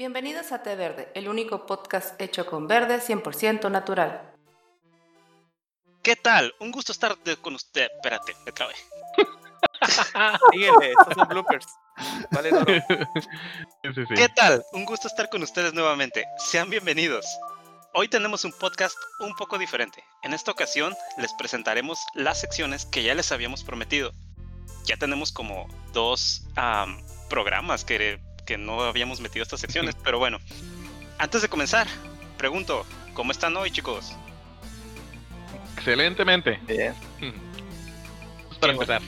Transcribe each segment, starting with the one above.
Bienvenidos a Té Verde, el único podcast hecho con verde 100% natural. ¿Qué tal? Un gusto estar de- con usted. Espérate, me trabé. Síguele, estos son bloopers. Vale, Doro. Sí, sí, sí. ¿Qué tal? Un gusto estar con ustedes nuevamente. Sean bienvenidos. Hoy tenemos un podcast un poco diferente. En esta ocasión les presentaremos las secciones que ya les habíamos prometido. Ya tenemos como dos am, programas que, que no habíamos metido estas secciones, pero bueno. Antes de comenzar, pregunto, ¿cómo están hoy chicos? Excelentemente. Bien. Pues para bueno. empezar.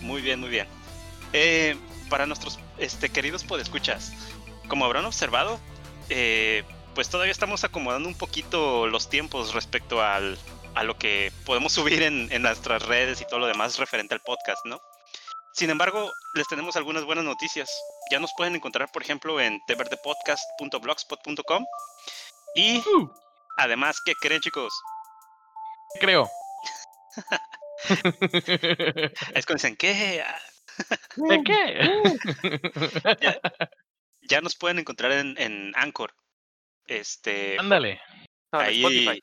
Muy bien, muy bien. Eh, para nuestros este, queridos podescuchas, como habrán observado, eh, pues todavía estamos acomodando un poquito los tiempos respecto al, a lo que podemos subir en, en nuestras redes y todo lo demás referente al podcast, ¿no? Sin embargo, les tenemos algunas buenas noticias. Ya nos pueden encontrar, por ejemplo, en teverdepodcast.blogspot.com. Y Uh, además, ¿qué creen, chicos? creo. Es cuando dicen, ¿qué? ¿De qué? Ya nos pueden encontrar en, en Anchor. Este, Ándale. Ahí, Spotify.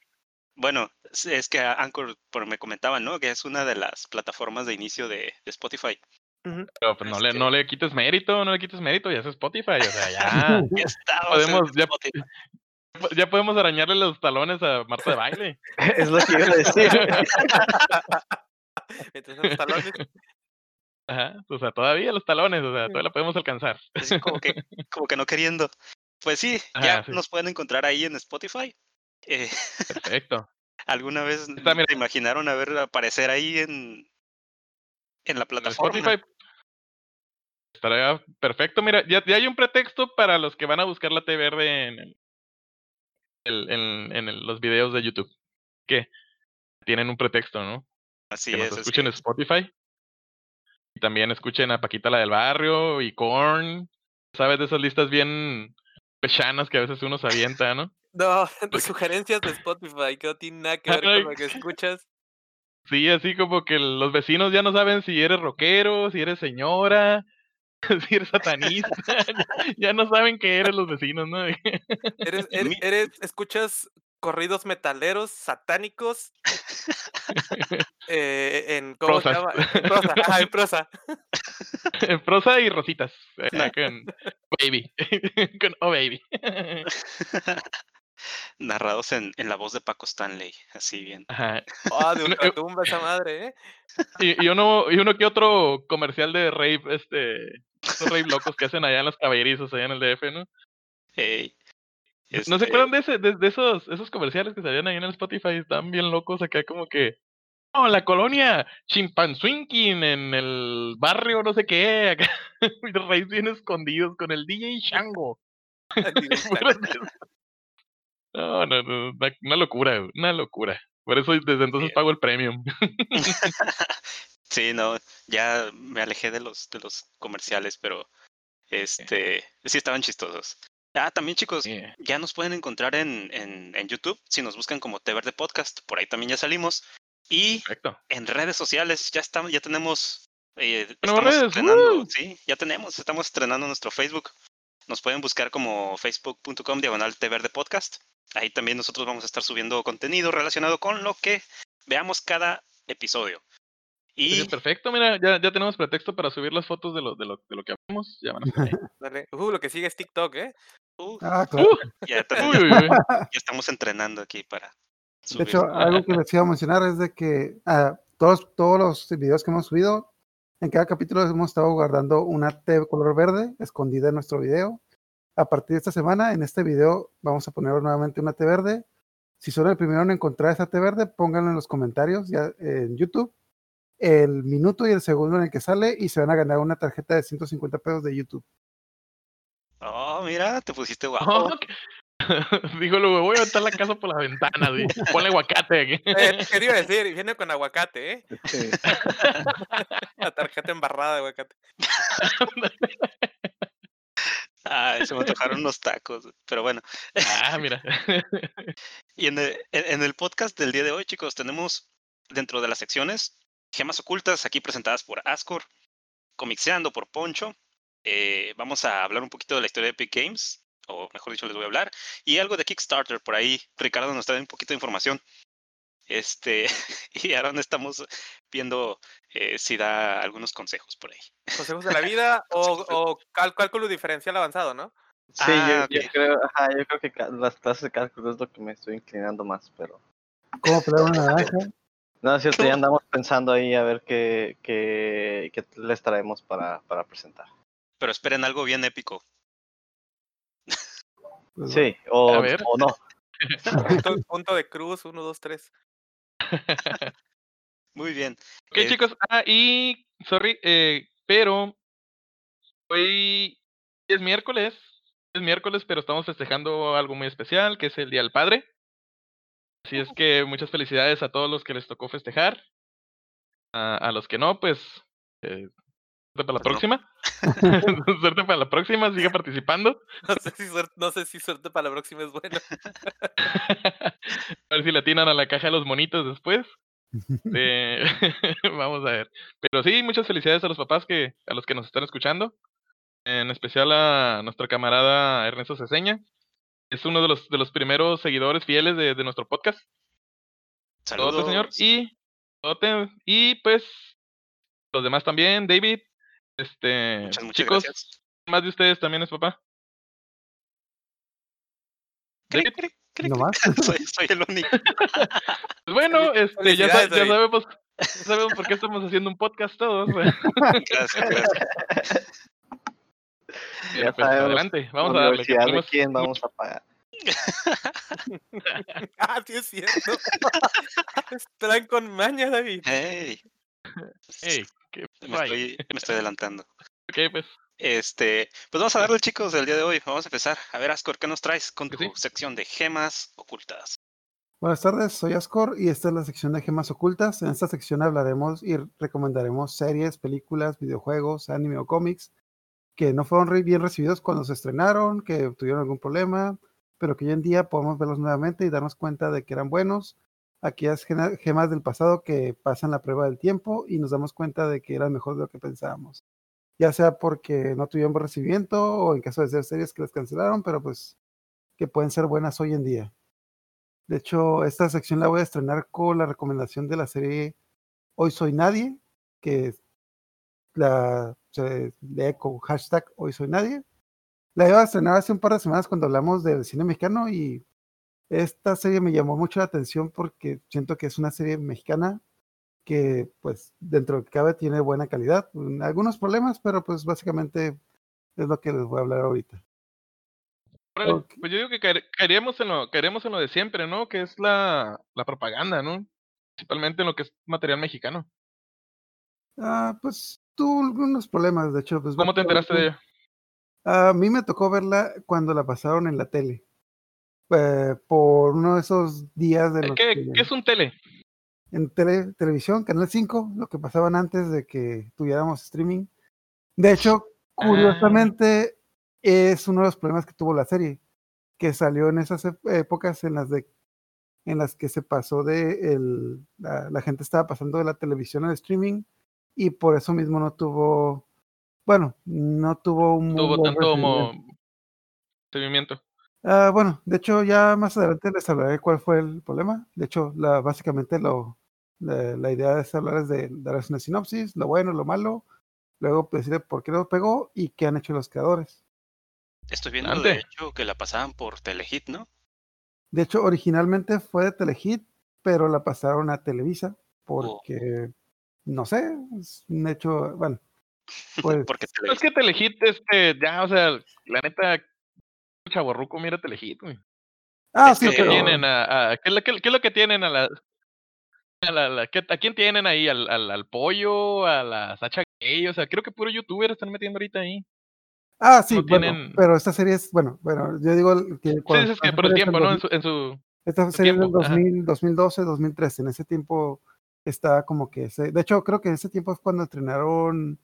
bueno, es- es que Anchor, por me comentaban, ¿no? Que es una de las plataformas de inicio de, de Spotify. Pero pues no le, Este- no le quites mérito, no le quites mérito, ya es Spotify, o sea, ya, Podemos- ya- ya podemos arañarle los talones a Marta de baile. Es lo que iba a decir. Entonces, los talones. Ajá, o sea, todavía los talones, o sea, todavía la podemos alcanzar. Así como que, como que no queriendo. Pues sí, Ajá, ya sí. nos pueden encontrar ahí en Spotify. Eh, Perfecto. ¿Alguna vez Está, se imaginaron a ver aparecer ahí en, en la plataforma? Spotify. Estará perfecto. Mira, ya, ya hay un pretexto para los que van a buscar la T verde en, el- en, en el- los videos de YouTube. Que tienen un pretexto, ¿no? Así que es. escuchen en es. Spotify. Y también escuchen a Paquita la del barrio y Korn. ¿Sabes? De esas listas bien pechanas que a veces uno se avienta, ¿no? No, de sugerencias de Spotify, que no tiene nada que ver con lo que escuchas. Sí, así como que los vecinos ya no saben si eres rockero, si eres señora, eres satanista. ya, no saben qué eres los vecinos, ¿no? Eres, eres, eres- escuchas corridos metaleros, satánicos. eh, en ¿cómo se llama? En prosa. Ajá, en prosa. En prosa y rositas. eh, No. Con Baby. con Oh Baby. Narrados en, en la voz de Paco Stanley. Así bien. Ajá. Ah, de Uno- ultratumba esa madre, ¿eh? Y, y uno, y uno que otro comercial de rave, este, esos rave locos que hacen allá en los caballerizos, allá en el DF, ¿no? Ey, ¿No se este, acuerdan de, ese, de, de esos, esos comerciales que salían ahí en el Spotify? Están bien locos acá como que... No, la colonia Chimpanzwinkin en el barrio no sé qué, acá, raves bien escondidos con el DJ Shango. No, no, no, una, locura, una locura. Por eso desde entonces pago el premium. Sí, no, ya me alejé de los, de los comerciales, pero este sí estaban chistosos. Ah, también chicos, Sí. ya nos pueden encontrar en, en, en YouTube si nos buscan como Té Verde Podcast, por ahí también ya salimos. Y Perfecto. en redes sociales ya estamos, ya tenemos, eh, estamos redes, estrenando, ¡woo! sí, ya tenemos, estamos estrenando nuestro Facebook. Nos pueden buscar como facebook.com diagonal Té Verde Podcast. Ahí también nosotros vamos a estar subiendo contenido relacionado con lo que veamos cada episodio. Y perfecto, mira, ya, ya tenemos pretexto para subir las fotos de lo, de lo, de lo que hablamos. Ya van a. Dale. Uh, lo que sigue es TikTok, ¿eh? uh, Ah, claro. Uh, ya, te- uy, uy, uy. ya estamos entrenando aquí para De subir. hecho, algo que les iba a mencionar es de que ah, todos, todos los videos que hemos subido, en cada capítulo hemos estado guardando una T color verde escondida en nuestro video. A partir de esta semana, en este video, vamos a poner nuevamente una T verde. Si son el primero en encontrar esa T verde, pónganlo en los comentarios ya en YouTube, el minuto y el segundo en el que sale, y se van a ganar una tarjeta de 150 pesos de YouTube. Oh, mira, te pusiste guapo. Oh, Dijo luego, voy a aventar la casa por la ventana, güey. Ponle aguacate aquí. Eh, ¿Qué te iba a decir? Viene con aguacate, ¿eh? La tarjeta embarrada de aguacate. Ay, se me antojaron unos tacos. Pero bueno. Ah, mira. Y en el, en en el podcast del día de hoy, chicos, tenemos dentro de las secciones gemas ocultas aquí presentadas por Ascor, comixeando por Poncho. eh, vamos a hablar un poquito de la historia de Epic Games, o mejor dicho, les voy a hablar. Y algo de Kickstarter por ahí. Ricardo nos trae un poquito de información. Este, y ahora estamos viendo eh, si da algunos consejos por ahí. Consejos de la vida o, o cal- cálculo diferencial avanzado, ¿no? Sí, Ah, yo, yo ok. creo, ajá, yo creo que las clases de cálculo es lo que me estoy inclinando más, pero... ¿Cómo pelar una naranja? No, es cierto, ya andamos pensando ahí a ver qué, qué, qué les traemos para, para presentar. Pero esperen algo bien épico. Pues, Sí, o, A ver. o no. Punto, punto de cruz, uno, dos, tres. Muy bien. Ok, Eh, chicos. Ah, y. Sorry, eh, pero. Hoy es miércoles. Es miércoles, pero estamos festejando algo muy especial, que es el Día del Padre. Así es que muchas felicidades a todos los que les tocó festejar. A, a los que no, pues. eh, suerte para la próxima. suerte para la próxima, sigue participando. No sé si suerte, no sé si suerte para la próxima es buena. a ver si le atinan a la caja de los monitos después. Eh, vamos a ver. Pero sí, muchas felicidades a los papás que, a los que nos están escuchando. En especial a nuestro camarada Ernesto Ceseña. Es uno de los, de los primeros seguidores fieles de, de nuestro podcast. saludos. Señor. Y, y pues, los demás también, David. Este, muchas, muchas chicos, gracias. más de ustedes también es papá. David. ¿No más? Soy, soy el único. Pues bueno, este, ya, ya sabemos, ya sabemos por qué estamos haciendo un podcast todos. güey. Gracias, gracias. Ya pues, sabemos adelante, vamos a darle. de quién mucho- vamos a pagar. Ah, sí es cierto. Traen con maña, David. Hey, Ey, qué me, estoy, me estoy adelantando. Ok, pues, Este, pues vamos a darle, chicos, el día de hoy. Vamos a empezar. A ver, Ascor, ¿qué nos traes con Que tu sí. sección de gemas ocultas? Buenas tardes, soy Ascor y esta es la sección de gemas ocultas. En esta sección hablaremos y recomendaremos series, películas, videojuegos, anime o cómics que no fueron bien recibidos cuando se estrenaron, que tuvieron algún problema, pero que hoy en día podemos verlos nuevamente y darnos cuenta de que eran buenos. Aquellas gemas del pasado que pasan la prueba del tiempo y nos damos cuenta de que eran mejor de lo que pensábamos. Ya sea porque no tuvieron recibimiento o en caso de ser series que las cancelaron, pero pues que pueden ser buenas hoy en día. De hecho, esta sección la voy a estrenar con la recomendación de la serie Hoy Soy Nadie, que la se lee con hashtag Hoy Soy Nadie. La iba a estrenar hace un par de semanas cuando hablamos del cine mexicano y esta serie me llamó mucho la atención porque siento que es una serie mexicana que pues dentro de que cabe tiene buena calidad, algunos problemas, pero pues básicamente es lo que les voy a hablar ahorita. órale, pues yo digo que caer- caeríamos en lo, caeríamos en lo de siempre, ¿no? Que es la, la propaganda, ¿no? Principalmente en lo que es material mexicano. Ah, pues tuvo algunos problemas, de hecho. Pues, ¿Cómo te enteraste de ella? A mí me tocó verla cuando la pasaron en la tele. eh, por uno de esos días de los ¿Qué, que- qué es un tele? en tele- televisión, Canal 5, lo que pasaban antes de que tuviéramos streaming. De hecho, Ah. curiosamente, es uno de los problemas que tuvo la serie, que salió en esas épocas en las de en las que se pasó de el, la, la gente estaba pasando de la televisión al streaming y por eso mismo no tuvo, bueno, no tuvo un Tuvo buen tanto como recibimiento. seguimiento. Ah, bueno, de hecho ya más adelante les hablaré cuál fue el problema. De hecho, la, básicamente lo, la, la idea de hablar es de darles una sinopsis, lo bueno, lo malo, luego pues, decir por qué lo pegó y qué han hecho los creadores. Estoy viendo, de Adelante. hecho, que la pasaban por Telehit, ¿no? De hecho, originalmente fue de Telehit, pero la pasaron a Televisa porque, no sé, es un hecho, bueno, pues Porque No, es que Telehit, este, ya, o sea, la neta, chaborruco, mira Telehit, güey. Ah, sí, que ¿Qué pero tienen a, a- ¿qué, es lo, qué- qué es lo que tienen a la, a, la- la- qué- a quién tienen ahí? ¿Al, al, al pollo? ¿A la Sacha Gay? O sea, creo que puro youtuber están metiendo ahorita ahí. Ah, sí, no bueno, tienen- pero esta serie es, bueno, bueno, yo digo que Sí, cuando es que esta por el tiempo, ¿no? En 2000 su, en su Esta su serie es del tiempo, ajá. 2000, 2012, 2013. En ese tiempo estaba como que. Se, de hecho, creo que en ese tiempo es cuando estrenaron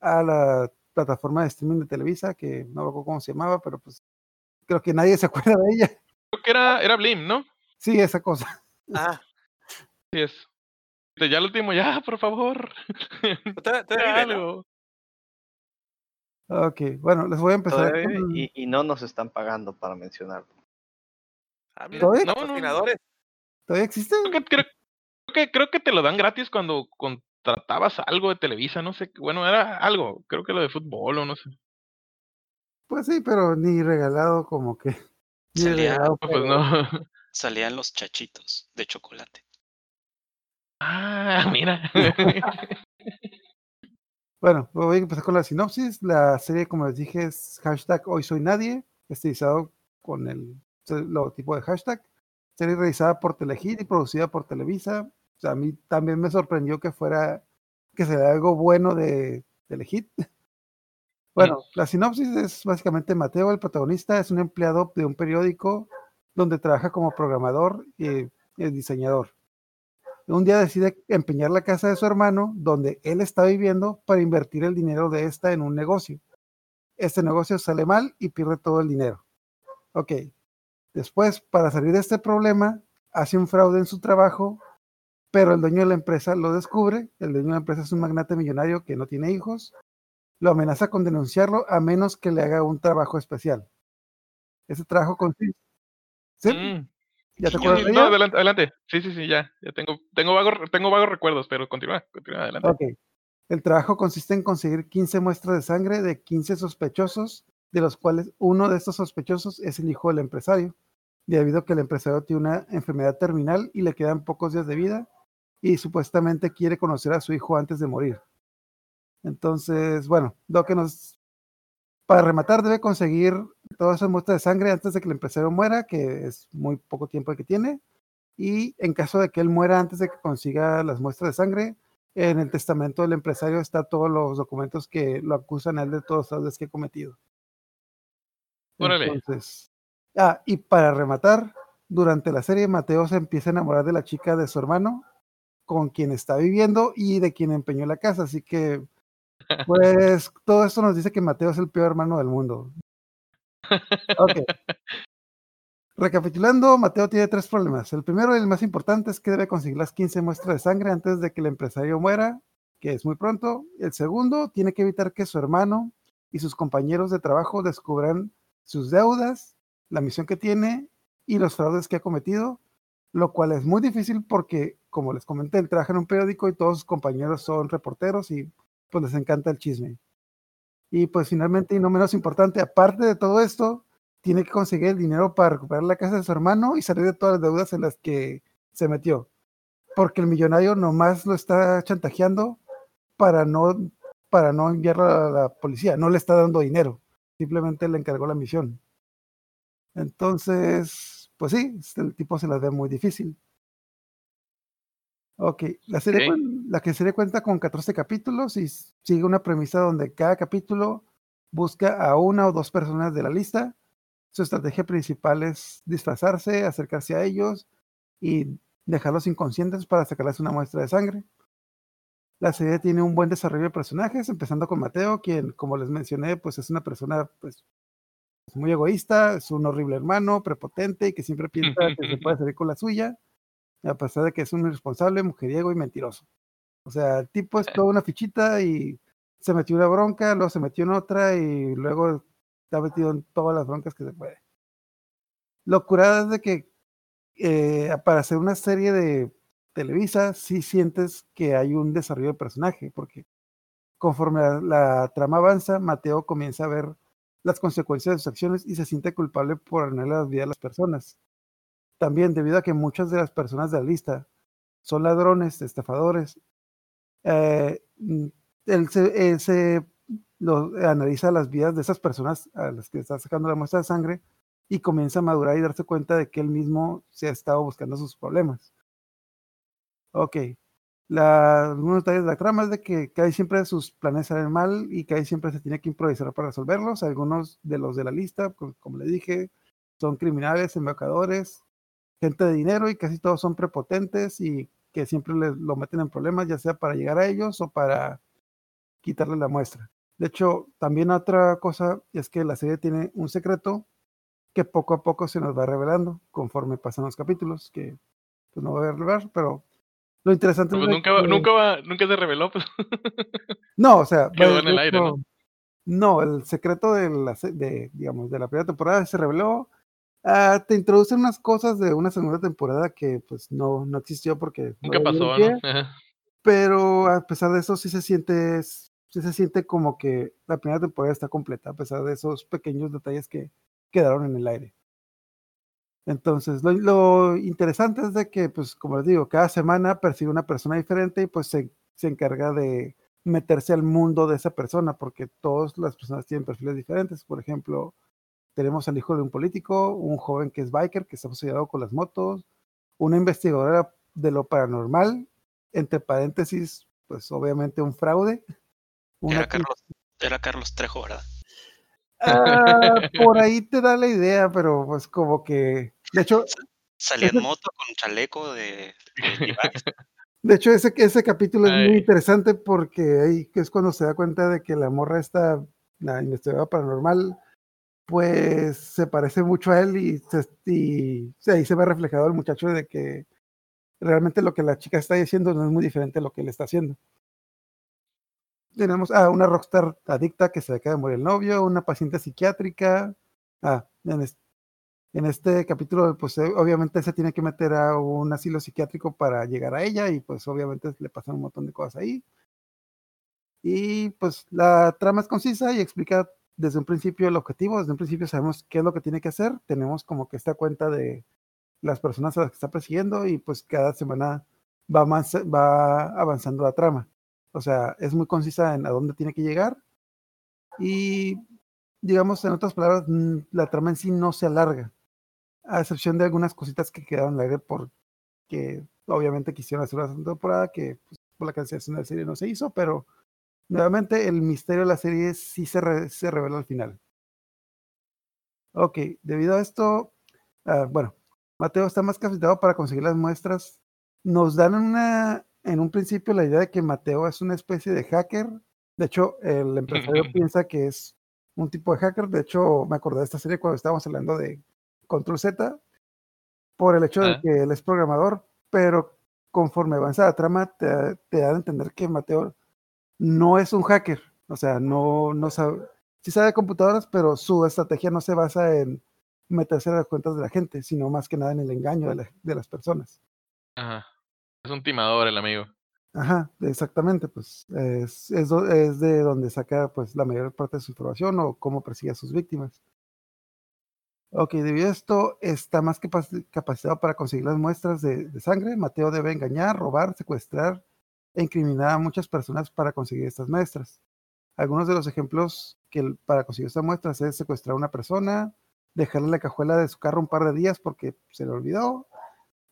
a la plataforma de streaming de Televisa, que no recuerdo cómo se llamaba, pero pues creo que nadie se acuerda de ella. creo que era, era Blim, ¿no? Sí, esa cosa. Ah, Sí es. Ya el último, ya, por favor. vive, ¿no? algo. Ok, bueno, les voy a empezar con... y, y no nos están pagando para mencionarlo. Ah, mira, ¿Todavía? No, no. patrocinadores. ¿Todavía existe? Creo que, creo, creo que, creo que te lo dan gratis cuando contratabas algo de Televisa, no sé, bueno, era algo, creo que lo de fútbol o no sé. Pues sí, pero ni regalado como que... Ni Salía- regalado, Pues pero- no. Salían los chachitos de chocolate. Ah, mira. Bueno, voy a empezar con la sinopsis. La serie, como les dije, es hashtag Hoy Soy Nadie, estilizado con el logotipo de hashtag. Serie realizada por Telehit y producida por Televisa. A mí también me sorprendió que fuera, que sea algo bueno de Telehit. Bueno, la sinopsis es básicamente Mateo, el protagonista, es un empleado de un periódico donde trabaja como programador y, y diseñador. Un día decide empeñar la casa de su hermano, donde él está viviendo, para invertir el dinero de esta en un negocio. Este negocio sale mal y pierde todo el dinero. Ok. Después, para salir de este problema, hace un fraude en su trabajo, pero el dueño de la empresa lo descubre. El dueño de la empresa es un magnate millonario que no tiene hijos. Lo amenaza con denunciarlo a menos que le haga un trabajo especial. Ese trabajo consiste. ¿Sí? Mm. ¿Ya te Sí, acuerdas de No, adelante, adelante. Sí, sí, sí, ya. Ya tengo, tengo vagos, tengo vagos recuerdos, pero continúa, continúa adelante. Ok. El trabajo consiste en conseguir 15 muestras de sangre de 15 sospechosos, de los cuales uno de estos sospechosos es el hijo del empresario, debido a que el empresario tiene una enfermedad terminal y le quedan pocos días de vida y supuestamente quiere conocer a su hijo antes de morir. Entonces, bueno, lo que nos... Para rematar debe conseguir todas esas muestras de sangre antes de que el empresario muera, que es muy poco tiempo que tiene. Y en caso de que él muera antes de que consiga las muestras de sangre, en el testamento del empresario está todos los documentos que lo acusan a él de todos los fraudes que ha cometido. Órale. Entonces, ah, y para rematar, durante la serie Mateo se empieza a enamorar de la chica de su hermano, con quien está viviendo y de quien empeñó la casa, así que pues todo esto nos dice que Mateo es el peor hermano del mundo. Ok. Recapitulando, Mateo tiene tres problemas. El primero y el más importante es que debe conseguir las 15 muestras de sangre antes de que el empresario muera, que es muy pronto. El segundo, tiene que evitar que su hermano y sus compañeros de trabajo descubran sus deudas, la misión que tiene y los fraudes que ha cometido, lo cual es muy difícil porque, como les comenté, él trabaja en un periódico y todos sus compañeros son reporteros y pues les encanta el chisme. Y pues finalmente, y no menos importante, aparte de todo esto, tiene que conseguir el dinero para recuperar la casa de su hermano y salir de todas las deudas en las que se metió. Porque el millonario nomás lo está chantajeando para no, para no enviarlo a la policía, no le está dando dinero, simplemente le encargó la misión. Entonces, pues sí, el tipo se las ve muy difícil. Ok, la serie, Ok. cuen- la que serie cuenta con 14 capítulos y sigue una premisa donde cada capítulo busca a una o dos personas de la lista. Su estrategia principal es disfrazarse, acercarse a ellos y dejarlos inconscientes para sacarles una muestra de sangre. La serie tiene un buen desarrollo de personajes, empezando con Mateo, quien, como les mencioné, pues es una persona pues muy egoísta, es un horrible hermano, prepotente y que siempre piensa que se puede salir con la suya, a pesar de que es un irresponsable, mujeriego y mentiroso. O sea, el tipo es toda una fichita y se metió una bronca, luego se metió en otra y luego está metido en todas las broncas que se puede. Lo es de que eh, para hacer una serie de Televisa, sí sientes que hay un desarrollo de personaje, porque conforme la, la trama avanza, Mateo comienza a ver las consecuencias de sus acciones y se siente culpable por arruinar la vida de las personas. También debido a que muchas de las personas de la lista son ladrones, estafadores, eh, mm, él se, se analiza las vidas de esas personas a las que está sacando la muestra de sangre y comienza a madurar y darse cuenta de que él mismo se ha estado buscando sus problemas. Ok. La, algunos detalles de la trama es de que casi siempre sus planes salen mal y casi siempre se tiene que improvisar para resolverlos. Algunos de los de la lista, co- como le dije, son criminales, embaucadores, gente de dinero y casi todos son prepotentes y que siempre les, lo meten en problemas, ya sea para llegar a ellos o para quitarle la muestra. De hecho, también otra cosa es que la serie tiene un secreto que poco a poco se nos va revelando conforme pasan los capítulos, que pues no voy a revelar, pero lo interesante Pues es nunca, que- nunca, va- nunca se reveló, pues. no, o sea, Quedó en el aire, ¿no? No, el secreto de la, de, digamos, de la primera temporada se reveló. Ah, te introducen unas cosas de una segunda temporada que pues no, no existió porque Nunca pasó, ¿no? Pero a pesar de eso sí se siente, sí se siente como que la primera temporada está completa, a pesar de esos pequeños detalles que quedaron en el aire. Entonces, lo, lo interesante es de que, pues, como les digo, cada semana persigue una persona diferente y pues se, se encarga de meterse al mundo de esa persona, porque todas las personas tienen perfiles diferentes. Por ejemplo, tenemos al hijo de un político, un joven que es biker, que está obsesionado con las motos, una investigadora de lo paranormal, entre paréntesis, pues obviamente un fraude. Una Era Carlos, era Carlos Trejo, ¿verdad? Ah, por ahí te da la idea, pero pues como que, de hecho, Salía en moto con chaleco de, de hecho, ese, ese capítulo es muy interesante porque ahí es cuando se da cuenta de que la morra esta, la investigadora paranormal, pues se parece mucho a él y, se, y ahí se ve reflejado el muchacho de que realmente lo que la chica está diciendo no es muy diferente a lo que él está haciendo. Tenemos a una rockstar adicta que se acaba de morir el novio, una paciente psiquiátrica. Ah, en este, capítulo, pues eh, obviamente se tiene que meter a un asilo psiquiátrico para llegar a ella y pues obviamente le pasan un montón de cosas ahí. Y pues la trama es concisa y explica desde un principio el objetivo, desde un principio sabemos qué es lo que tiene que hacer, tenemos como que esta cuenta de las personas a las que está persiguiendo y pues cada semana va, avanza- va avanzando la trama. O sea, es muy concisa en a dónde tiene que llegar y digamos, en otras palabras, mm, la trama en sí no se alarga a excepción de algunas cositas que quedaron en el aire porque obviamente quisieron hacer una segunda temporada que pues, por la cancelación de la serie no se hizo, pero nuevamente el misterio de la serie sí se, re- se revela al final. Ok, debido a esto, bueno, Mateo está más capacitado para conseguir las muestras. Nos dan una, en un principio la idea de que Mateo es una especie de hacker. De hecho, el empresario piensa que es un tipo de hacker. De hecho, me acordé de esta serie cuando estábamos hablando de Control Z, por el hecho de Ah. que él es programador, pero conforme avanza la trama, te, te da a entender que Mateo no es un hacker. O sea, no, no sabe, sí sabe de computadoras, pero su estrategia no se basa en meterse a las cuentas de la gente, sino más que nada en el engaño de, la- de las personas. Ajá. Es un timador el amigo. Ajá, exactamente, pues es, es de donde saca pues la mayor parte de su información o cómo persigue a sus víctimas. Ok, debido a esto, está más que capacitado para conseguir las muestras de, de sangre. Mateo debe engañar, robar, secuestrar e incriminar a muchas personas para conseguir estas muestras. Algunos de los ejemplos que para conseguir estas muestras es secuestrar a una persona, dejarle la cajuela de su carro un par de días porque se le olvidó,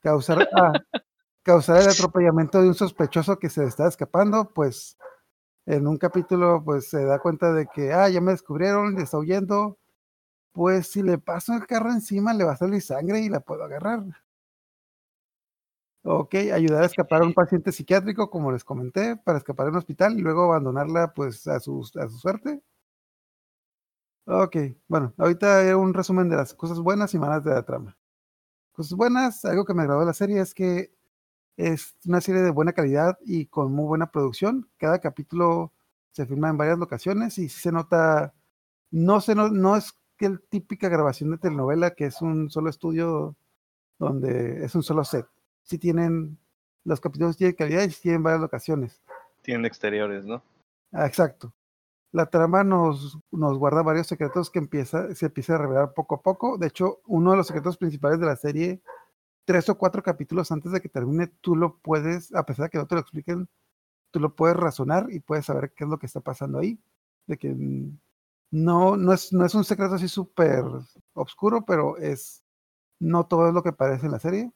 causar, ah, causar el atropellamiento de un sospechoso que se está escapando, pues en un capítulo pues se da cuenta de que, ah, ya me descubrieron, está huyendo, pues si le paso el carro encima le va a salir sangre y la puedo agarrar. Ok, ayudar a escapar a un paciente psiquiátrico, como les comenté, para escapar de un hospital y luego abandonarla pues a su, a su suerte. Ok, bueno, ahorita era un resumen de las cosas buenas y malas de la trama. Cosas buenas, algo que me agradó de la serie es que es una serie de buena calidad y con muy buena producción. Cada capítulo se filma en varias locaciones y se nota, no, se no, no es el típica grabación de telenovela que es un solo estudio donde es un solo set. Sí tienen, los capítulos tienen calidad y tienen varias locaciones. Tienen exteriores, ¿no? Ah, exacto. La trama nos, nos guarda varios secretos que empieza, se empieza a revelar poco a poco. De hecho, uno de los secretos principales de la serie, tres o cuatro capítulos antes de que termine, tú lo puedes, a pesar de que no te lo expliquen, tú lo puedes razonar y puedes saber qué es lo que está pasando ahí. De que mm, no, no, es, no es un secreto así súper oscuro, pero es no todo es lo que parece en la serie.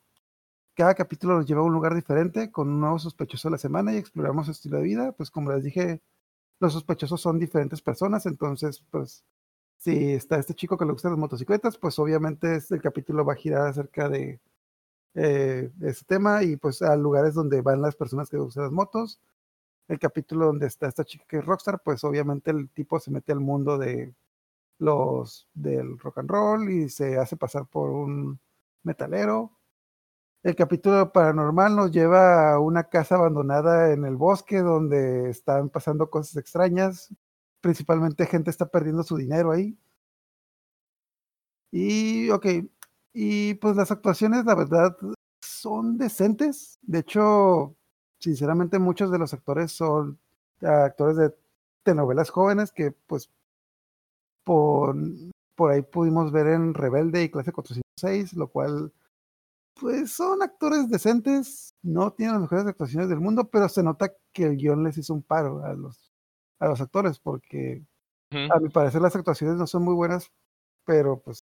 Cada capítulo nos lleva a un lugar diferente con un nuevo sospechoso a la semana y exploramos su estilo de vida. Pues como les dije, los sospechosos son diferentes personas, entonces, pues, si está este chico que le gustan las motocicletas, pues obviamente este, el capítulo va a girar acerca de, eh, de ese tema y pues a lugares donde van las personas que le gustan las motos. El capítulo donde está esta chica que es rockstar, pues obviamente el tipo se mete al mundo de los del rock and roll y se hace pasar por un metalero. El capítulo paranormal nos lleva a una casa abandonada en el bosque donde están pasando cosas extrañas, principalmente gente está perdiendo su dinero ahí. Y, ok, y pues las actuaciones, la verdad, son decentes. De hecho, sinceramente, muchos de los actores son actores de telenovelas jóvenes que, pues, por, por ahí pudimos ver en Rebelde y Clase 406, lo cual, pues, son actores decentes, no tienen las mejores actuaciones del mundo, pero se nota que el guion les hizo un paro a los, a los actores, porque a mi parecer las actuaciones no son muy buenas, pero pues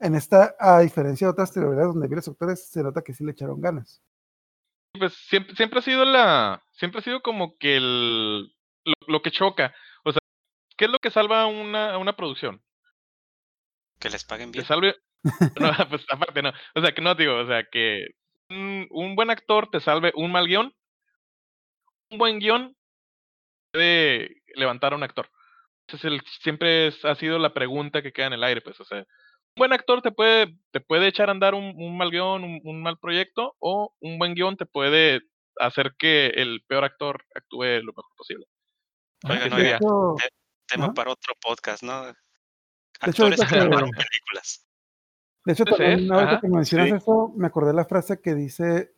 en esta, a diferencia de otras telenovelas donde vi los actores, se nota que sí le echaron ganas. Pues siempre, siempre ha sido la, siempre ha sido como que el, lo, que choca. O sea, ¿qué es lo que salva una, una producción? Que les paguen bien. Que salve, no, pues aparte no. O sea, que no digo, o sea, que un, un buen actor te salve un mal guion. Un buen guion puede levantar a un actor. Ese es el, siempre es, ha sido la pregunta que queda en el aire, pues, o sea, buen actor te puede, te puede echar a andar un, un mal guion, un, mal proyecto, o un buen guion te puede hacer que el peor actor actúe lo mejor posible. tema para otro podcast, ¿no? Actores que grabaron películas. De hecho, también, una vez que mencionas eso, me acordé de la frase que dice,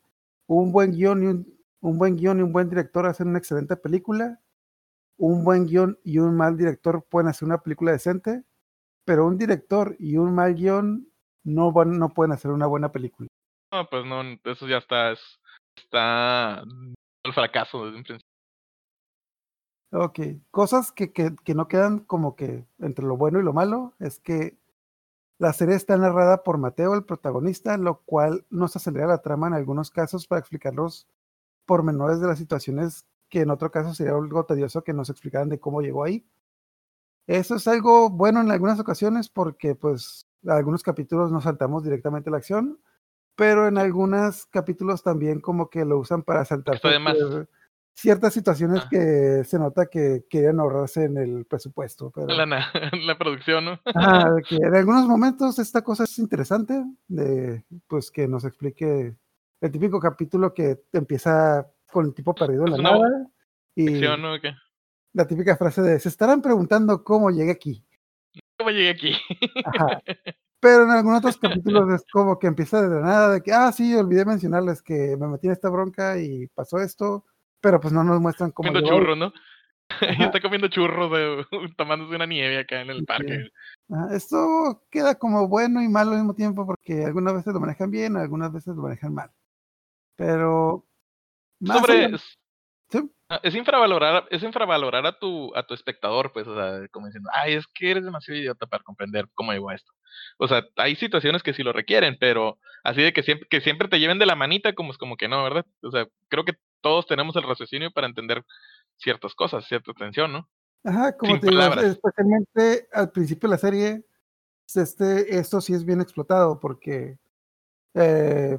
un buen guion y un, un buen guion y un buen director hacen una excelente película, un buen guion y un mal director pueden hacer una película decente, pero un director y un mal guion no, van, no pueden hacer una buena película. No, pues no, eso ya está, está el fracaso desde un principio. Ok, cosas que, que, que, no quedan como que entre lo bueno y lo malo es que la serie está narrada por Mateo, el protagonista, lo cual nos acelera la trama en algunos casos para explicar los pormenores de las situaciones que en otro caso sería algo tedioso que nos explicaran de cómo llegó ahí. Eso es algo bueno en algunas ocasiones porque pues algunos capítulos nos saltamos directamente a la acción, pero en algunos capítulos también como que lo usan para saltar ciertas situaciones ah. que se nota que quieren ahorrarse en el presupuesto. Pero... La, la producción, ¿no? que en algunos momentos esta cosa es interesante, de pues que nos explique el típico capítulo que empieza con el tipo perdido en la nada. Y, ¿no? La típica frase de, se estarán preguntando cómo llegué aquí. ¿Cómo llegué aquí? Pero en algunos otros capítulos es como que empieza de nada, de que, ah, sí, olvidé mencionarles que me metí en esta bronca y pasó esto, pero pues no nos muestran cómo. Comiendo churros, ¿no? está comiendo churros, de, tomándose una nieve acá en el parque. esto queda como bueno y malo al mismo tiempo porque algunas veces lo manejan bien, algunas veces lo manejan mal. Pero... Sobre, es infravalorar, es infravalorar a tu, a tu espectador, pues, o sea, como diciendo, ay, es que eres demasiado idiota para comprender cómo llegó a esto. O sea, hay situaciones que sí lo requieren, pero así de que siempre, que siempre te lleven de la manita, como es como que no, ¿verdad? O sea, creo que todos tenemos el raciocinio para entender ciertas cosas, cierta atención, ¿no? Ajá, como te digo, especialmente al principio de la serie, este, esto sí es bien explotado porque eh,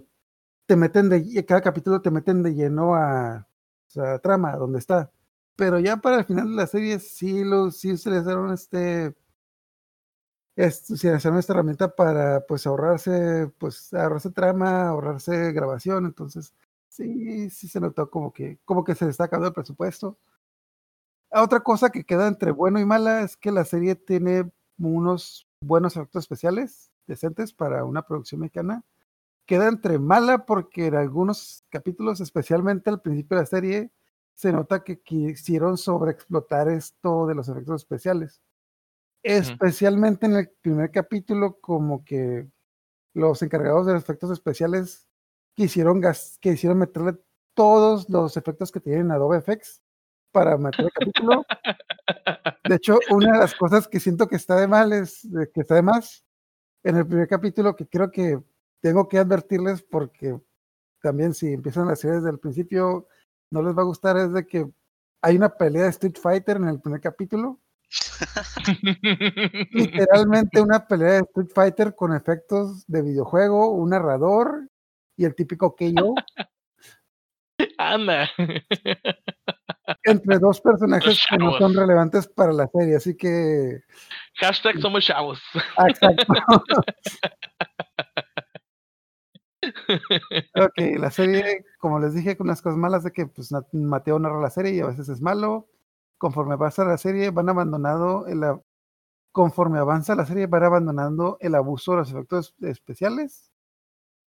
te meten de, cada capítulo te meten de lleno a sea, trama, donde está. Pero ya para el final de la serie sí, lo, sí dieron este, este dieron esta herramienta para pues ahorrarse, pues ahorrarse trama, ahorrarse grabación, entonces sí, sí se notó como que, como que se acabando el presupuesto. Otra cosa que queda entre bueno y mala es que la serie tiene unos buenos efectos especiales decentes para una producción mexicana queda entre mala porque en algunos capítulos, especialmente al principio de la serie, se nota que quisieron sobreexplotar esto de los efectos especiales. Especialmente en el primer capítulo, como que los encargados de los efectos especiales quisieron, quisieron meterle todos los efectos que tienen Adobe FX para meter el capítulo. De hecho, una de las cosas que siento que está de mal es que está de más en el primer capítulo, que creo que tengo que advertirles porque también si empiezan la serie desde el principio, no les va a gustar, es de que hay una pelea de Street Fighter en el primer capítulo. Literalmente una pelea de Street Fighter con efectos de videojuego, un narrador y el típico KO. Anda. Entre dos personajes que no son relevantes para la serie, así que. Hashtag somos chavos. Exacto. ok, la serie, como les dije, con unas cosas malas de que pues Mateo narra la serie y a veces es malo. conforme avanza la serie, van abandonando el, conforme avanza la serie, van abandonando el abuso de los efectos especiales.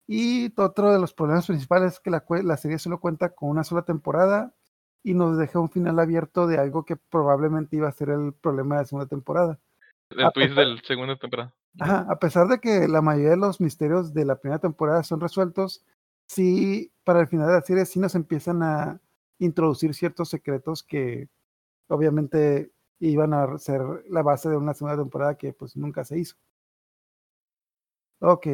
Y otro de los problemas principales es que la, la serie solo cuenta con una sola temporada y nos deja un final abierto de algo que probablemente iba a ser el problema de la segunda temporada. El twist pues, del segundo temporada. A pesar de que la mayoría de los misterios de la primera temporada son resueltos, sí, para el final de la serie sí nos empiezan a introducir ciertos secretos que obviamente iban a ser la base de una segunda temporada que pues nunca se hizo. Ok,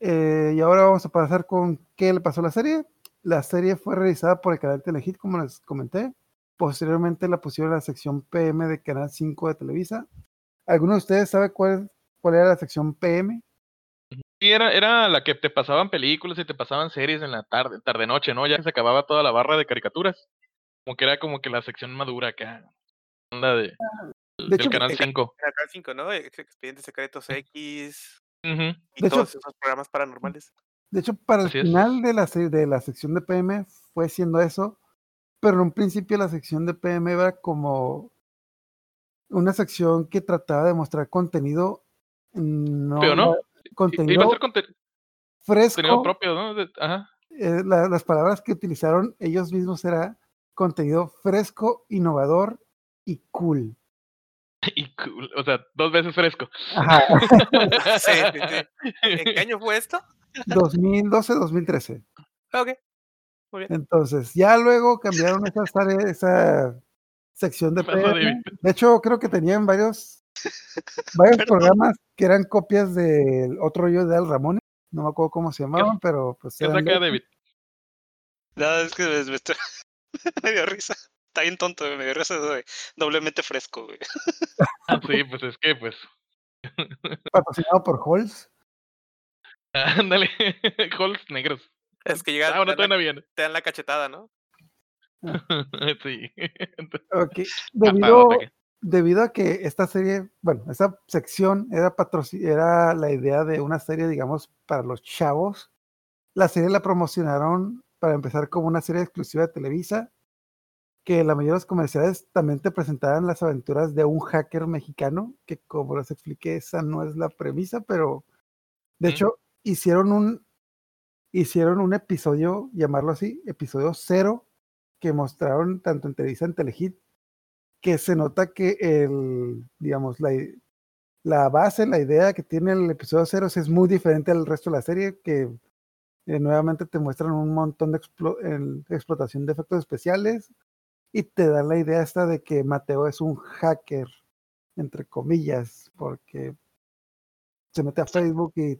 eh, y ahora vamos a pasar con qué le pasó a la serie. La serie fue realizada por el canal Telehit, como les comenté. Posteriormente la pusieron en la sección PM de Canal 5 de Televisa. ¿Alguno de ustedes sabe cuál, cuál era la sección PM? Sí, era, era la que te pasaban películas y te pasaban series en la tarde, tarde noche, ¿no? Ya que se acababa toda la barra de caricaturas. Como que era como que la sección madura acá. Onda de, del hecho, canal el- 5. Era Canal 5, ¿no? Ex- Expedientes Secretos X Ujú. y De hecho- todos esos programas paranormales. De hecho, para Así el es. final de la, de la sección de PM fue siendo eso, pero en un principio la sección de PM era como una sección que trataba de mostrar contenido, no, Pero no, contenido Iba a ser conte- fresco. contenido propio, ¿no? De- ajá. eh, la- las palabras que utilizaron ellos mismos era contenido fresco, innovador y cool. Y cool, o sea, dos veces fresco. Ajá. Sí, sí, sí. ¿En qué año fue esto? 2012-2013. Ah, Ok. Muy bien. Entonces, ya luego cambiaron esa, esa sección de ¿Qué pasó, PM. De hecho, creo que tenían varios, varios Perdón. programas que eran copias del otro yo de Al Ramón. No me acuerdo cómo se llamaban, pero pues ¿Qué de- David? No, es que me, me estoy- me dio risa. Está bien tonto, me dio risa de doblemente fresco, güey. Ah, sí, pues es que, pues. patrocinado por Halls. Ándale, Halls negros. Es que llegan, Ah, bueno, te, dan la, te dan la cachetada, ¿no? sí. Ok, Ah, Debido, debido a que esta serie, bueno, esa sección era, era la idea de una serie, digamos, para los chavos. La serie la promocionaron para empezar como una serie exclusiva de Televisa, que la mayoría de los comerciales también te presentaban las aventuras de un hacker mexicano, que como les expliqué, esa no es la premisa, pero de hecho hicieron un, hicieron un episodio, llamarlo así, episodio cero, que mostraron tanto en Televisa en Telehit, que se nota que el, digamos, la, la base, la idea que tiene el episodio cero es muy diferente al resto de la serie, que eh, nuevamente te muestran un montón de explo- explotación de efectos especiales y te dan la idea esta de que Mateo es un hacker, entre comillas, porque se mete a Facebook y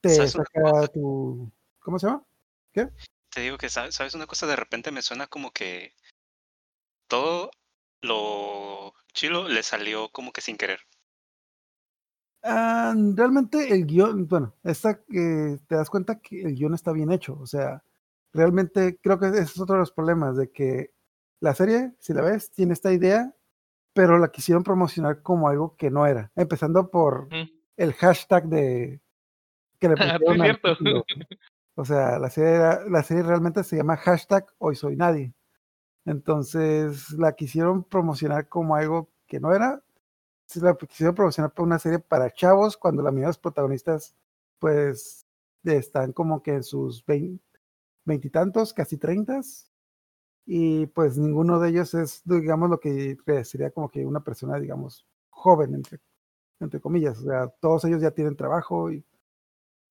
te ¿Sabes una saca tu... ¿Cómo se llama? Te digo que, ¿sabes, ¿sabes una cosa? De repente me suena como que todo lo chilo le salió como que sin querer. Ah, realmente el guion, bueno, esta, eh, te das cuenta que el guion está bien hecho, o sea, realmente creo que ese es otro de los problemas, de que la serie, si la ves, tiene esta idea, pero la quisieron promocionar como algo que no era, empezando por el hashtag de que le Ah, sí, pusieron. O sea, la serie, era- la serie realmente se llama hashtag Hoy Soy Nadie. Entonces la quisieron promocionar como algo que no era. Se la quisieron promocionar para una serie para chavos cuando la mayoría de los protagonistas pues están como que en sus vein- veintitantos, casi treintas. Y pues ninguno de ellos es, digamos, lo que sería como que una persona, digamos, joven, entre, entre comillas. O sea, todos ellos ya tienen trabajo y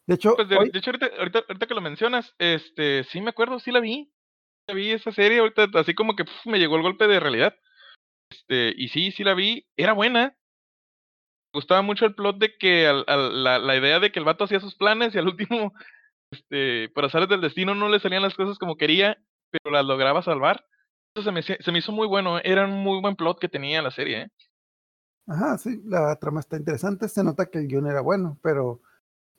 de hecho, Pues de, hoy- de hecho, ahorita, ahorita, ahorita que lo mencionas, este, sí me acuerdo, sí la vi. Vi esa serie, ahorita así como que me llegó el golpe de realidad. Este, y sí, sí la vi, era buena. Me gustaba mucho el plot de que al- al- la, la idea de que el vato hacía sus planes y al último, este, por azares del destino no le salían las cosas como quería, pero las lograba salvar. Eso se me, se me hizo muy bueno, ¿eh? era un muy buen plot que tenía la serie, ¿eh? Ajá, sí, la trama está interesante. Se nota que el guion era bueno, pero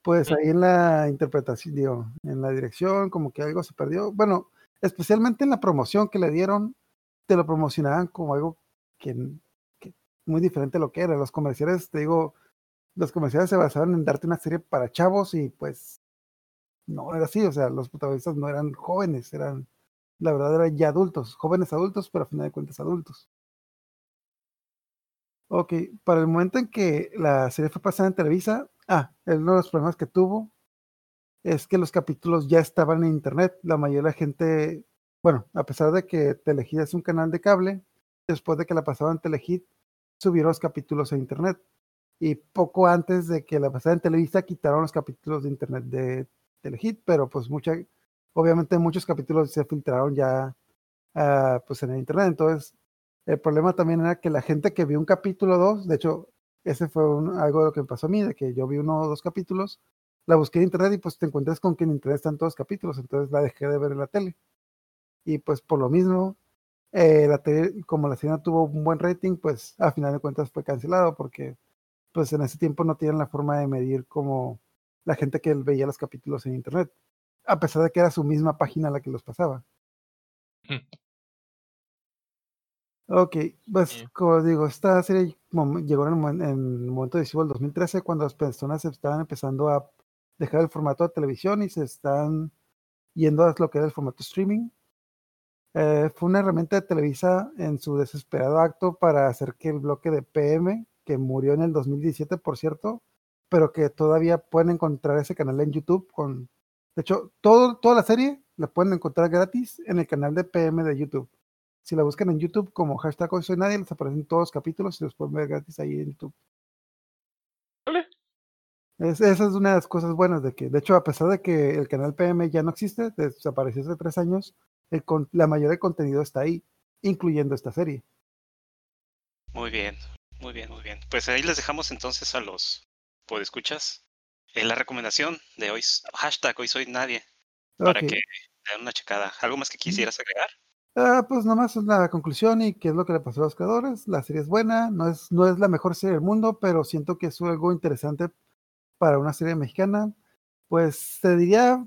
pues ahí en la interpretación, digo, en la dirección, como que algo se perdió. Bueno, especialmente en la promoción que le dieron, te lo promocionaban como algo que, muy diferente a lo que era. Los comerciales, te digo, los comerciales se basaban en darte una serie para chavos y pues no era así. O sea, los protagonistas no eran jóvenes, eran, la verdad, eran ya adultos, jóvenes adultos, pero a final de cuentas adultos. Ok, para el momento en que la serie fue pasada en Televisa, ah, uno de los problemas que tuvo es que los capítulos ya estaban en internet. La mayoría de la gente, bueno, a pesar de que Telehit es un canal de cable, después de que la pasaban en Telehit, subieron los capítulos a internet. Y poco antes de que la pasara en Televisa, quitaron los capítulos de internet de Telehit, pero pues mucha, obviamente muchos capítulos se filtraron ya ah, pues en el internet. Entonces, el problema también era que la gente que vio un capítulo 2, de hecho, ese fue algo de lo que me pasó a mí, de que yo vi uno o dos capítulos, la busqué en internet y pues te encuentras con que en internet están todos los capítulos, entonces la dejé de ver en la tele. Y pues por lo mismo, eh, la tele, como la serie tuvo un buen rating, pues a final de cuentas fue cancelado porque pues en ese tiempo no tienen la forma de medir como la gente que veía los capítulos en internet, a pesar de que era su misma página la que los pasaba. Hmm. Ok, pues como digo, esta serie llegó en el, momento decisivo del 2013 cuando las personas estaban empezando a dejar el formato de televisión y se están yendo a lo que era el formato streaming. Eh, fue una herramienta de Televisa en su desesperado acto para hacer que el bloque de PM, que murió en el 2017, por cierto, pero que todavía pueden encontrar ese canal en YouTube. Con, de hecho, todo, toda la serie la pueden encontrar gratis en el canal de PM de YouTube. Si la buscan en YouTube como hashtag hoy soy nadie, les aparecen todos los capítulos y los pueden ver gratis ahí en YouTube. Esa es una de las cosas buenas de que, de hecho, a pesar de que el canal PM ya no existe, desapareció hace tres años, la mayoría del contenido está ahí, incluyendo esta serie. Muy bien, muy bien, muy bien. Pues ahí les dejamos entonces a los podescuchas en la recomendación de hoy, hashtag hoy soy nadie, para que den una checada. ¿Algo más que quisieras agregar? Ah, pues nomás es la conclusión y qué es lo que le pasó a los creadores. La serie es buena, no es, no es la mejor serie del mundo, pero siento que es algo interesante para una serie mexicana. Pues te diría,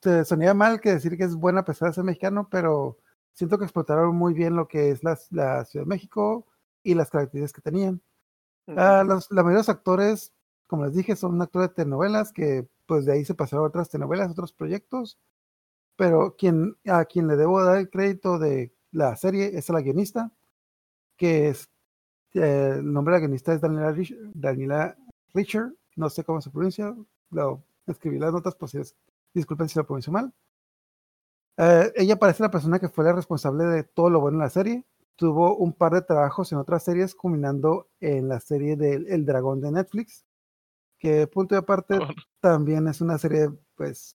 te sonaría mal que decir que es buena a pesar de ser mexicano, pero siento que explotaron muy bien lo que es la, Ciudad de México y las características que tenían. Ah, los, la mayoría de los actores, como les dije, son actores de telenovelas que pues de ahí se pasaron a otras telenovelas, otros proyectos pero quien, a quien le debo dar el crédito de la serie es a la guionista, que es, eh, el nombre de la guionista es Daniela, Richard, no sé cómo se pronuncia, lo escribí las notas, pues disculpen si lo pronuncio mal. Eh, ella parece la persona que fue la responsable de todo lo bueno en la serie. Tuvo un par de trabajos en otras series, culminando en la serie del El Dragón de Netflix, que punto de aparte también es una serie pues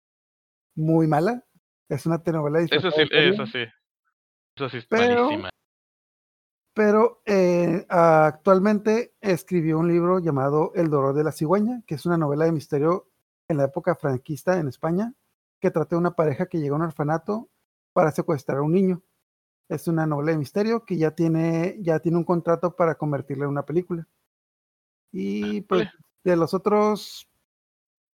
muy mala. Es una telenovela Eso sí, eso sí. Eso sí es pero, Pero eh, actualmente escribió un libro llamado El dolor de la cigüeña, que es una novela de misterio en la época franquista en España, que trata de una pareja que llega a un orfanato para secuestrar a un niño. Es una novela de misterio que ya tiene, ya tiene un contrato para convertirla en una película. Y pues de los otros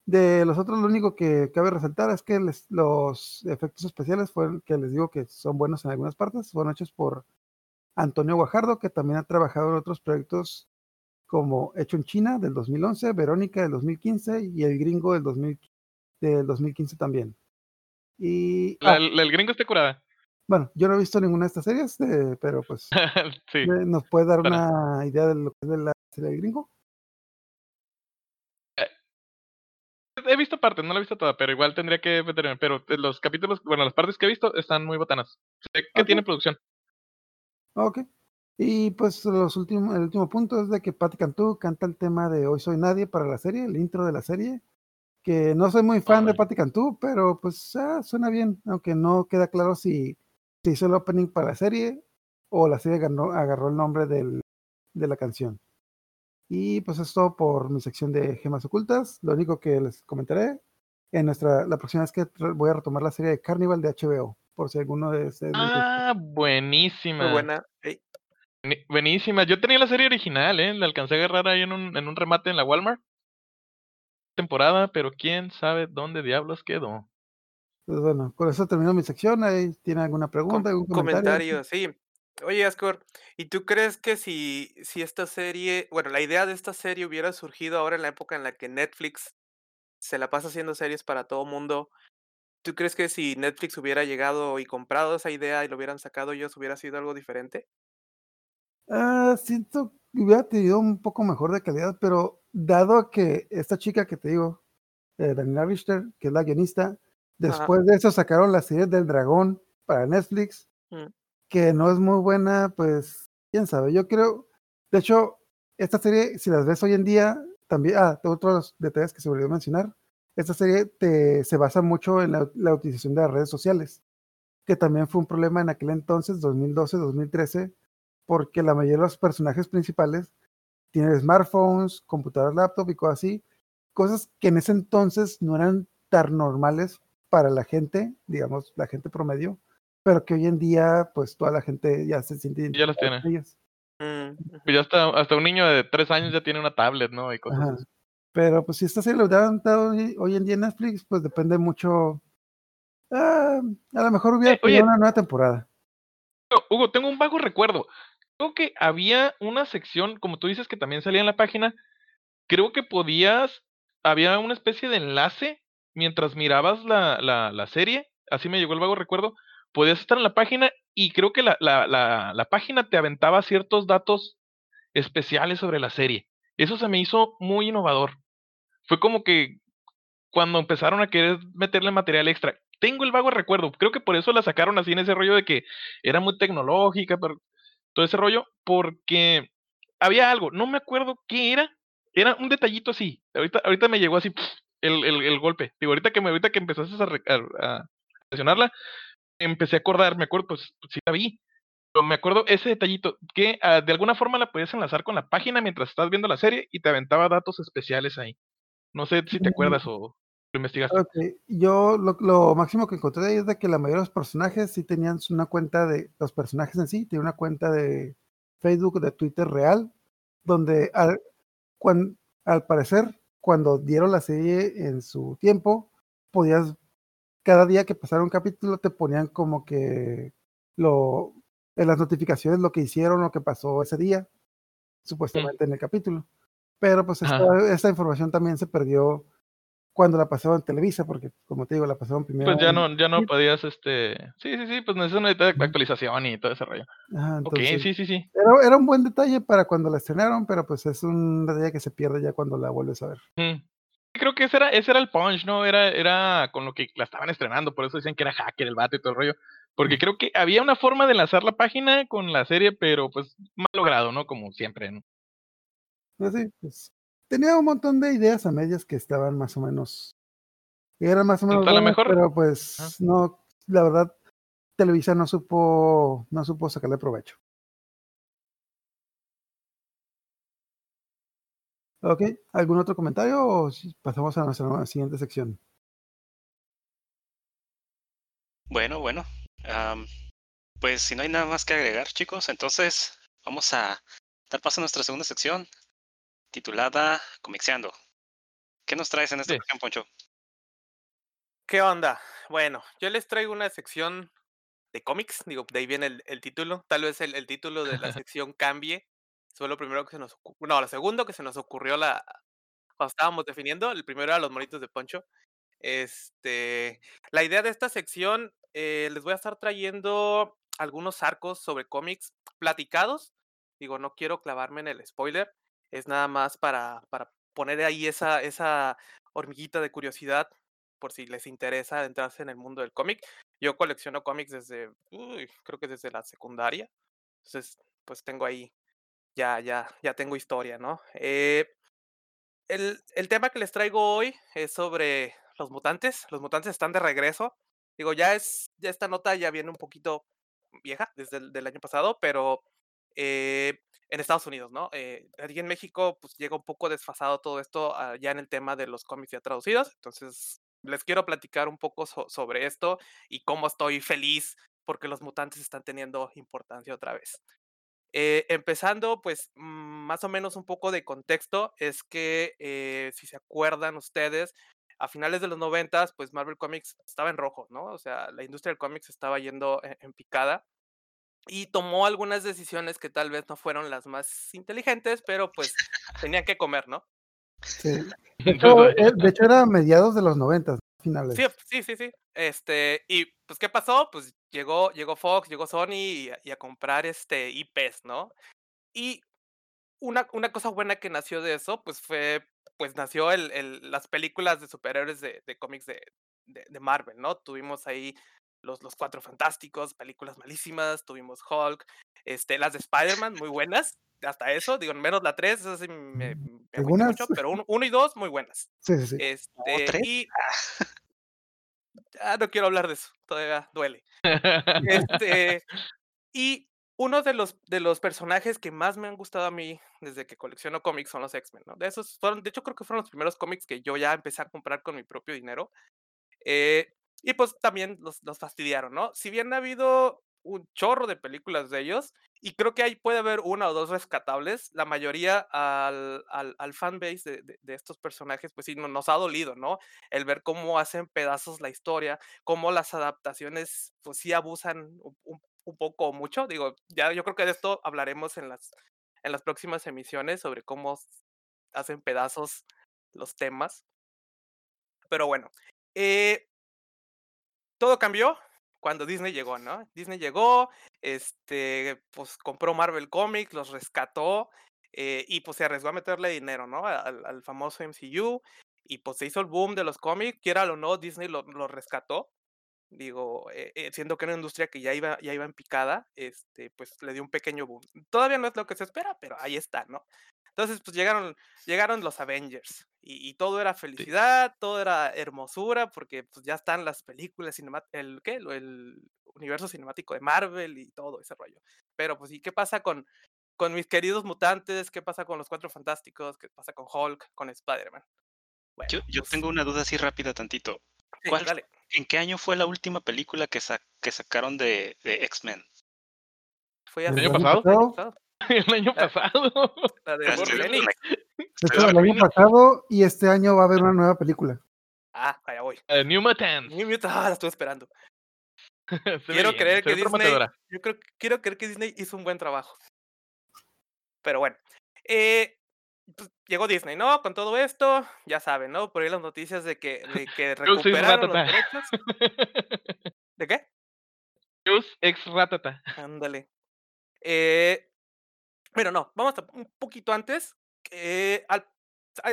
de los otros, lo único que cabe resaltar es que los efectos especiales fueron, que les digo que son buenos en algunas partes, fueron hechos por Antonio Guajardo, que también ha trabajado en otros proyectos como Hecho en China del 2011, Verónica del 2015 y El Gringo del, 2015 también. Y, ah el gringo está curada. Bueno, yo no he visto ninguna de estas series, pero pues nos puede dar una idea de lo que es la serie del gringo. he visto partes, no la he visto toda, pero igual tendría que meterme. Pero los capítulos, bueno, las partes que he visto están muy botanas. Sé que tiene producción. Ok. Y pues los últimos, el último punto es de que Patti Cantú canta el tema de Hoy Soy Nadie para la serie, el intro de la serie. Que no soy muy fan de Patti Cantú, pero pues ah, suena bien, aunque no queda claro si, si hizo el opening para la serie o la serie agarró el nombre del, de la canción. Y pues esto por mi sección de gemas ocultas. Lo único que les comentaré en nuestra la próxima vez que voy a retomar la serie de Carnival de HBO, por si alguno de ustedes. Ah, buenísima. Muy buena. Buenísima. Yo tenía la serie original, ¿eh? La alcancé a agarrar ahí en un, en un remate en la Walmart. Temporada, pero quién sabe dónde diablos quedó. Pues bueno, con eso termino mi sección. Ahí tiene alguna pregunta, algún comentario. comentario, sí. Oye, Ascor, ¿y tú crees que si, si esta serie, bueno, la idea de esta serie hubiera surgido ahora en la época en la que Netflix se la pasa haciendo series para todo mundo, ¿tú crees que si Netflix hubiera llegado y comprado esa idea y lo hubieran sacado ellos, hubiera sido algo diferente? Ah, siento hubiera tenido un poco mejor de calidad, pero dado que esta chica que te digo, eh, Daniela Richter, que es la guionista, después de eso sacaron la serie del dragón para Netflix, Mm. que no es muy buena, pues quién sabe. Yo creo, de hecho, esta serie, si las ves hoy en día, también, ah, otros detalles que se olvidó mencionar, esta serie te, se basa mucho en la, la utilización de las redes sociales, que también fue un problema en aquel entonces, 2012, 2013, porque la mayoría de los personajes principales tienen smartphones, computadoras, laptop y cosas así, cosas que en ese entonces no eran tan normales para la gente, digamos, la gente promedio, pero que hoy en día, pues toda la gente ya se siente Ya las identificada con ellas. Mm. Pues ya hasta, hasta un niño de tres años ya tiene una tablet, ¿no? Y cosas Ajá. Pero pues si esta serie lo hubieran dado hoy, en día en Netflix, pues depende mucho. ah, a lo mejor hubiera Eh, oye. una nueva temporada. Hugo, tengo un vago recuerdo. Creo que había una sección, como tú dices, que también salía en la página. Creo que podías, había una especie de enlace mientras mirabas la, la, la serie. Así me llegó el vago recuerdo. Podías estar en la página y creo que la, la, la, la página te aventaba ciertos datos especiales sobre la serie. Eso se me hizo muy innovador. Fue como que cuando empezaron a querer meterle material extra. Tengo el vago recuerdo, creo que por eso la sacaron así en ese rollo de que era muy tecnológica, todo ese rollo, porque había algo, no me acuerdo qué era, era un detallito así. Ahorita, ahorita me llegó así el, el, el golpe. Digo, ahorita que me, ahorita que empezaste a, a, a mencionarla, empecé a acordar, me acuerdo, pues sí la vi. Pero me acuerdo ese detallito, que ah, de alguna forma la podías enlazar con la página mientras estás viendo la serie y te aventaba datos especiales ahí. No sé si te acuerdas o lo investigaste. Ok, Yo lo, lo máximo que encontré ahí es de que la mayoría de los personajes sí tenían una cuenta de, los personajes en sí, tenían una cuenta de Facebook, de Twitter real, donde al, al parecer, cuando dieron la serie en su tiempo, podías, cada día que pasara un capítulo te ponían como que lo, en las notificaciones lo que hicieron, lo que pasó ese día, supuestamente en el capítulo. Pero pues esta, esta información también se perdió cuando la pasaron en Televisa, porque como te digo, la pasaron primero. Pues ya no, ya no sí, podías, este, sí, sí, sí, pues necesitas una actualización y todo ese rollo. ajá, Ok, entonces, sí, sí, sí. era, era un buen detalle para cuando la estrenaron, pero pues es un detalle que se pierde ya cuando la vuelves a ver. Mm. Creo que ese era, ese era el punch, ¿no? Era, era con lo que la estaban estrenando, por eso decían que era hacker el vato y todo el rollo. Porque creo que había una forma de enlazar la página con la serie, pero pues mal logrado, ¿no? Como siempre, ¿no? Así, pues, tenía un montón de ideas a medias que estaban más o menos, eran más o menos buenas, mejor- pero pues no, la verdad, Televisa no supo, no supo sacarle provecho. Ok, ¿algún otro comentario o pasamos a nuestra siguiente sección? Bueno, bueno. Pues si no hay nada más que agregar, chicos, entonces vamos a dar paso a nuestra segunda sección titulada Comixeando. ¿Qué nos traes en esta Sí. ocasión, Poncho? ¿Qué onda? Bueno, yo les traigo una sección de cómics, digo, de ahí viene el, el título. Tal vez el, el título de la sección cambie. Fue lo primero que se nos ocurrió. No, lo segundo que se nos ocurrió la, cuando estábamos definiendo. El primero era los monitos de Poncho. Este, la idea de esta sección, eh, les voy a estar trayendo algunos arcos sobre cómics platicados. Digo, no quiero clavarme en el spoiler. Es nada más para, para poner ahí esa, esa hormiguita de curiosidad por si les interesa adentrarse en el mundo del cómic. Yo colecciono cómics desde, creo que desde la secundaria. Entonces, pues tengo ahí, ya, ya, ya tengo historia, ¿no? Eh, el, el tema que les traigo hoy es sobre los mutantes. Los mutantes están de regreso. Digo, ya es, ya esta nota ya viene un poquito vieja desde el año pasado, pero eh, en Estados Unidos, ¿no? Eh, aquí en México, pues llega un poco desfasado todo esto ah, ya en el tema de los cómics ya traducidos. Entonces, les quiero platicar un poco so- sobre esto y cómo estoy feliz porque los mutantes están teniendo importancia otra vez. Eh, empezando, pues, mm, más o menos un poco de contexto, es que, eh, si se acuerdan ustedes, a finales de los noventas, pues Marvel Comics estaba en rojo, ¿no? O sea, la industria del cómics estaba yendo en, en picada y tomó algunas decisiones que tal vez no fueron las más inteligentes, pero pues tenían que comer, ¿no? Sí. De hecho, eh, de hecho era mediados de los noventas, finales. Sí, sí, sí, sí. Este, y pues, ¿qué pasó? Pues llegó, llegó Fox, llegó Sony y, y a comprar este IPs, ¿no? Y una, una cosa buena que nació de eso, pues fue, pues nació el, el- las películas de superhéroes de, de cómics de, de, de Marvel, ¿no? Tuvimos ahí los, los Cuatro Fantásticos, películas malísimas, tuvimos Hulk, este, las de Spider-Man, muy buenas, hasta eso, digo, menos la 3, esa sí me, me agüité Algunas. mucho, pero uno, uno y dos, muy buenas. Sí, sí, sí. Este, tres? y ah, no quiero hablar de eso, todavía duele. Este, y uno de los, de los personajes que más me han gustado a mí desde que colecciono cómics son los X-Men, ¿no? De esos fueron, de hecho creo que fueron los primeros cómics que yo ya empecé a comprar con mi propio dinero. Eh, y pues también los, los fastidiaron, ¿no? Si bien ha habido un chorro de películas de ellos, y creo que ahí puede haber una o dos rescatables, la mayoría al, al, al fanbase de, de, de estos personajes, pues sí, no- nos ha dolido, ¿no? El ver cómo hacen pedazos la historia, cómo las adaptaciones, pues sí abusan un, un- un poco o mucho. Digo, ya yo creo que de esto hablaremos en las, en las próximas emisiones sobre cómo hacen pedazos los temas. Pero bueno, eh, todo cambió cuando Disney llegó, ¿no? Disney llegó, este, pues compró Marvel Comics, los rescató eh, y pues se arriesgó a meterle dinero, ¿no? Al, al famoso MCU y pues se hizo el boom de los cómics, quiera o no, Disney lo, lo rescató. Digo, eh, eh, siendo que era una industria que ya iba, ya iba en picada, este, pues le dio un pequeño boom. Todavía no es lo que se espera, pero ahí está, ¿no? Entonces, pues llegaron, llegaron los Avengers y, y todo era felicidad, todo era hermosura, porque pues ya están las películas, el, ¿qué? El universo cinemático de Marvel y todo ese rollo. Pero pues, ¿y qué pasa con, con mis queridos mutantes? ¿Qué pasa con los Cuatro Fantásticos? ¿Qué pasa con Hulk? ¿Con Spider-Man? Bueno, Yo, yo pues, tengo una duda así rápida tantito. Sí, ¿Cuál, dale. ¿En qué año fue la última película que, sa- que sacaron de, de X-Men? Fue ¿El hace- año pasado? pasado, el año pasado. La de hecho, el año pasado y este año va a haber una nueva película. Ah, allá voy. Eh, New Mutants. New Mutants, ah, la estuve esperando. Quiero bien, creer que Disney, yo creo, quiero creer que Disney hizo un buen trabajo. Pero bueno, eh, pues, llegó Disney, ¿no? Con todo esto, ya saben, ¿no? Por ahí las noticias de que, de que recuperaron los derechos. ¿De qué? News ex Ratata. Ándale. Eh, bueno, no, vamos a un poquito antes. que al-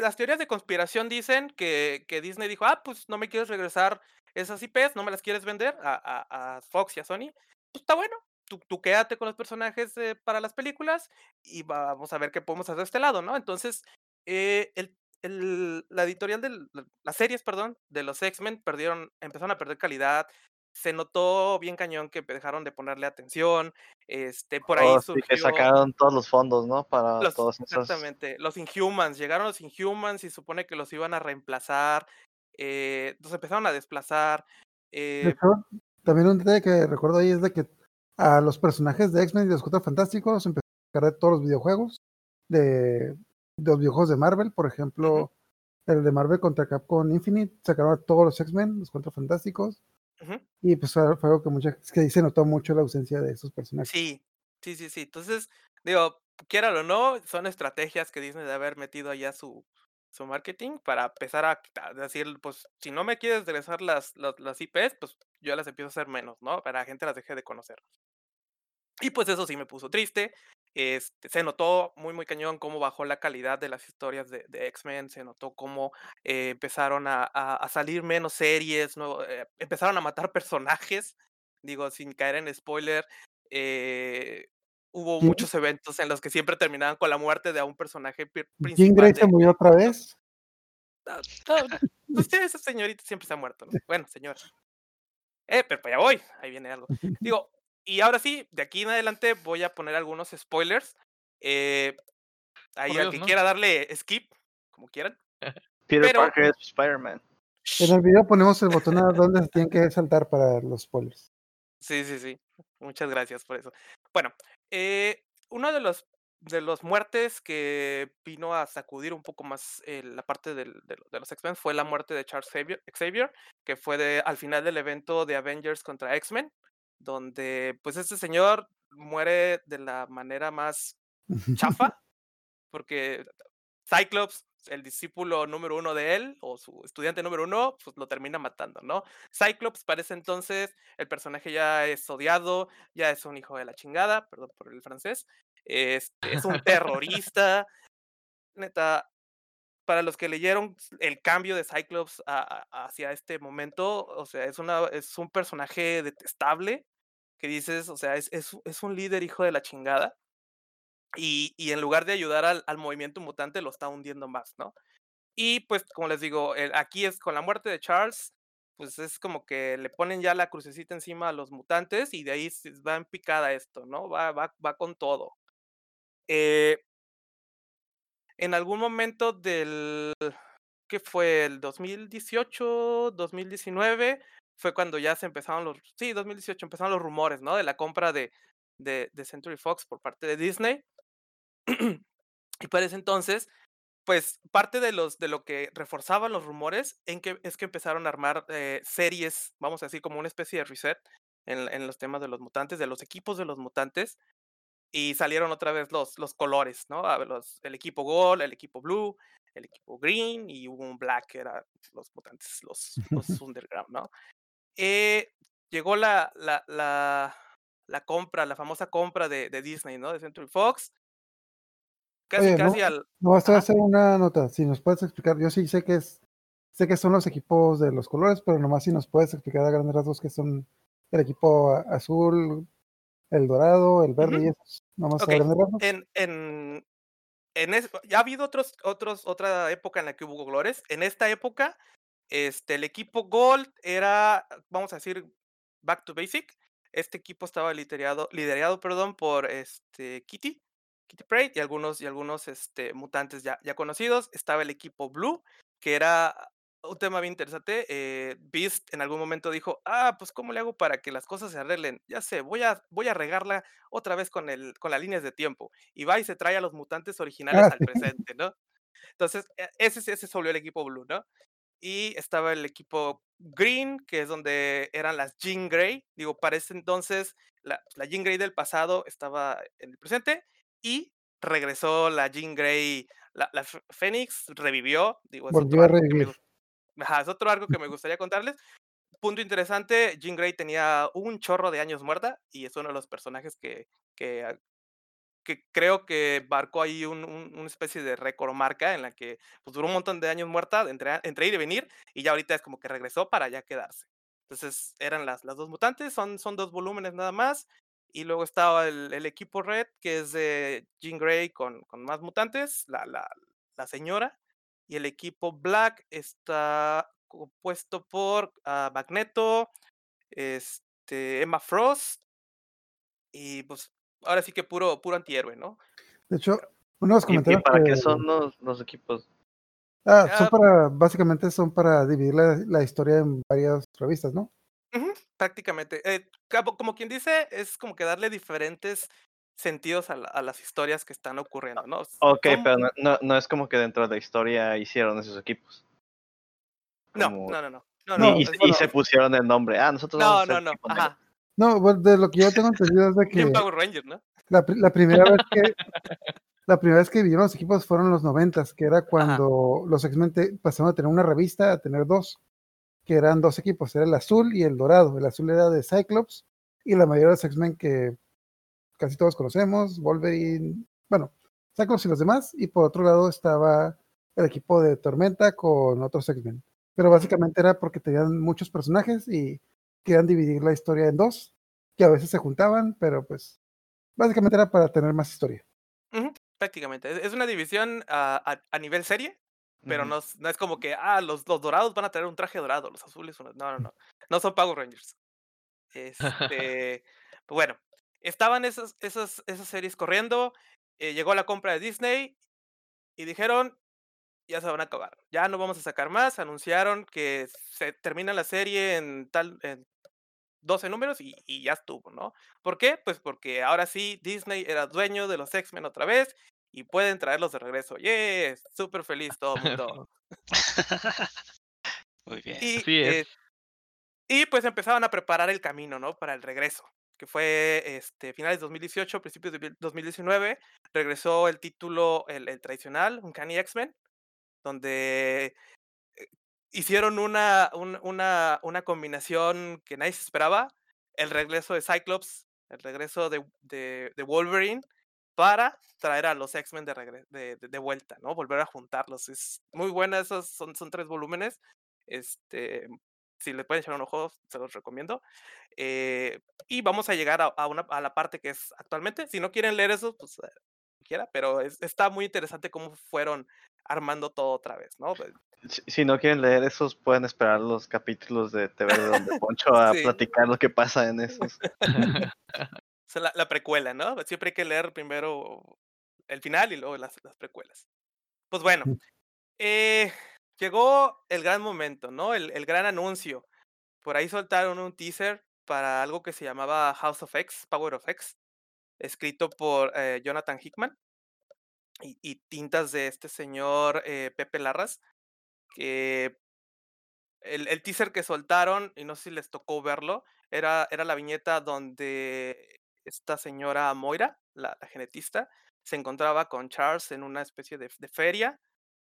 las teorías de conspiración dicen que, que Disney dijo, ah, pues no me quieres regresar esas IPs, no me las quieres vender a, a- a Fox y a Sony. Pues está bueno, tú, tú quédate con los personajes eh, para las películas y vamos a ver qué podemos hacer de este lado, ¿no? Entonces, eh, el, el- la editorial de las series, perdón, de los X-Men perdieron, empezaron a perder calidad. Se notó bien cañón que dejaron de ponerle atención. Este, por ahí Oh, sí, surgió. que sacaron todos los fondos, ¿no? Para Los, todos esos. exactamente, los Inhumans, llegaron los Inhumans y supone que los iban a reemplazar, eh, los empezaron a desplazar, De eh, también un detalle que recuerdo ahí es de que a los personajes de X-Men y los Cuatro Fantásticos empezaron a sacar de todos los videojuegos, de, de los videojuegos de Marvel, por ejemplo, el de Marvel contra Capcom Infinite, sacaron a todos los X-Men, los Cuatro Fantásticos, y pues fue algo que, mucha, que se notó mucho la ausencia de esos personajes. sí, sí, sí, sí, entonces, digo, quiera o no, son estrategias que Disney de haber metido allá su, su marketing para empezar a, a decir, pues, si no me quieres regresar las, las, las IPs, pues yo las empiezo a hacer menos, ¿no? Para que la gente las deje de conocer. Y pues eso sí me puso triste. Este, se notó muy, muy cañón cómo bajó la calidad de las historias de, de X-Men, se notó cómo eh, empezaron a, a- a salir menos series, ¿no? Eh, empezaron a matar personajes, digo, sin caer en spoiler. eh, hubo muchos eventos en los que siempre terminaban con la muerte de un personaje principal. Grey se murió otra vez. Ah, ah, pues sí, esa señorita siempre se ha muerto, ¿no? Bueno, señora. Eh, pero para allá voy, ahí viene algo. Digo, y ahora sí, de aquí en adelante voy a poner algunos spoilers. Eh, ahí Por al Dios, que ¿no? quiera darle skip, como quieran. Peter pero- Parker es Spider-Man. En el video ponemos el botón a donde se tienen que saltar para los spoilers. Sí, sí, sí. Muchas gracias por eso. Bueno, eh, uno de los de los muertes que vino a sacudir un poco más eh, la parte del- de, lo- de los X-Men fue la muerte de Charles Xavier, Xavier, que fue de, al final del evento de Avengers contra X-Men, donde pues este señor muere de la manera más chafa, porque Cyclops, el discípulo número uno de él, o su estudiante número uno, pues lo termina matando, ¿no? Cyclops, para ese entonces, el personaje ya es odiado, ya es un hijo de la chingada, perdón por el francés. este, es un terrorista. Neta, para los que leyeron el cambio de Cyclops hacia este momento, o sea, es, una, es un personaje detestable que dices, o sea, es, un líder hijo de la chingada. Y, en lugar de ayudar al, movimiento mutante, lo está hundiendo más, ¿no? Y pues, como les digo, aquí es con la muerte de Charles, pues es como que le ponen ya la crucecita encima a los mutantes y de ahí va en picada esto, ¿no? Va, va, va con todo. Eh, en algún momento del, ¿qué fue? El 2018, 2019, fue cuando ya se empezaron los, sí, 2018 empezaron los rumores, ¿no? De la compra de, de, de Century Fox por parte de Disney. y para ese entonces, pues parte de los de lo que reforzaban los rumores en que es que empezaron a armar eh, series, vamos a decir como una especie de reset en, en los temas de los mutantes, de los equipos de los mutantes y salieron otra vez los, los colores, ¿no? Los, el equipo Gold, el equipo Blue, el equipo Green y hubo un Black que era los mutantes, los, los Underground, ¿no? Eh, llegó la, la, la, la compra, la famosa compra de, de Disney, ¿no? De Century Fox. Casi, Oye, ¿no? casi al. No, esto va a Ajá. ser una nota. Si nos puedes explicar, yo sí sé que es, sé que son los equipos de los colores, pero nomás si nos puedes explicar a grandes rasgos que son el equipo azul, el dorado, el verde Ujú. y esos. Nomás Ok, a grandes rasgos. En, en, en es- ya ha habido otros, otros, otra época en la que hubo colores. En esta época, este, el equipo Gold era, vamos a decir, back to basic. Este equipo estaba liderado, liderado perdón, por este, Kitty, Kitty Pryde y algunos, y algunos este, mutantes ya, ya conocidos. Estaba el equipo Blue, que era un tema bien interesante. eh, Beast en algún momento dijo, ah, pues ¿cómo le hago para que las cosas se arreglen? Ya sé, voy a, voy a regarla otra vez con, el, con las líneas de tiempo. Y va y se trae a los mutantes originales Ah, al presente, ¿no? Entonces, e- ese, ese el equipo Blue, ¿no? Y estaba el equipo Green, que es donde eran las Jean Grey. Digo, para ese entonces, la, la Jean Grey del pasado estaba en el presente y regresó la Jean Grey, la, la Fénix revivió. Digo, Volvió a revivir. Ajá, es otro arco que me gustaría contarles. Punto interesante, Jean Grey tenía un chorro de años muerta y es uno de los personajes que, que ah, que creo que marcó ahí un, un- una especie de récord marca en la que pues, duró un montón de años muerta entre, entre ir y venir y ya ahorita es como que regresó para ya quedarse. Entonces eran las, las dos mutantes, son, son dos volúmenes nada más. Y luego estaba el, el equipo Red, que es de Jean Grey con, con más mutantes, la, la, la señora. Y el equipo Black está compuesto por ah, Magneto, este, Emma Frost y pues ahora sí que puro, puro antihéroe, ¿no? De hecho, unos ¿Y, y comentarios para que- qué son los, los equipos? Ah, son Ah. para, básicamente son para dividir la, la historia en varias revistas, ¿no? Ujú, prácticamente. Eh, como, como quien dice, es como que darle diferentes sentidos a, la- a las historias que están ocurriendo, ¿no? Ok, pero no, no, no es como que dentro de la historia hicieron esos equipos. No, como- no, no, no. No, Y, no, se pusieron el nombre. Ah, nosotros vamos a no, hacer no, no. Ajá. No, bueno, de lo que yo tengo entendido es de que Power Ranger, ¿no? la, pri- la primera vez que la primera vez que vivieron los equipos fueron en los noventas, que era cuando los X-Men te- pasaron a tener una revista a tener dos, que eran dos equipos, era el azul y el dorado. El azul era de Cyclops y la mayoría de los X-Men que casi todos conocemos, Wolverine, bueno, Cyclops y los demás, y por otro lado estaba el equipo de Tormenta con otros X-Men. Pero básicamente era porque tenían muchos personajes y querían dividir la historia en dos, que a veces se juntaban, pero pues básicamente era para tener más historia. Prácticamente. Es, una división a, a- a nivel serie, pero no, es- no es como que, ah, los, los dorados van a tener un traje dorado, los azules, no, no, no. No son Power Rangers. Este, bueno, estaban esas, esas, esas series corriendo, eh, llegó la compra de Disney y dijeron, ya se van a acabar, ya no vamos a sacar más, anunciaron que se termina la serie en tal, en 12 números y, y ya estuvo, ¿no? ¿Por qué? Pues porque ahora sí Disney era dueño de los X-Men otra vez y pueden traerlos de regreso. ¡Yeah! Súper feliz todo el mundo. Muy bien. Y, Así es. eh, y pues empezaban a preparar el camino, ¿no? Para el regreso, que fue este, finales de 2018, principios de 2019. Regresó el título, el, tradicional, Uncanny X-Men, donde eh, hicieron una, un- una, una combinación que nadie se esperaba. El regreso de Cyclops, el regreso de, de, Wolverine para traer a los X-Men de, de- de vuelta, ¿no? Volver a juntarlos. Es muy buena, esos son, son tres volúmenes. Este, si le pueden echar un ojo, se los recomiendo. Eh, y vamos a llegar a, a una, a la parte que es actualmente. Si no quieren leer eso, pues eh, quiera, pero es- está muy interesante cómo fueron armando todo otra vez, ¿no? Pues, Si, si no quieren leer esos, pueden esperar los capítulos de TV de donde Poncho a Sí. platicar lo que pasa en esos. o sea, la, la precuela, ¿no? Siempre hay que leer primero el final y luego las, las precuelas. Pues bueno, eh, llegó el gran momento, ¿no? El, el gran anuncio. Por ahí soltaron un teaser para algo que se llamaba House of X, Power of X, escrito por eh, Jonathan Hickman y, tintas de este señor eh, Pepe Larraz, que el, el teaser que soltaron, y no sé si les tocó verlo, era, era la viñeta donde esta señora Moira, la, genetista, se encontraba con Charles en una especie de feria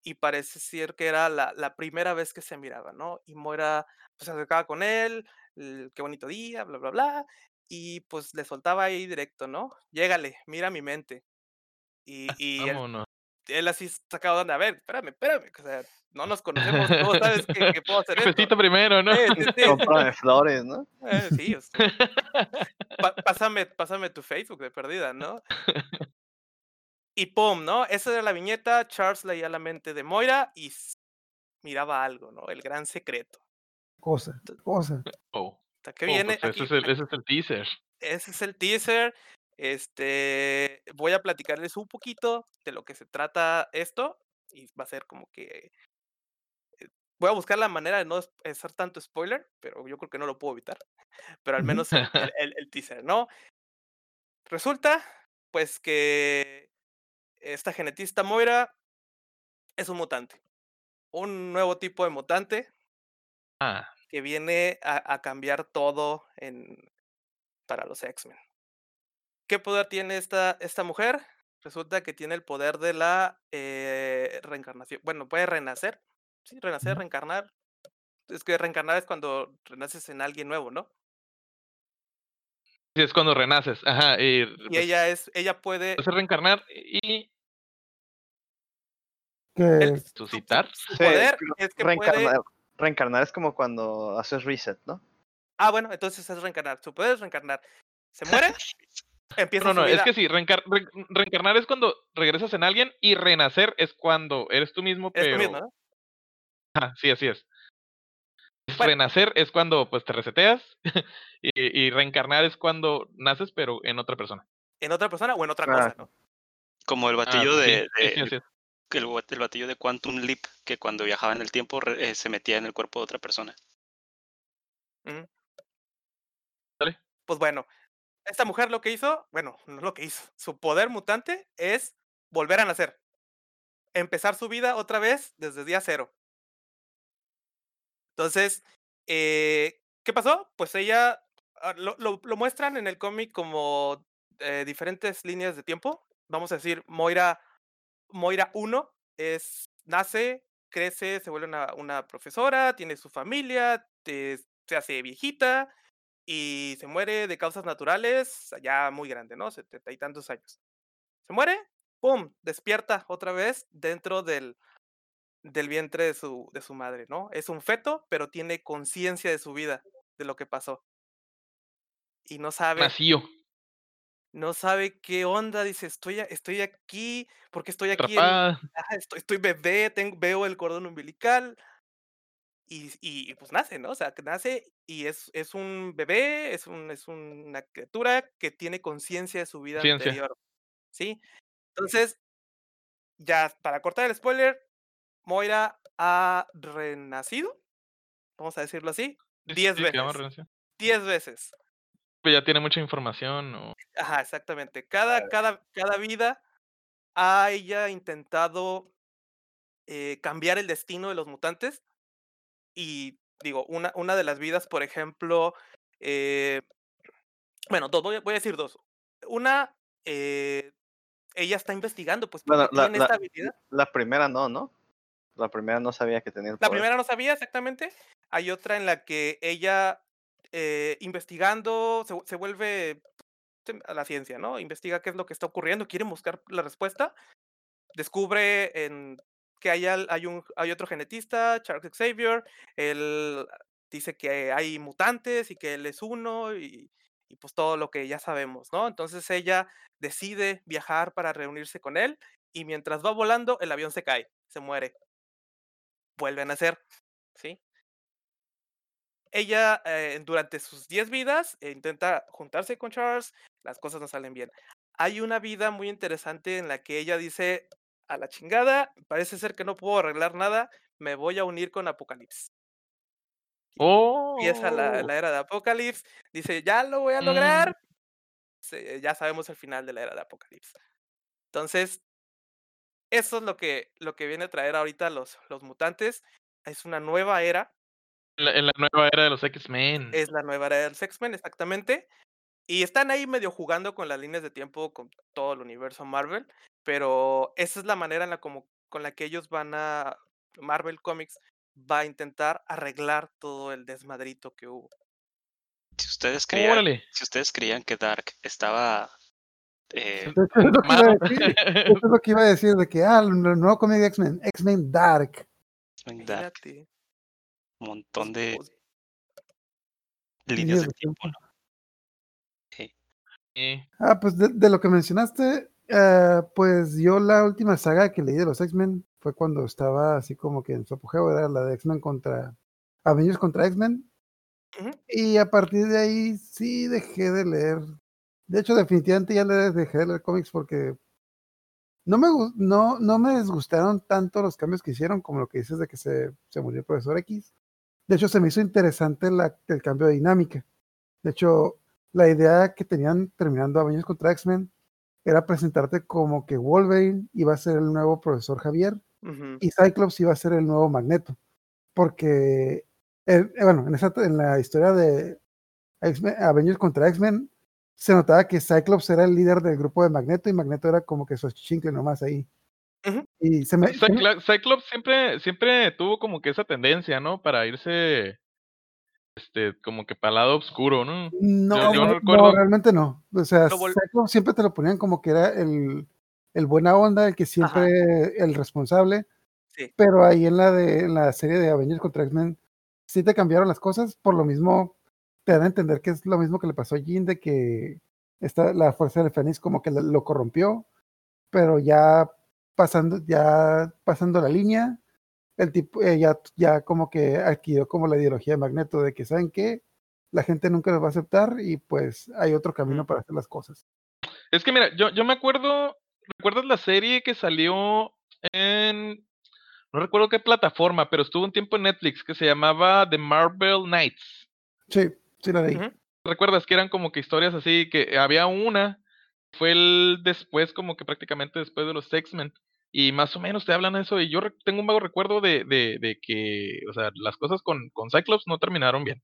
y parece ser que era la, la primera vez que se miraban, ¿no? Y Moira pues, se acercaba con él, el- qué bonito día, bla, bla, bla, y pues le soltaba ahí directo, ¿no? Llégale, mira mi mente. Y, y él, Vámonos. él así sacado de onda, a ver, espérame, espérame, o sea, no nos conocemos, ¿cómo sabes que, que puedo hacer esto? Primero, ¿no? Sí, sí, sí. Cómprame flores, ¿no? Eh, sí, o sea, pásame, pásame tu Facebook de perdida, ¿no? Y pum, ¿no? Esa era la viñeta, Charles leía la mente de Moira y miraba algo, ¿no? El gran secreto. Cosa, cosa. Oh, Hasta que oh, viene, pues aquí- ese, es el, ese es el teaser. ese es el teaser. Este, voy a platicarles un poquito de lo que se trata esto y va a ser como que eh, voy a buscar la manera de no hacer tanto spoiler, pero yo creo que no lo puedo evitar. Pero al menos el, el- el- el teaser, ¿no? Resulta, pues que esta genetista Moira es un mutante, un nuevo tipo de mutante Ah, que viene a, a cambiar todo en, para los X-Men. ¿Qué poder tiene esta, esta mujer? Resulta que tiene el poder de la eh, reencarnación. Bueno, puede renacer. Sí, renacer, reencarnar. Es que reencarnar es cuando renaces en alguien nuevo, ¿no? Sí, es cuando renaces. Ajá, y, Y pues, ella es, ella puede puedes reencarnar y resucitar. Su, su Sí, poder pero es que puede. reencarnar, reencarnar es como cuando haces reset, ¿no? Ah, bueno, entonces es reencarnar. Su poder es reencarnar. Se muere, empieza No, no, su es que sí, reencar- re- reencarnar es cuando regresas en alguien y renacer es cuando eres tú mismo, Es pero... tú mismo, sí, así es. Es Bueno. Renacer es cuando pues te reseteas y, y reencarnar es cuando naces pero en otra persona. En otra persona o en otra Ah, cosa, ¿no? Como el Ah, batillo sí, de, sí, de- el, ba- el batillo de Quantum Leap, que cuando viajaba en el tiempo re- eh, se metía en el cuerpo de otra persona. Pues bueno, esta mujer lo que hizo, bueno, no lo que hizo, su poder mutante es volver a nacer. Empezar su vida otra vez desde día cero. Entonces, eh, ¿qué pasó? Pues ella ah, lo, muestran en el cómic como eh, diferentes líneas de tiempo. Vamos a decir, Moira, Moira 1 es, nace, crece, se vuelve una, profesora, tiene su familia, te- se hace viejita y se muere de causas naturales, ya muy grande, ¿no? Setenta y tantos años. Se muere, ¡pum! Despierta otra vez dentro del, del vientre de su, de su madre, ¿no? Es un feto, pero tiene conciencia de su vida, de lo que pasó. Y no sabe, Nació, no sabe qué onda, dice, estoy, estoy aquí, porque estoy aquí? en- ah, estoy, estoy bebé, tengo, veo el cordón umbilical. Y, y, pues nace, ¿no? O sea, que nace y es, es un bebé, es, un, es una criatura que tiene conciencia de su vida Conciencia. anterior. ¿Sí? Entonces, ya para cortar el spoiler, Moira ha renacido, vamos a decirlo así, Sí, 10 sí, veces. renacer. 10 veces. Pues ya tiene mucha información. o- Ajá, exactamente. Cada, cada, cada vida ha ella intentado eh, cambiar el destino de los mutantes. Y digo, una, una de las vidas, por ejemplo, eh, bueno, dos, voy, a- voy a decir dos. Una, eh, ella está investigando, pues, tiene la- esta habilidad. la primera no, ¿no? La primera no sabía que tenía el La poder. primera no sabía exactamente. Hay otra en la que ella, eh, investigando, se, se vuelve a la ciencia, ¿no? Investiga qué es lo que está ocurriendo, quiere buscar la respuesta. Descubre en que hay, hay, un, hay otro genetista, Charles Xavier. Él dice que hay mutantes y que él es uno y, y pues todo lo que ya sabemos, ¿no? Entonces ella decide viajar para reunirse con él y mientras va volando, el avión se cae, se muere. Vuelve a nacer, ¿sí? ella eh, durante sus 10 vidas eh, intenta juntarse con Charles, las cosas no salen bien. Hay una vida muy interesante en la que ella dice, a la chingada, parece ser que no puedo arreglar nada, me voy a unir con Apocalipsis. Empieza la, Oh. la era de Apocalipsis, dice, ya lo voy a Mm. lograr. Se- ya sabemos el final de la era de Apocalipsis. Entonces, eso es lo que, lo que viene a traer ahorita los, los mutantes. Es una nueva era, En la, en la nueva era de los X-Men. es la nueva era de los X-Men, exactamente. Y están ahí medio jugando con las líneas de tiempo con todo el universo Marvel, pero esa es la manera en la como con la que ellos van a Marvel Comics va a intentar arreglar todo el desmadrito que hubo. Si ustedes creían, Órale. si ustedes creían que Dark estaba eh, De hecho, es lo que iba a decir, eso es lo que iba a decir de que, ah, cómic de X-Men, X-Men Dark. X-Men Dark, un montón de pues, líneas de de tiempo, ¿no? Sí. Sí. Ah, pues de, de lo que mencionaste, eh, pues yo la última saga que leí de los X-Men fue cuando estaba así como que en su apogeo, era la de X-Men contra Avengers contra X-Men. Y a partir de ahí sí dejé de leer. De hecho, definitivamente ya le dejé de leer cómics porque no me, no, no me disgustaron tanto los cambios que hicieron como lo que dices de que se, se murió el profesor X. De hecho, se me hizo interesante la- el cambio de dinámica. De hecho, la idea que tenían terminando Avengers contra X-Men era presentarte como que Wolverine iba a ser el nuevo profesor Javier y Cyclops iba a ser el nuevo Magneto. Porque, eh, bueno, en, esa, en la historia de Avengers contra X-Men, se notaba que Cyclops era el líder del grupo de Magneto y Magneto era como que su chincle nomás ahí. Y se me. Cyclops siempre, siempre tuvo como que esa tendencia, ¿no? Para irse, este, como que para el lado oscuro, ¿no? No, yo no, no, recuerdo- realmente no. O sea, Cyclops siempre te lo ponían como que era el, el buena onda, el que siempre, el responsable. Sí. Pero ahí en la de en la serie de Avengers contra X-Men, sí te cambiaron las cosas. Por lo mismo, te dan a entender que es lo mismo que le pasó a Jean, de que esta, la fuerza del Fénix como que lo- corrompió. Pero ya pasando, ya pasando la línea, el tipo eh, ya, ya como que adquirió como la ideología de Magneto de que, ¿saben qué? La gente nunca los va a aceptar y pues hay otro camino para hacer las cosas. Es que mira, yo, yo me acuerdo, ¿recuerdas la serie que salió en, no recuerdo qué plataforma, pero estuvo un tiempo en Netflix que se llamaba The Marvel Knights? Sí, sí la leí. Ujú. ¿Recuerdas que eran como que historias así, que había una, fue el después, como que prácticamente después de los X-Men, y más o menos te hablan eso, y yo tengo un vago recuerdo de, de, de que, o sea, las cosas con, con Cyclops no terminaron bien.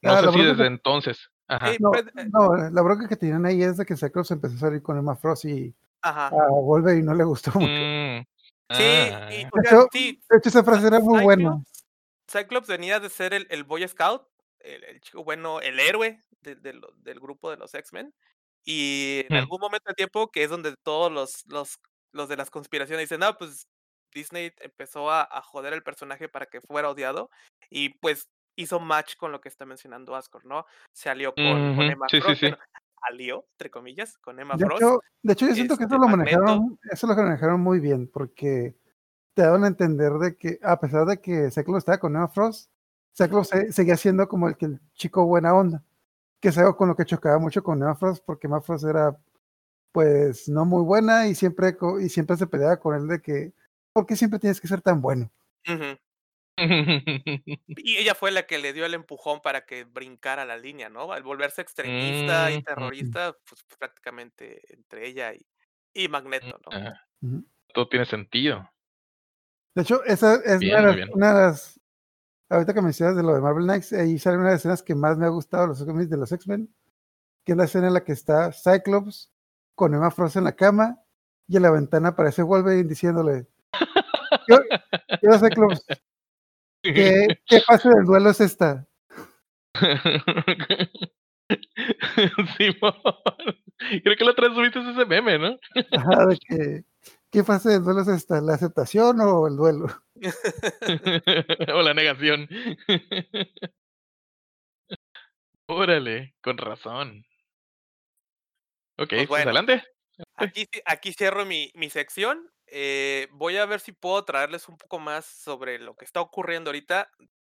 No Ah, sé si desde que- entonces. Ajá. No, pues, eh, no, la bronca que tenían ahí es de que Cyclops empezó a salir con Emma Frost y ajá. a Wolverine no le gustó mucho. Mm, Sí, ah. y, o De hecho, sí, de hecho, esa frase era muy buena. Cyclops, Cyclops venía de ser el, el Boy Scout, el, el chico bueno, el héroe de- de lo- del grupo de los X-Men. Y en algún momento del tiempo, que es donde todos los, los, los de las conspiraciones dicen, no, pues Disney empezó a, a joder el personaje para que fuera odiado. Y pues hizo match con lo que está mencionando Ascor, ¿no? Se alió con, con Ujú, Emma sí, sí, Frost. sí. bueno, alió, entre comillas, con Emma De Frost. hecho, de hecho, yo siento que eso este, lo Magneto. manejaron, eso lo manejaron muy bien, porque te daban a entender de que, a pesar de que Cyclops estaba con Emma Frost, Cyclops se- seguía siendo como el que el chico buena onda, que es algo con lo que chocaba mucho con Emma Frost, porque Emma Frost era, pues, no muy buena y siempre, y siempre se peleaba con él de que, ¿por qué siempre tienes que ser tan bueno? Y ella fue la que le dio el empujón para que brincara la línea, ¿no? Al volverse extremista y Mm, terrorista, pues prácticamente entre ella y, y Magneto, ¿no? Todo tiene sentido. De hecho, esa es Bien, una, de las, una de las- ahorita que mencionas de lo de Marvel Knights, ahí sale una de las escenas que más me ha gustado los de los X-Men, que es la escena en la que está Cyclops con Emma Frost en la cama y en la ventana aparece Wolverine diciéndole, yo, yo Cyclops, ¿qué, qué fase del duelo es esta? Simón. Creo que la otra vez subiste ese meme, ¿no? Ajá, de que, ¿qué fase del duelo es esta? ¿La aceptación o el duelo? o la negación. Órale, con razón. Ok, pues, bueno. adelante. Aquí, ci- aquí cierro mi, mi sección. eh, voy a ver si puedo traerles un poco más sobre lo que está ocurriendo ahorita.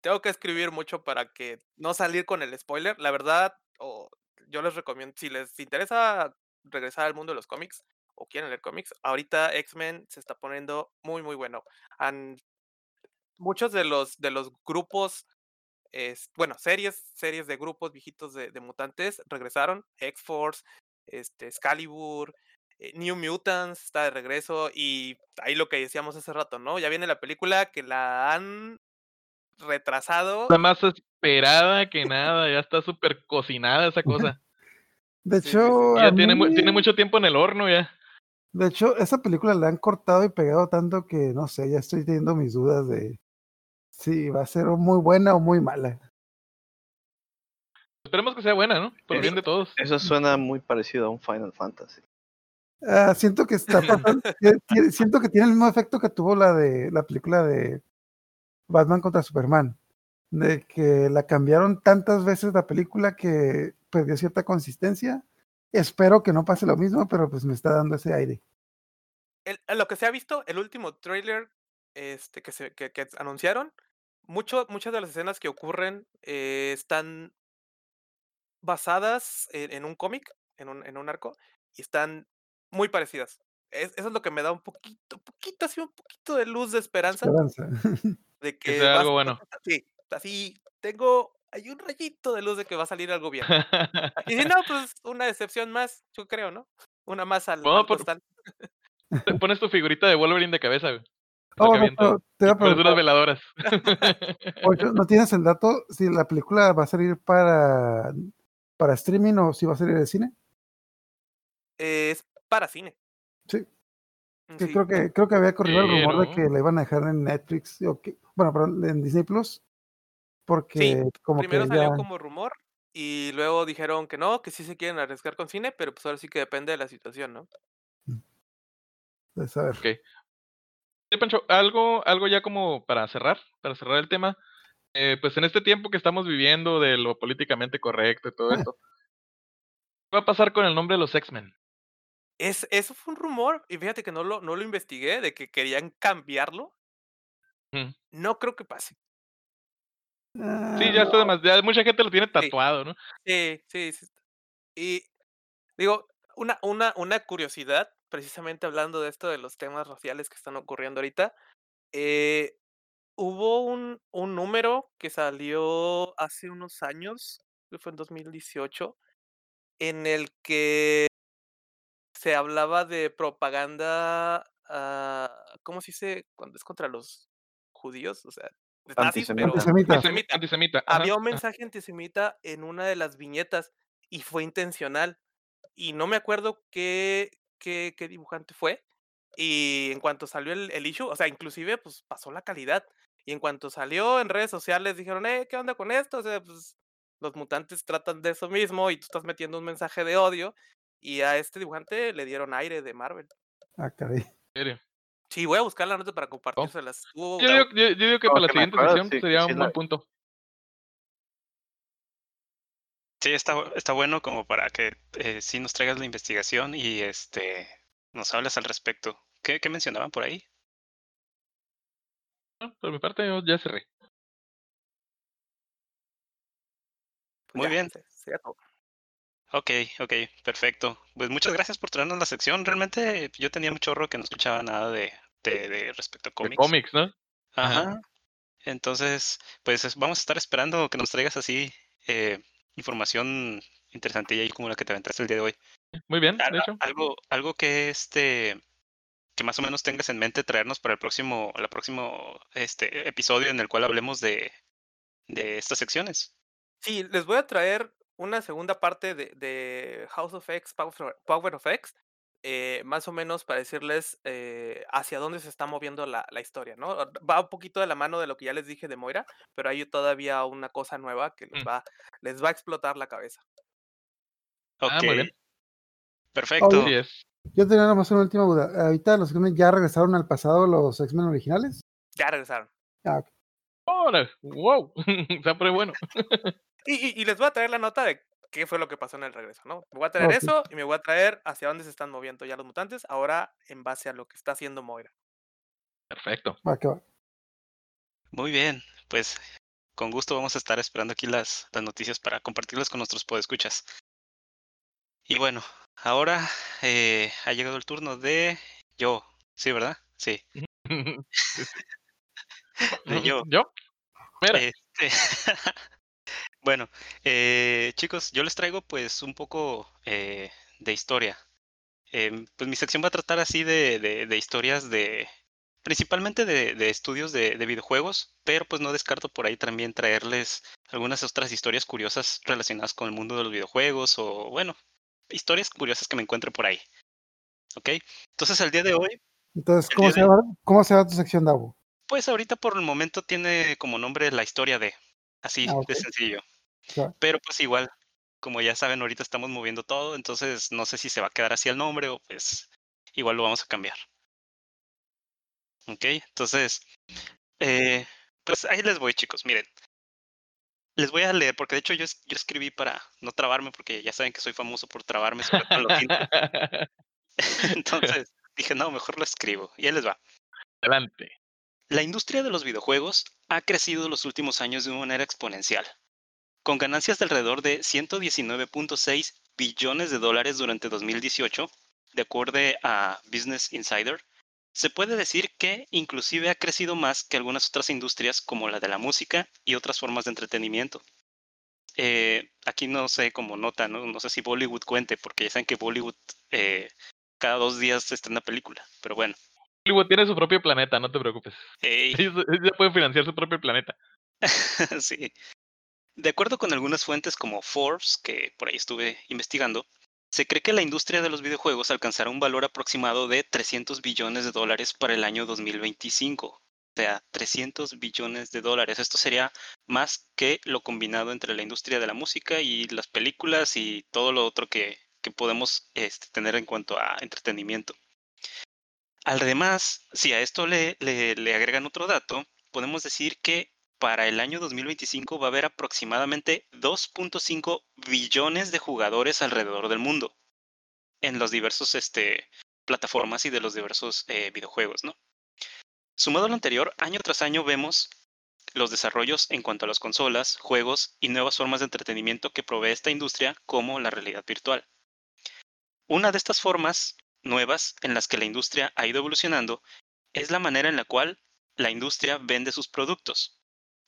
Tengo que escribir mucho para que no salir con el spoiler. La verdad, o yo les recomiendo, si les interesa regresar al mundo de los cómics o quieren leer cómics, ahorita X-Men se está poniendo muy, muy bueno. Han- muchos de los, de los grupos es, bueno, series, series de grupos viejitos de, de mutantes regresaron. X-Force, este, Excalibur, eh, New Mutants está de regreso. Y ahí lo que decíamos hace rato, ¿no? Ya viene la película que la han retrasado. Está más esperada que nada, ya está súper cocinada esa cosa. De Sí, sí, sí. hecho, Ya a tiene, mí- tiene mucho tiempo en el horno ya. De hecho, esa película la han cortado y pegado tanto que no sé, ya estoy teniendo mis dudas de si va a ser muy buena o muy mala. Esperemos que sea buena, ¿no? Por el Eh, bien de todos. Eso suena muy parecido a un Final Fantasy. Ah, siento que está siento que tiene el mismo efecto que tuvo la de la película de Batman contra Superman, de que la cambiaron tantas veces la película que perdió cierta consistencia. Espero que no pase lo mismo, pero pues me está dando ese aire. el- a lo que se ha visto, el último trailer este, que, se, que, que anunciaron, mucho, muchas de las escenas que ocurren eh, están basadas en, en un cómic, en un, en un arco, y están muy parecidas. Es- eso es lo que me da un poquito, poquito, así un poquito de luz de esperanza Esperanza. de Que que sea algo bueno. Sí, así tengo, hay un rayito de luz de que va a salir algo bien. Y si no, pues una decepción más, yo creo, ¿no? Una más al, No, al por-. Te pones tu figurita de Wolverine de cabeza, güey. Oh, no, te voy a pones unas preguntar, veladoras. Ocho, ¿no tienes el dato si la película va a salir para, para streaming o si va a salir de cine? Es para cine. Sí. Mm, Sí, creo que creo que había corrido el rumor de que la iban a dejar en Netflix, o que- bueno, perdón, en Disney Plus, porque como Primero que salió ya, como rumor y luego dijeron que no, que sí se quieren arriesgar con cine, pero pues ahora sí que depende de la situación, ¿no? pues, a ver. Ok. Sí, Pancho, algo, algo ya como para cerrar, para cerrar el tema. eh, pues en este tiempo que estamos viviendo de lo políticamente correcto y todo esto, ¿qué va a pasar con el nombre de los X-Men? Es, eso fue un rumor y fíjate que no lo, no lo investigué, de que querían cambiarlo. Ujú. No creo que pase. Sí, ya está Ah, demasiado. Mucha gente lo tiene tatuado, ¿no? Sí, sí, sí. Y digo, una, una, una curiosidad, precisamente hablando de esto de los temas raciales que están ocurriendo ahorita, eh, hubo un, un número que salió hace unos años, que fue en 2018, en el que se hablaba de propaganda, ah, ¿cómo se dice cuando es contra los judíos? O sea, de nazis, pero Antisemita. Antisemi- antisemita. Antisemita. Había un mensaje antisemita en una de las viñetas y fue intencional. Y no me acuerdo qué, qué, qué dibujante fue. Y en cuanto salió el, el issue, o sea, inclusive pues pasó la calidad. Y en cuanto salió en redes sociales dijeron, eh, ¿qué onda con esto? O sea, pues los mutantes tratan de eso mismo y tú estás metiendo un mensaje de odio. Y a este dibujante le dieron aire de Marvel. ah, caray. En serio. Sí, voy a buscar la nota para compartírselas. Yo digo, yo, yo digo que para la siguiente acuerdo, sesión sí, sería sí un buen punto. Sí, está, está bueno como para que eh, sí nos traigas la investigación y este nos hables al respecto. ¿Qué, qué mencionaban por ahí? No, Por mi parte, yo ya cerré. pues Muy ya, bien. se- sería todo. Ok, ok, perfecto. Pues muchas gracias por traernos la sección. Realmente yo tenía un chorro que no escuchaba nada de, de, de respecto a De cómics. cómics, ¿no? Ajá. Ajá. Entonces, pues es- vamos a estar esperando que nos traigas así eh, información interesantilla y como la que te aventaste el día de hoy. Muy bien, de hecho. Algo, algo que este que más o menos tengas en mente traernos para el próximo, el próximo este episodio en el cual hablemos de, de estas secciones. Sí, les voy a traer una segunda parte de, de House of X, Power, Power of X, eh, más o menos para decirles eh, hacia dónde se está moviendo la, la historia, ¿no? Va un poquito de la mano de lo que ya les dije de Moira, pero hay todavía una cosa nueva que les Mm. va, les va a explotar la cabeza. Ok. Ah, muy bien. Perfecto. Así es. Yo tenía nada más una última duda. Ahorita los X-Men ya regresaron al pasado los X-Men originales. Ya regresaron. Ah, wow. Está pre bueno. Y, y- y les voy a traer la nota de qué fue lo que pasó en el regreso, ¿no? Me voy a traer eso y me voy a traer hacia dónde se están moviendo ya los mutantes, ahora en base a lo que está haciendo Moira. Perfecto. Va, que va. Muy bien. Pues con gusto vamos a estar esperando aquí las, las noticias para compartirlas con nuestros podescuchas. Y bueno, ahora eh, ha llegado el turno de yo. Sí, ¿verdad? Sí. De yo. ¿Yo? Mira, Este, bueno, eh, chicos, yo les traigo pues un poco eh, de historia. Em, pues mi sección va a tratar así de, de- de historias de, principalmente de, de estudios de, de videojuegos, pero pues no descarto por ahí también traerles algunas otras historias curiosas relacionadas con el mundo de los videojuegos o bueno, historias curiosas que me encuentre por ahí. ¿Ok? Entonces el día de hoy Entonces, ¿cómo se, de- llama, ¿cómo se llama tu sección, Davo? Pues ahorita por el momento tiene como nombre la historia de, así Ah, de sencillo. Pero pues igual, como ya saben, ahorita estamos moviendo todo, entonces no sé si se va a quedar así el nombre o pues igual lo vamos a cambiar. Ok, entonces, eh, pues ahí les voy chicos, miren. Les voy a leer, porque de hecho yo, es- yo escribí para no trabarme, porque ya saben que soy famoso por trabarme sobre todo. Entonces dije, no, mejor lo escribo. Y ahí les va. Adelante. La industria de los videojuegos ha crecido en los últimos años de una manera exponencial, con ganancias de alrededor de 119.6 billones de dólares durante 2018, de acuerdo a Business Insider. Se puede decir que inclusive ha crecido más que algunas otras industrias como la de la música y otras formas de entretenimiento. Eh, aquí no sé como nota, ¿no? sé si Bollywood cuente, porque ya saben que Bollywood eh, cada dos días está en una película, pero bueno. Hollywood tiene su propio planeta, no te preocupes. Ellos, ellos ya pueden financiar su propio planeta. sí. De acuerdo con algunas fuentes como Forbes, que por ahí estuve investigando, se cree que la industria de los videojuegos alcanzará un valor aproximado de 300 billones de dólares para el año 2025. O sea, 300 billones de dólares. Esto sería más que lo combinado entre la industria de la música y las películas y todo lo otro que, que podemos este, tener en cuanto a entretenimiento. Además, si a esto le, agregan otro dato, podemos decir que para el año 2025 va a haber aproximadamente 2.5 billones de jugadores alrededor del mundo en los diversos este, plataformas y de los diversos eh, videojuegos, ¿no? Sumado a lo anterior, año tras año vemos los desarrollos en cuanto a las consolas, juegos y nuevas formas de entretenimiento que provee esta industria como la realidad virtual. Una de estas formas nuevas en las que la industria ha ido evolucionando es la manera en la cual la industria vende sus productos.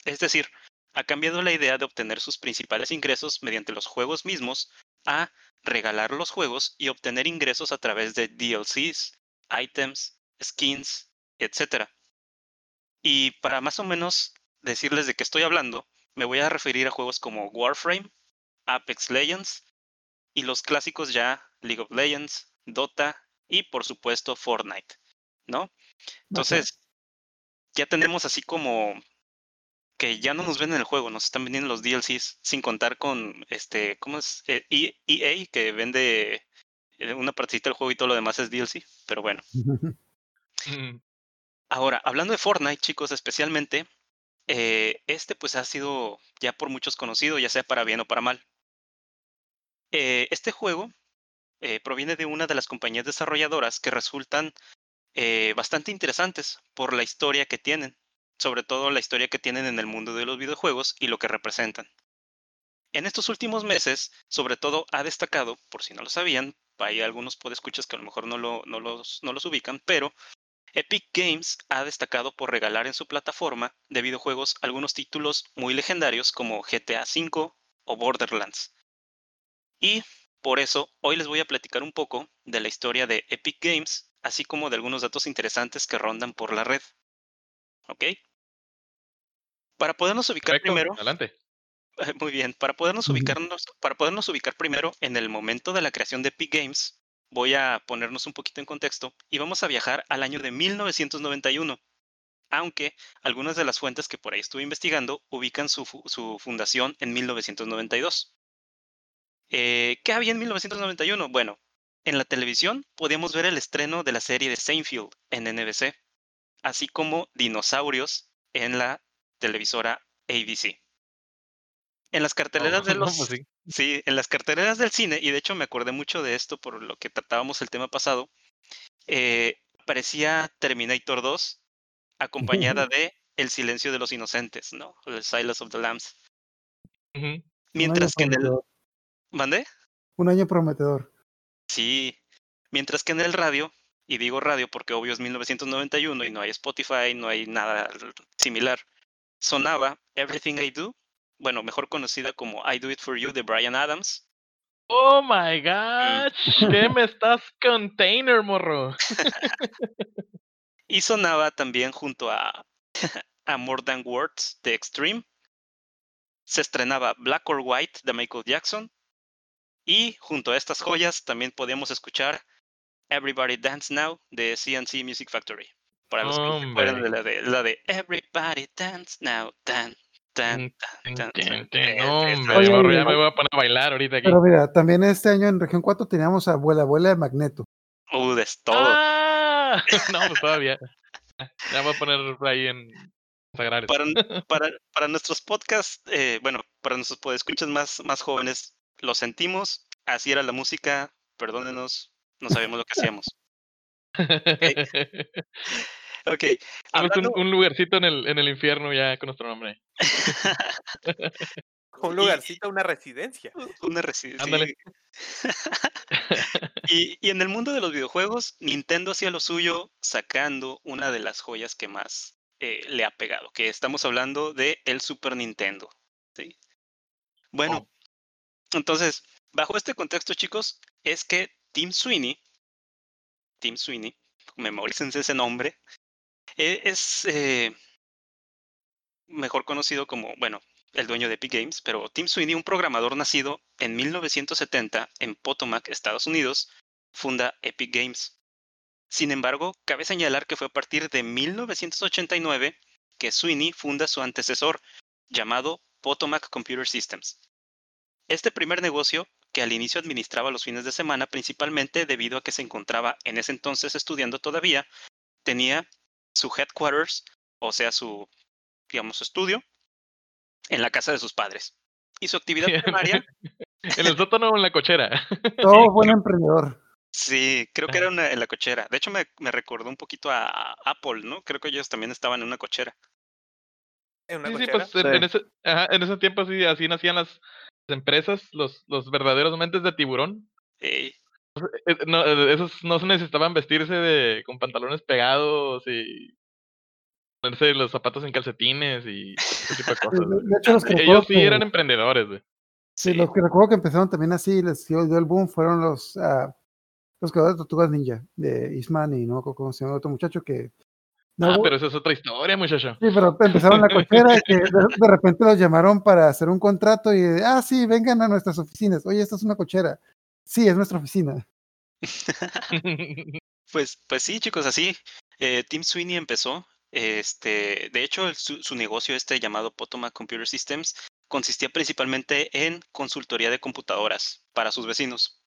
Es decir, ha cambiado la idea de obtener sus principales ingresos mediante los juegos mismos a regalar los juegos y obtener ingresos a través de DLCs, items, skins, etc. Y para más o menos decirles de qué estoy hablando, me voy a referir a juegos como Warframe, Apex Legends y los clásicos ya League of Legends, Dota y por supuesto Fortnite, ¿no? Entonces, ya tenemos así como que ya no nos venden el juego, nos están vendiendo los DLCs, sin contar con este, ¿cómo es? Eh, E- EA que vende eh, una partecita del juego y todo lo demás es DLC, pero bueno. Ahora, hablando de Fortnite, chicos, especialmente, eh, este pues ha sido ya por muchos conocido, ya sea para bien o para mal. Eh, este juego eh, proviene de una de las compañías desarrolladoras que resultan eh, bastante interesantes por la historia que tienen, sobre todo la historia que tienen en el mundo de los videojuegos y lo que representan. En estos últimos meses, sobre todo ha destacado, por si no lo sabían, hay algunos podescuchas que a lo mejor no, lo- no los, no los ubican, pero Epic Games ha destacado por regalar en su plataforma de videojuegos algunos títulos muy legendarios como GTA V o Borderlands. Y por eso hoy les voy a platicar un poco de la historia de Epic Games, así como de algunos datos interesantes que rondan por la red. ¿Ok? Para podernos ubicar Perfecto, primero, adelante. muy bien, para podernos ubicarnos, para podernos ubicar primero en el momento de la creación de Epic Games, voy a ponernos un poquito en contexto y vamos a viajar al año de 1991. Aunque algunas de las fuentes que por ahí estuve investigando ubican su fundación en 1992. Eh, ¿Qué había en 1991? Bueno, en la televisión podíamos ver el estreno de la serie de Seinfeld en NBC, así como Dinosaurios en la televisora ABC. En las carteleras de no, los pues sí. Sí, en las carteleras del cine, y de hecho me acordé mucho de esto por lo que tratábamos el tema pasado, eh, aparecía Terminator 2 acompañada de El silencio de los inocentes, ¿no? El Silence of the Lambs. Mientras que en el... ¿Mandé? Un año prometedor. Sí. Mientras que en el radio, y digo radio porque obvio es 1991 y no hay Spotify, no hay nada similar, sonaba Everything I Do, bueno, mejor conocida como I Do It For You de Brian Adams, Oh my gosh, ¿qué me estás container, morro? y sonaba también junto a, a More Than Words de Extreme. Se estrenaba Black or White de Michael Jackson. Y junto a estas joyas también podíamos escuchar Everybody Dance Now de CNC Music Factory. Para los que acuerdan de la de, la de Everybody Dance Now, tan, tan, tan, tan, hombre, morro, ya me voy a poner a bailar ahorita aquí. Pero mira, también este año en región 4 teníamos a abuela, abuela de Magneto. Uh, es todo. ¡Ah! No, pues todavía. Ya voy a poner ahí en Sagrario. Para, para, para nuestros podcasts, eh, bueno, para nuestros podescuchas más, más jóvenes, lo sentimos, así era la música, perdónenos, no sabíamos lo que hacíamos. Ok, hablando, un, un lugarcito en el, en el infierno ya con nuestro nombre. Un lugarcito, una residencia. una residencia. Ándale. Y, y en el mundo de los videojuegos, Nintendo hacía lo suyo sacando una de las joyas que más eh, le ha pegado, que estamos hablando de el Super Nintendo. ¿sí? Bueno, entonces, bajo este contexto, chicos, es que Tim Sweeney, Tim Sweeney, memorícense ese nombre, e- es eh, mejor conocido como, bueno, el dueño de Epic Games, pero Tim Sweeney, un programador nacido en 1970 en Potomac, Estados Unidos, funda Epic Games. Sin embargo, cabe señalar que fue a partir de 1989 que Sweeney funda su antecesor, llamado Potomac Computer Systems. Este primer negocio, que al inicio administraba los fines de semana principalmente debido a que se encontraba en ese entonces estudiando todavía, tenía su headquarters, o sea, su, digamos, estudio, en la casa de sus padres. Y su actividad primaria, En el sótano o en la cochera. Todo buen emprendedor. sí, creo que Ajá. era una- en la cochera. De hecho, me, me recordó un poquito a, a Apple, ¿no? Creo que ellos también estaban en una cochera. En una Sí, sí, cochera. pues en, en Sí. ese, ajá, en ese tiempo sí, así nacían las empresas, los, los verdaderos mentes de tiburón. Eh, Eh, no, eh, esos no se necesitaban vestirse de, con pantalones pegados y ponerse los zapatos en calcetines y ese tipo de cosas. güey. de hecho, los que, Ellos sí que- eran emprendedores, güey. sí, sí. los que recuerdo que empezaron también así, les dio, el boom, fueron los, ah, los creadores de Tortugas Ninja, de Eastman y no cómo se llama otro muchacho que... no, ah, pero esa es otra historia, muchacho. Sí, pero empezaron la cochera y que de, de repente los llamaron para hacer un contrato y, ah, sí, vengan a nuestras oficinas. Oye, esta es una cochera. Sí, es nuestra oficina. Pues, pues sí, chicos, así. eh, Tim Sweeney empezó. Este, de hecho, su, su negocio este llamado Potomac Computer Systems consistía principalmente en consultoría de computadoras para sus vecinos.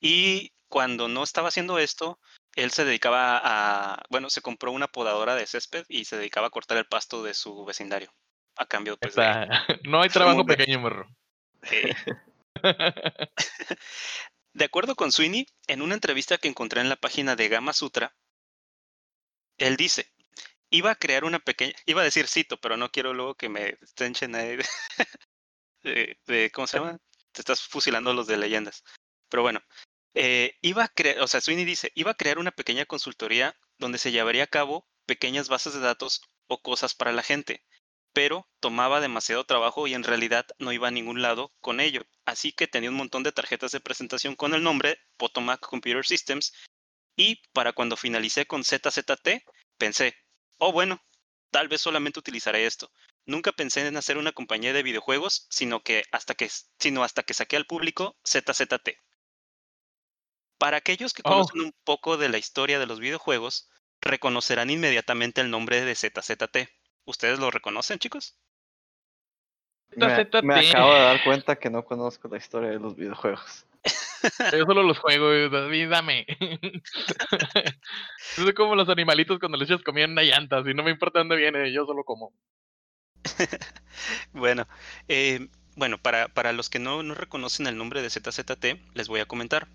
Y cuando no estaba haciendo esto, él se dedicaba a, bueno, se compró una podadora de césped y se dedicaba a cortar el pasto de su vecindario. A cambio, pues, de, no hay trabajo pequeño, morro. eh, De acuerdo con Sweeney, en una entrevista que encontré en la página de Gama Sutra, él dice, iba a crear una pequeña, iba a decir cito, pero no quiero luego que me estenchen ahí de, de- de- ¿cómo se llama? Te estás fusilando los de leyendas. Pero bueno, eh, iba a crear, o sea, Sweeney dice, iba a crear una pequeña consultoría donde se llevaría a cabo pequeñas bases de datos o cosas para la gente, pero tomaba demasiado trabajo y en realidad no iba a ningún lado con ello. Así que tenía un montón de tarjetas de presentación con el nombre Potomac Computer Systems y para cuando finalicé con ZZT, pensé, oh bueno, tal vez solamente utilizaré esto. Nunca pensé en hacer una compañía de videojuegos, sino que hasta que, sino hasta que saqué al público ZZT. Para aquellos que Oh. conocen un poco de la historia de los videojuegos, reconocerán inmediatamente el nombre de ZZT. ¿Ustedes lo reconocen, chicos? Me, ZZT. me acabo de dar cuenta que no conozco la historia de los videojuegos. Yo solo los juego, David, dame. es como los animalitos cuando les echas comida en una llanta, si no me importa dónde viene, yo solo como. Bueno, eh, bueno, para, para los que no, no reconocen el nombre de ZZT, les voy a comentar.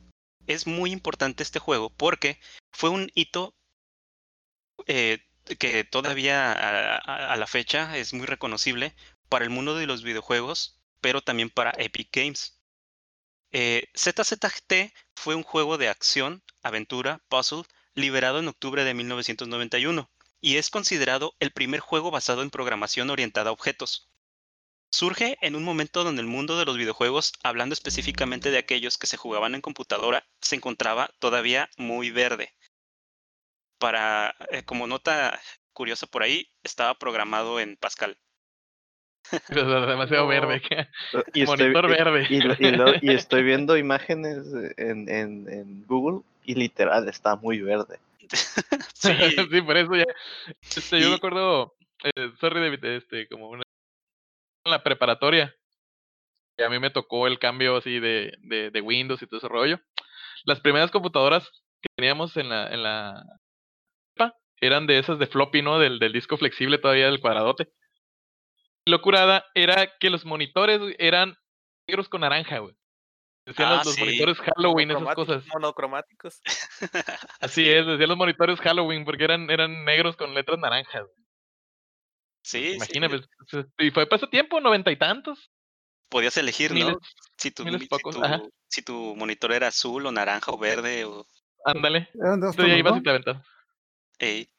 Es muy importante este juego porque fue un hito eh, que todavía a, la fecha es muy reconocible para el mundo de los videojuegos, pero también para Epic Games. Eh, ZZT fue un juego de acción, aventura, puzzle, liberado en octubre de 1991 y es considerado el primer juego basado en programación orientada a objetos. Surge en un momento donde el mundo de los videojuegos, hablando específicamente de aquellos que se jugaban en computadora, se encontraba todavía muy verde. Para, eh, como nota curiosa por ahí, estaba programado en Pascal. Demasiado No. verde. Y estoy, Monitor y- verde. y lo- y lo- y estoy viendo imágenes en, en, en Google y literal está muy verde. Sí, sí, por eso ya. Este, yo me acuerdo, eh, sorry, David, este, como una, en la preparatoria, que a mí me tocó el cambio así de, de, de Windows y todo ese rollo. Las primeras computadoras que teníamos en la, en la eran de esas de floppy, ¿no? Del, del disco flexible todavía del cuadradote. Lo curada era que los monitores eran negros con naranja, güey. Decían Ah, los, los sí. monitores Halloween, esas cosas. Monocromáticos. Así es, decían los monitores Halloween porque eran, eran negros con letras naranjas. Sí, sí, Imagínate, pues, y fue para ese tiempo, noventa y tantos. podías elegir, ¿no? Si tu, si tu- ajá. si tu monitor era azul o naranja o verde o... ándale. Entonces ya ibas y te aventabas. Ey.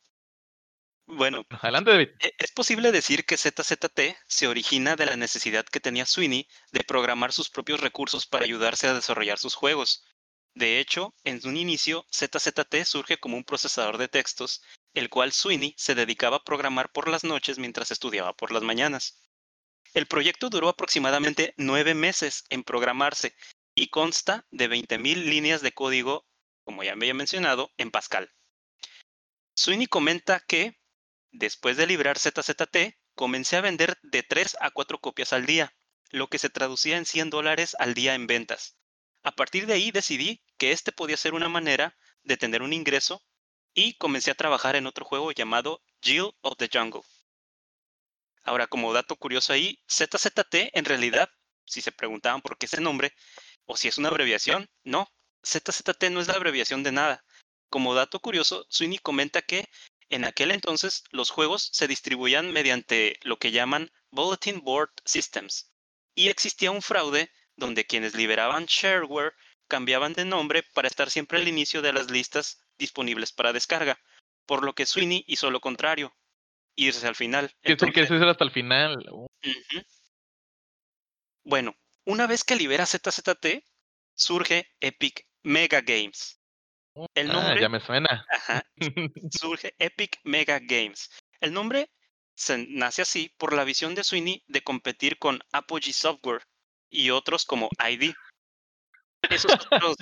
Bueno, Adelante, David. E- Es posible decir que ZZT se origina de la necesidad que tenía Sweeney de programar sus propios recursos para ayudarse a desarrollar sus juegos. De hecho, en un inicio, ZZT surge como un procesador de textos, el cual Sweeney se dedicaba a programar por las noches mientras estudiaba por las mañanas. El proyecto duró aproximadamente nueve meses en programarse y consta de 20.000 líneas de código, como ya me había mencionado, en Pascal. Sweeney comenta que, Después de librar ZZT, comencé a vender de 3 a 4 copias al día, lo que se traducía en 100 dólares al día en ventas. A partir de ahí decidí que este podía ser una manera de tener un ingreso y comencé a trabajar en otro juego llamado Jill of the Jungle. Ahora, como dato curioso ahí, ZZT en realidad, si se preguntaban por qué ese nombre, o si es una abreviación, no, ZZT no es la abreviación de nada. Como dato curioso, Sweeney comenta que en aquel entonces, los juegos se distribuían mediante lo que llaman Bulletin Board Systems, y existía un fraude donde quienes liberaban shareware cambiaban de nombre para estar siempre al inicio de las listas disponibles para descarga, por lo que Sweeney hizo lo contrario, irse al final. Que que Entonces- era hasta el final. Uh. Bueno, una vez que libera ZZT, surge Epic Mega Games. El ah, nombre, ya me suena. ajá, surge Epic Mega Games. El nombre se nace así por la visión de Sweeney de competir con Apogee Software y otros como ID. Esos otros,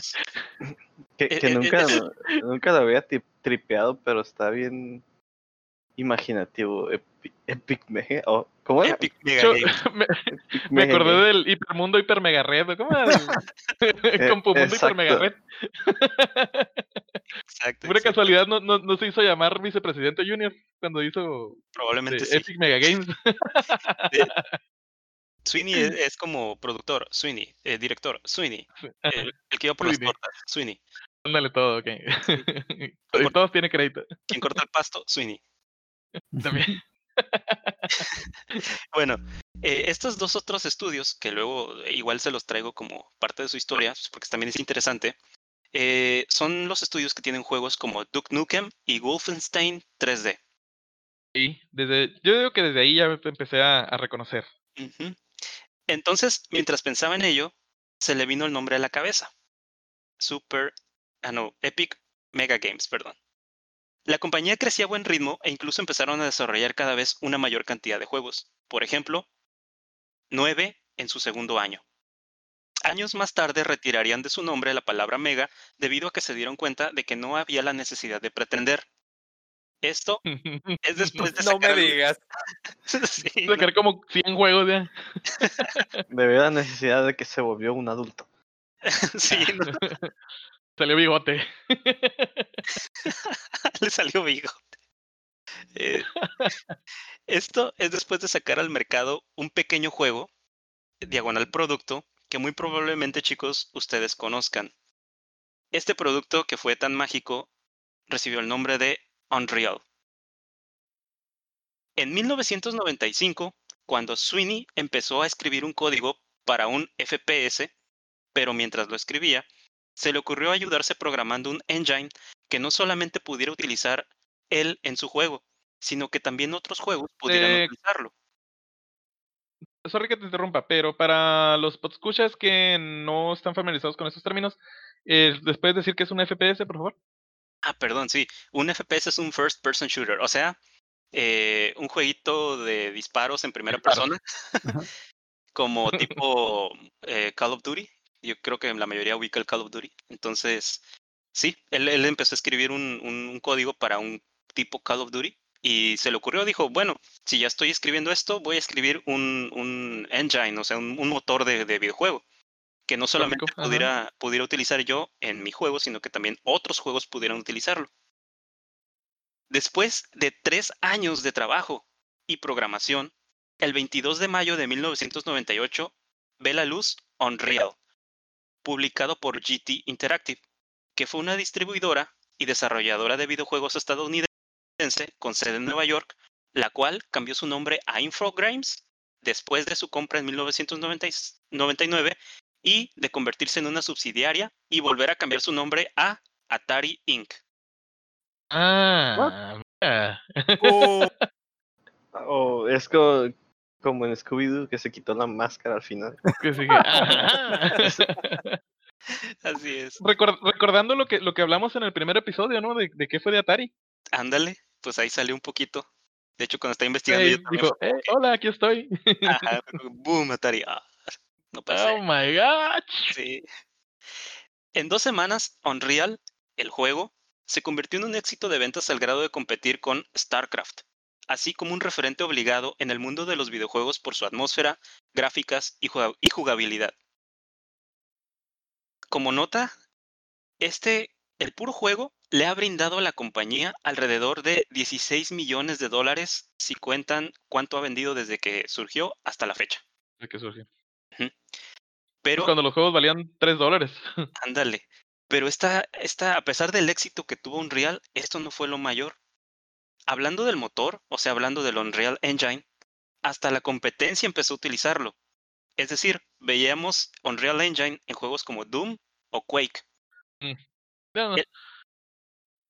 Que, Eh, que eh, nunca, es- nunca lo había tripeado, pero está bien imaginativo. Epic, Epic Mega. o ¿Cómo era? Epic Mega Yo- Games. me, Epic me Mega acordé Game. del hipermundo hiper mega red. ¿Cómo era? Eh, Compumundo hiper mega red. Exacto, Pura exacto. casualidad no, no, no se hizo llamar vicepresidente junior cuando hizo Probablemente eh, sí. Epic Mega Games. Sweeney es, es como productor, Sweeney, eh, director, Sweeney, el, el que iba por las Sweeney. tortas, Sweeney. Ándale todo, ok. y todos tienen crédito. Quien corta el pasto, Sweeney. También. Bueno, eh, estos dos otros estudios, que luego eh, igual se los traigo como parte de su historia, pues, porque también es interesante, eh, son los estudios que tienen juegos como Duke Nukem y Wolfenstein 3D. Sí, desde, yo digo que desde ahí ya empecé a, a reconocer. Entonces, mientras pensaba en ello, se le vino el nombre a la cabeza. Super, ah no, Epic Mega Games, perdón. La compañía crecía a buen ritmo e incluso empezaron a desarrollar cada vez una mayor cantidad de juegos. Por ejemplo, nueve en su segundo año. Años más tarde retirarían de su nombre la palabra mega debido a que se dieron cuenta de que no había la necesidad de pretender. Esto es después de No me sacar digas. Sí, no, Sacar como 100 juegos ya. Debido a la necesidad de que se volvió un adulto. sí, no, Salió bigote. le salió bigote. Eh, esto es después de sacar al mercado un pequeño juego, diagonal producto, que muy probablemente, chicos, ustedes conozcan. Este producto que fue tan mágico recibió el nombre de Unreal. En 1995, cuando Sweeney empezó a escribir un código para un FPS, pero mientras lo escribía, se le ocurrió ayudarse programando un engine que no solamente pudiera utilizar él en su juego, sino que también otros juegos pudieran Eh, utilizarlo. Sorry que te interrumpa, pero para los escuchas que no están familiarizados con estos términos, eh, ¿les puedes decir que es un FPS, por favor? Ah, perdón, sí. Un FPS es un first person shooter, o sea, eh, un jueguito de disparos en primera persona, como tipo eh, Call of Duty. Yo creo que la mayoría ubica el Call of Duty. Entonces, sí, él, él empezó a escribir un, un- un código para un tipo Call of Duty y se le ocurrió, dijo, bueno, si ya estoy escribiendo esto, voy a escribir un, un engine, o sea, un, motor de, de videojuego que no solamente ajá. pudiera, pudiera utilizar yo en mi juego, sino que también otros juegos pudieran utilizarlo. Después de tres años de trabajo y programación, el 22 de mayo de 1998 ve la luz Unreal, publicado por GT Interactive, que fue una distribuidora y desarrolladora de videojuegos estadounidense con sede en Nueva York, la cual cambió su nombre a Infogrames después de su compra en 1999 y de convertirse en una subsidiaria y volver a cambiar su nombre a Atari Inc. Ah, mira. Oh, O es co- como en Scooby-Doo que se quitó la máscara al final. Así es. Record- recordando lo que, lo que hablamos en el primer episodio, ¿no? De, de qué fue de Atari. Ándale, pues ahí salió un poquito. De hecho, cuando estaba investigando, Ahí yo también dijo, fue "Eh, hola, aquí estoy. ajá, boom, Atari. ah, no ser. Oh my god. Sí. En dos semanas, Unreal, el juego, se convirtió en un éxito de ventas al grado de competir con StarCraft, así como un referente obligado en el mundo de los videojuegos por su atmósfera, gráficas y juga- y jugabilidad. Como nota, este, el puro juego le ha brindado a la compañía alrededor de 16 millones de dólares si cuentan cuánto ha vendido desde que surgió hasta la fecha. ¿De qué surgió? Pero Cuando los juegos valían 3 dólares. Ándale. Pero esta, esta, a pesar del éxito que tuvo Unreal, esto no fue lo mayor. Hablando del motor, o sea, hablando del Unreal Engine, hasta la competencia empezó a utilizarlo. Es decir, veíamos Unreal Engine en juegos como Doom o Quake. No, El-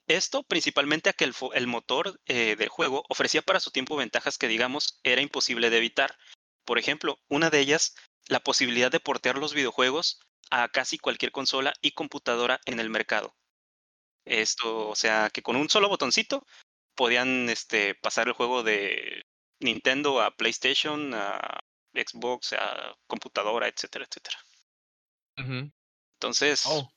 Esto principalmente a que el motor eh, del juego ofrecía para su tiempo ventajas que, digamos, era imposible de evitar. Por ejemplo, una de ellas, la posibilidad de portear los videojuegos a casi cualquier consola y computadora en el mercado. Esto, o sea, que con un solo botoncito podían este, pasar el juego de Nintendo a PlayStation, a Xbox, a computadora, etcétera, etcétera. Entonces, Oh,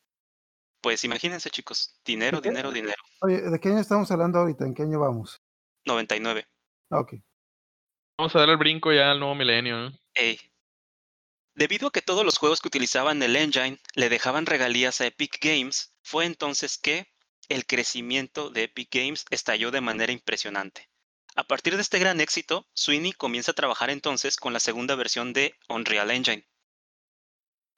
pues imagínense, chicos, dinero, dinero, dinero. Oye, ¿de qué año estamos hablando ahorita? ¿En qué año vamos? 99. Ah, Ok. vamos a dar el brinco ya al nuevo milenio. ¿no? Ey. Debido a que todos los juegos que utilizaban el engine le dejaban regalías a Epic Games, fue entonces que el crecimiento de Epic Games estalló de manera impresionante. A partir de este gran éxito, Sweeney comienza a trabajar entonces con la segunda versión de Unreal Engine.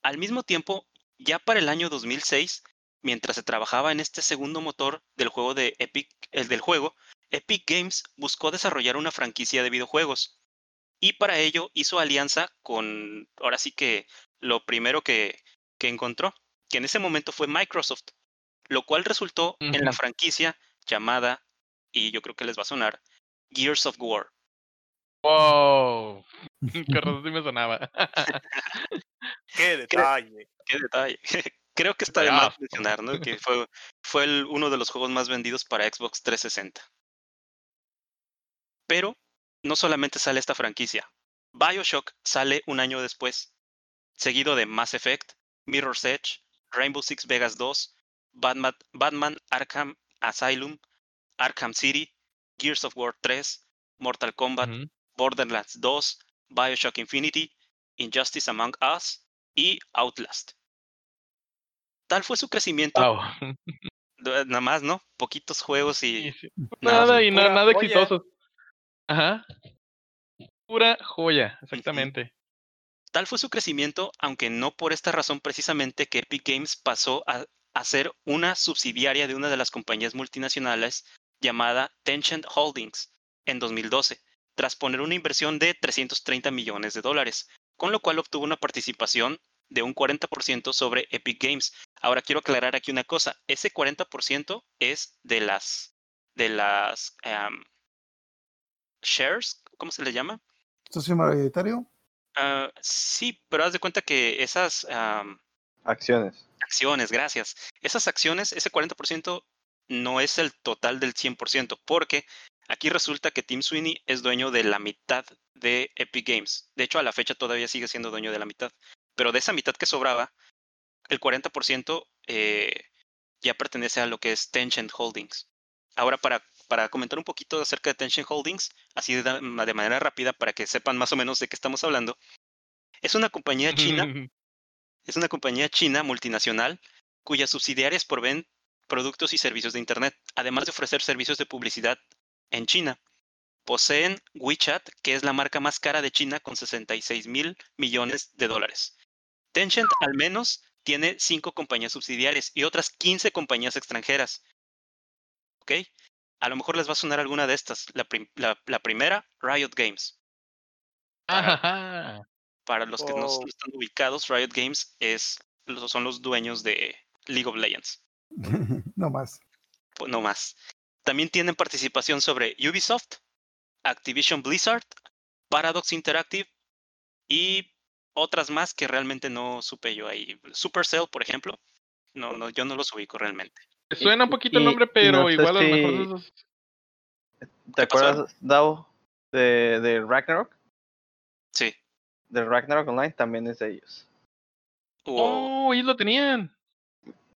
Al mismo tiempo, ya para el año 2006, mientras se trabajaba en este segundo motor del juego de Epic, el del juego, Epic Games buscó desarrollar una franquicia de videojuegos y para ello hizo alianza con, ahora sí que lo primero que, que encontró, que en ese momento fue Microsoft, lo cual resultó en la franquicia llamada, y yo creo que les va a sonar, Gears of War. Wow. Razón sí me sonaba. qué detalle. Qué detalle. Creo que está de más mencionar, ¿no? Que fue, fue el- uno de los juegos más vendidos para Xbox 360. Pero no solamente sale esta franquicia. Bioshock sale un año después, seguido de Mass Effect, Mirror's Edge, Rainbow Six Vegas 2, Batman, Batman Arkham Asylum, Arkham City, Gears of War 3, Mortal Kombat. Borderlands 2, Bioshock Infinity, Injustice Among Us y Outlast. Tal fue su crecimiento, Wow. de- nada más, ¿no? Poquitos juegos y sí, nada Nada y nada joya. exitosos. Ajá. Pura joya, exactamente. Tal fue su crecimiento, aunque no por esta razón precisamente que Epic Games pasó a, a ser una subsidiaria de una de las compañías multinacionales llamada Tencent Holdings en 2012, tras poner una inversión de 330 millones de dólares, con lo cual obtuvo una participación de un 40% sobre Epic Games. Ahora quiero aclarar aquí una cosa, ese 40% es de las de las shares, ¿cómo se le llama? Socio mayoritario. Ah, sí, pero haz de cuenta que esas Acciones. Acciones, gracias. Esas acciones, ese 40% no es el total del 100%, porque aquí resulta que Tim Sweeney es dueño de la mitad de Epic Games. De hecho, a la fecha todavía sigue siendo dueño de la mitad. Pero de esa mitad que sobraba, el 40% eh, ya pertenece a lo que es Tencent Holdings. Ahora, para, para comentar un poquito acerca de Tencent Holdings, así de, de manera rápida, para que sepan más o menos de qué estamos hablando, es una compañía china es una compañía china multinacional cuyas subsidiarias proveen productos y servicios de Internet, además de ofrecer servicios de publicidad en China. Poseen WeChat, que es la marca más cara de China con 66 mil millones de dólares. Tencent al menos tiene cinco compañías subsidiarias y otras 15 compañías extranjeras. ¿Ok? A lo mejor les va a sonar alguna de estas. La, prim- la- la primera, Riot Games. Ajá. Para los que no no están ubicados, Riot Games es, los- son los dueños de League of Legends. no más. pues, no más. También tienen participación sobre Ubisoft, Activision Blizzard, Paradox Interactive y otras más que realmente no supe yo ahí. Supercell, por ejemplo. No, no, yo no los ubico realmente. Me Suena un poquito el nombre, pero no igual a lo mejor si- de esos- ¿Te acuerdas, Dao, de, de Ragnarok? Sí. De Ragnarok Online también es de ellos. Oh, ellos lo tenían.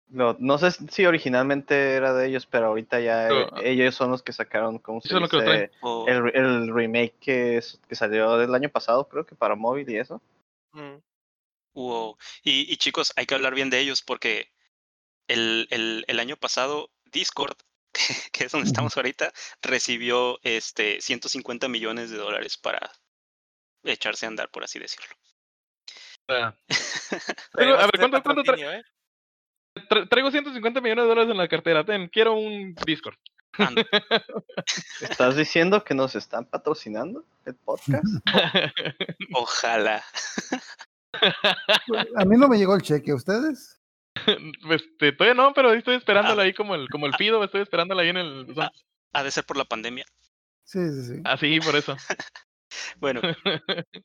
No, no sé si originalmente era de ellos, pero ahorita ya eh, Pero- ellos son los que sacaron, ¿cómo se dice? o- El, re- el remake que, es- que salió del año pasado, creo que para móvil y eso. Mm. Wow. Y, y chicos, hay que hablar bien de ellos porque el, el- el año pasado Discord, que es donde estamos ahorita, recibió este 150 millones de dólares para echarse a andar, por así decirlo. Ah. Pero, a ver, ¿cuánto- cuánto tra- ¿eh? Tra- traigo 150 millones de dólares en la cartera. Ten, quiero un Discord. ¿Estás diciendo que nos están patrocinando el podcast? Ojalá. A mí no me llegó el cheque, ¿ustedes? este, todavía no, pero estoy esperándola ahí como el, como el Fido, estoy esperándola ahí en el buzón. Ha de ser por la pandemia. Sí, sí, sí. Ah, sí, por eso. Bueno,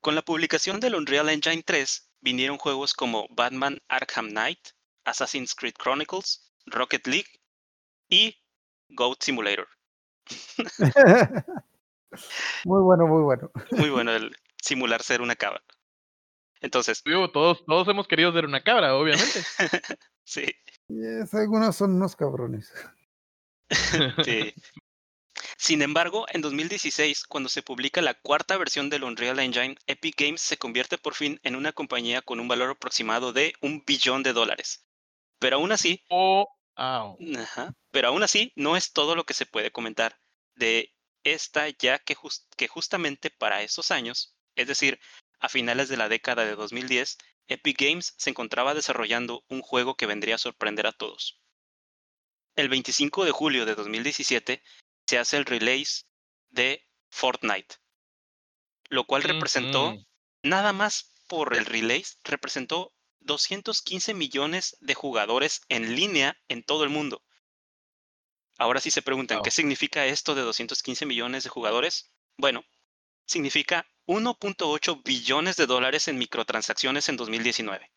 con la publicación del Unreal Engine 3 vinieron juegos como Batman Arkham Knight, Assassin's Creed Chronicles, Rocket League y Goat Simulator. muy bueno, muy bueno. Muy bueno el simular ser una cabra. Entonces, todos, todos hemos querido ser una cabra, obviamente. sí, Yes, algunos son unos cabrones. sí. Sin embargo, en 2016, cuando se publica la cuarta versión del Unreal Engine, Epic Games se convierte por fin en una compañía con un valor aproximado de un billón de dólares. Pero aún así, Oh. Ajá. Pero aún así, no es todo lo que se puede comentar de esta, ya que, que justamente para esos años, es decir, a finales de la década de 2010, Epic Games se encontraba desarrollando un juego que vendría a sorprender a todos. El 25 de julio de 2017 se hace el release de Fortnite, lo cual representó nada más por el release, representó 215 millones de jugadores en línea en todo el mundo. Ahora sí se preguntan, ¿qué significa esto de 215 millones de jugadores? Bueno, significa 1.8 billones de dólares en microtransacciones en 2019.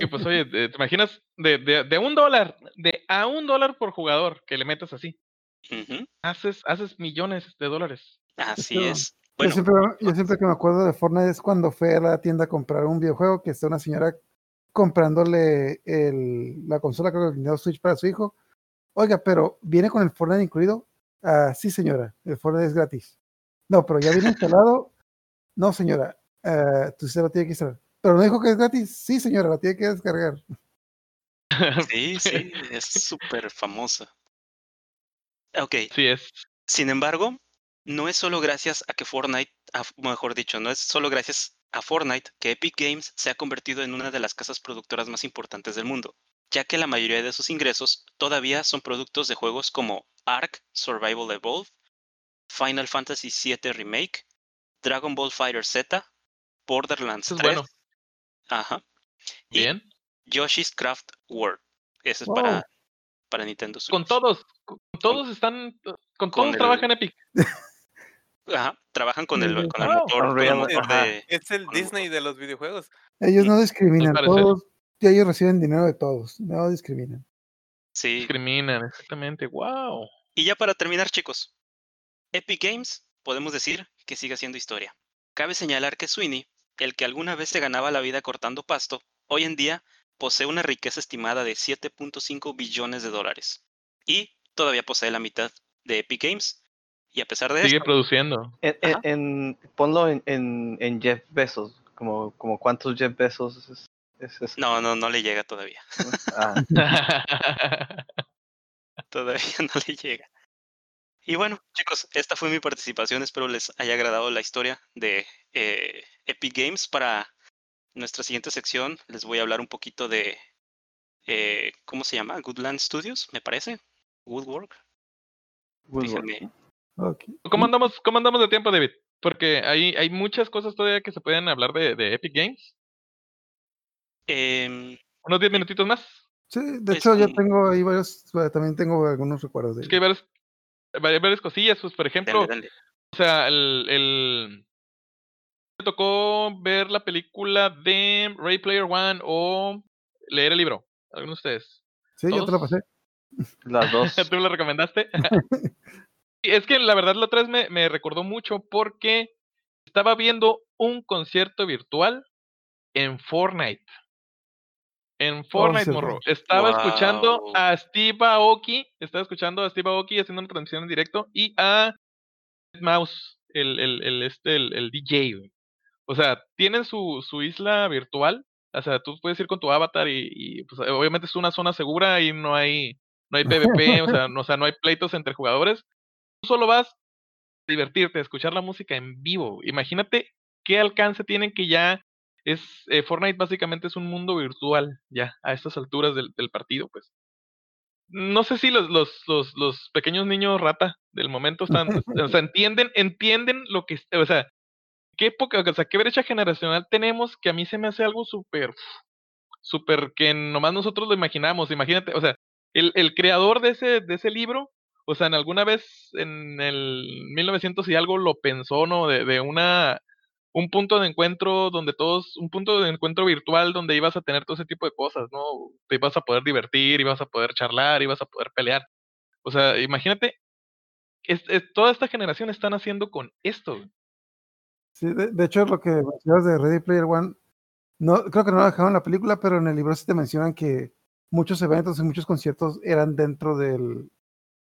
Que pues oye, te te imaginas de, de, de un dólar, de a un dólar por jugador que le metas así. Haces, haces millones de dólares. Así es. yo, siempre, yo siempre que me acuerdo de Fortnite es cuando fue a la tienda a comprar un videojuego que está una señora comprándole el, la consola, creo que el Nintendo Switch para su hijo. Oiga, pero viene con el Fortnite incluido. Ah, sí, señora, el Fortnite es gratis. No, pero ya viene instalado. No, señora, ah, tú se lo tiene que instalar. Pero no dijo que es gratis. Sí, señora, la tiene que descargar. Sí, sí, es súper famosa. Ok, Sí, es. sin embargo, no es solo gracias a que Fortnite, a- mejor dicho, no es solo gracias a Fortnite que Epic Games se ha convertido en una de las casas productoras más importantes del mundo, ya que la mayoría de sus ingresos todavía son productos de juegos como Ark Survival Evolved, Final Fantasy VII Remake, Dragon Ball Fighter Z, Borderlands es 3, bueno. ajá, y. Yoshi's Craft World. Ese es Wow. para, para Nintendo Switch. Con todos. Todos están. Con con todos el- trabajan Epic. Ajá, trabajan con el, con el Wow. motor, con el Unreal, motor ajá. de... Es el Disney de los videojuegos. Ellos no discriminan, todos, ellos reciben dinero de todos, no discriminan. Sí. Discriminan, exactamente. ¡Wow! Y ya para terminar, chicos, Epic Games podemos decir que sigue siendo historia. Cabe señalar que Sweeney, el que alguna vez se ganaba la vida cortando pasto, hoy en día posee una riqueza estimada de 7.5 billones de dólares. Y todavía posee la mitad de Epic Games. Y a pesar de Sigue eso, produciendo. En, en- ponlo en, en, en Jeff Bezos, como, como cuántos Jeff Bezos es, es eso. no, no, no le llega todavía. Ah, Todavía no le llega. Y bueno, chicos, esta fue mi participación. Espero les haya agradado la historia de eh, Epic Games. Para nuestra siguiente sección les voy a hablar un poquito de, eh, ¿cómo se llama? Goodland Studios, me parece. Woodwork. Woodward. Déjenme- Ok. ¿Cómo andamos, ¿Cómo andamos de tiempo, David? Porque hay, hay muchas cosas todavía que se pueden hablar de, de Epic Games. Em, Unos 10 minutitos más. Sí, de Pues, hecho yo tengo ahí varios, bueno, también tengo algunos recuerdos de Es que hay varias, vari- varias cosillas. Pues, por ejemplo, dale, dale. o sea, el, el... Me tocó ver la película de Ray Player One o leer el libro. ¿Algunos de ustedes? Sí, yo te lo todos. pasé. Las dos. ¿Tú lo recomendaste? Es que la verdad la otra vez me, me recordó mucho porque estaba viendo un concierto virtual en Fortnite. En Fortnite, cierto. morro. Estaba escuchando a Steve Aoki, estaba escuchando a Steve Aoki haciendo una transmisión en directo y a Mouse, el, el, el, este, el, el DJ. güey. O sea, tienen su, su isla virtual. O sea, tú puedes ir con tu avatar y, y, pues, obviamente es una zona segura y no hay, no hay PvP, o sea, no, o sea, no hay pleitos entre jugadores. Tú solo vas a divertirte, a escuchar la música en vivo. Imagínate qué alcance tienen que ya es eh, Fortnite básicamente es un mundo virtual ya a estas alturas del, del partido, pues. No sé si los, los, los, los pequeños niños rata del momento están, o sea, entienden, entienden lo que, o sea, qué época, o sea, qué brecha generacional tenemos que a mí se me hace algo súper, súper que nomás nosotros lo imaginamos. Imagínate, o sea, el, el creador de ese, de ese libro, o sea, en alguna vez en el 1900 y algo lo pensó, ¿no? De, de una, un punto de encuentro donde todos, un punto de encuentro virtual donde ibas a tener todo ese tipo de cosas, ¿no? Te ibas a poder divertir, ibas a poder charlar, ibas a poder pelear. O sea, imagínate, es, toda esta generación están haciendo con esto. Sí, de, de hecho, lo que mencionas de Ready Player One, no, creo que no lo dejaron en la película, pero en el libro sí te mencionan que muchos eventos y muchos conciertos eran dentro del,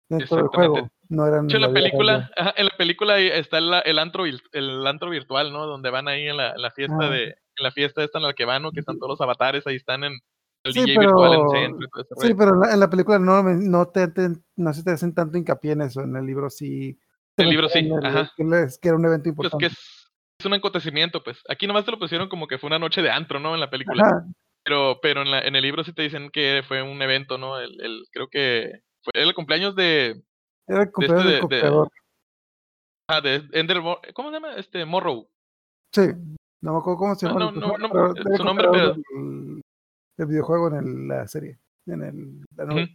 dentro del juego. No eran De hecho, en la película, ajá, en la película está el, el antro el antro virtual, ¿no? Donde van ahí en la, en la fiesta Ah. de, en la fiesta esta en la que van, ¿no? Que están todos los avatares, ahí están en el Sí, DJ virtual en el pero- centro y todo Sí, pero en la, en la película no, no, te, te- no se te hacen tanto hincapié en eso. En el libro sí. El libro sí, el- ajá. Que, era un evento Pues importante. que es, es un acontecimiento, pues. Aquí nomás te lo pusieron como que fue una noche de antro, ¿no? En la película. Ajá, Pero, pero en, la, en el libro sí te dicen que fue un evento, ¿no? El, el, creo que fue el cumpleaños de, era el cumpleaños de- co-creador. ah, de Ender, ¿cómo se llama? Este, Morrow. Sí, no me acuerdo cómo se No, llama. no, el no, no, pero eh, el su nombre, pero- del videojuego en el- la serie. En el, la Ujú. novela.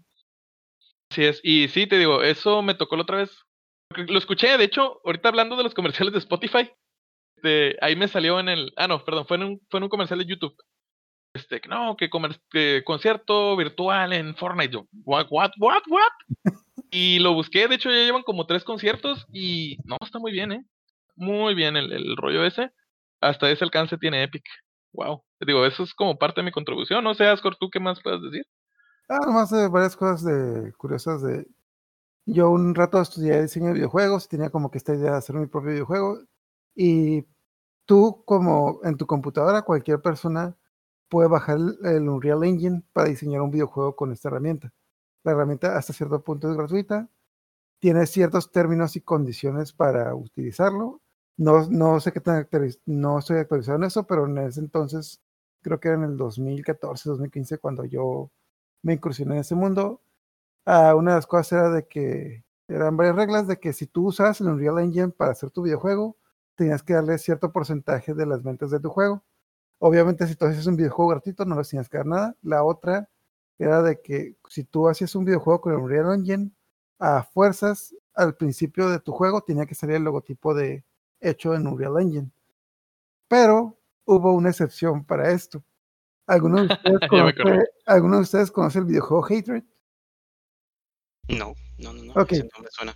Sí es, y sí, te digo, eso me tocó la otra vez. Lo escuché, de hecho, ahorita hablando de los comerciales de Spotify, este, ahí me salió en el, ah, no, perdón, fue en un, fue en un comercial de YouTube. Este, no, que, comer- concierto virtual en Fortnite. Yo, what, what, what, what? Y lo busqué, de hecho ya llevan como tres conciertos y no, está muy bien, ¿eh? Muy bien el, rollo ese. Hasta ese alcance tiene Epic. Wow. Digo, eso es como parte de mi contribución. No sé, Ascor, ¿tú qué más puedes decir? Ah, nomás eh, varias cosas de, curiosas de, yo un rato estudié diseño de videojuegos, tenía como que esta idea de hacer mi propio videojuego y tú como en tu computadora, cualquier persona puede bajar el, Unreal Engine para diseñar un videojuego con esta herramienta. La herramienta hasta cierto punto es gratuita, tiene ciertos términos y condiciones para utilizarlo. No, no sé qué tan no estoy actualizado en eso, pero en ese entonces, creo que era en el 2014, 2015, cuando yo me incursioné en ese mundo, ah, una de las cosas era de que eran varias reglas de que si tú usas el Unreal Engine para hacer tu videojuego, tenías que darle cierto porcentaje de las ventas de tu juego. Obviamente, si tú haces un videojuego gratuito, no les tenías que dar nada. La otra era de que si tú hacías un videojuego con el Unreal Engine, a fuerzas, al principio de tu juego tenía que salir el logotipo de hecho en Unreal Engine. Pero hubo una excepción para esto. ¿Alguno de ustedes, conoce, acordé. ¿alguno de ustedes conoce el videojuego Hatred? No, no, no, no. Ok. ese no me suena.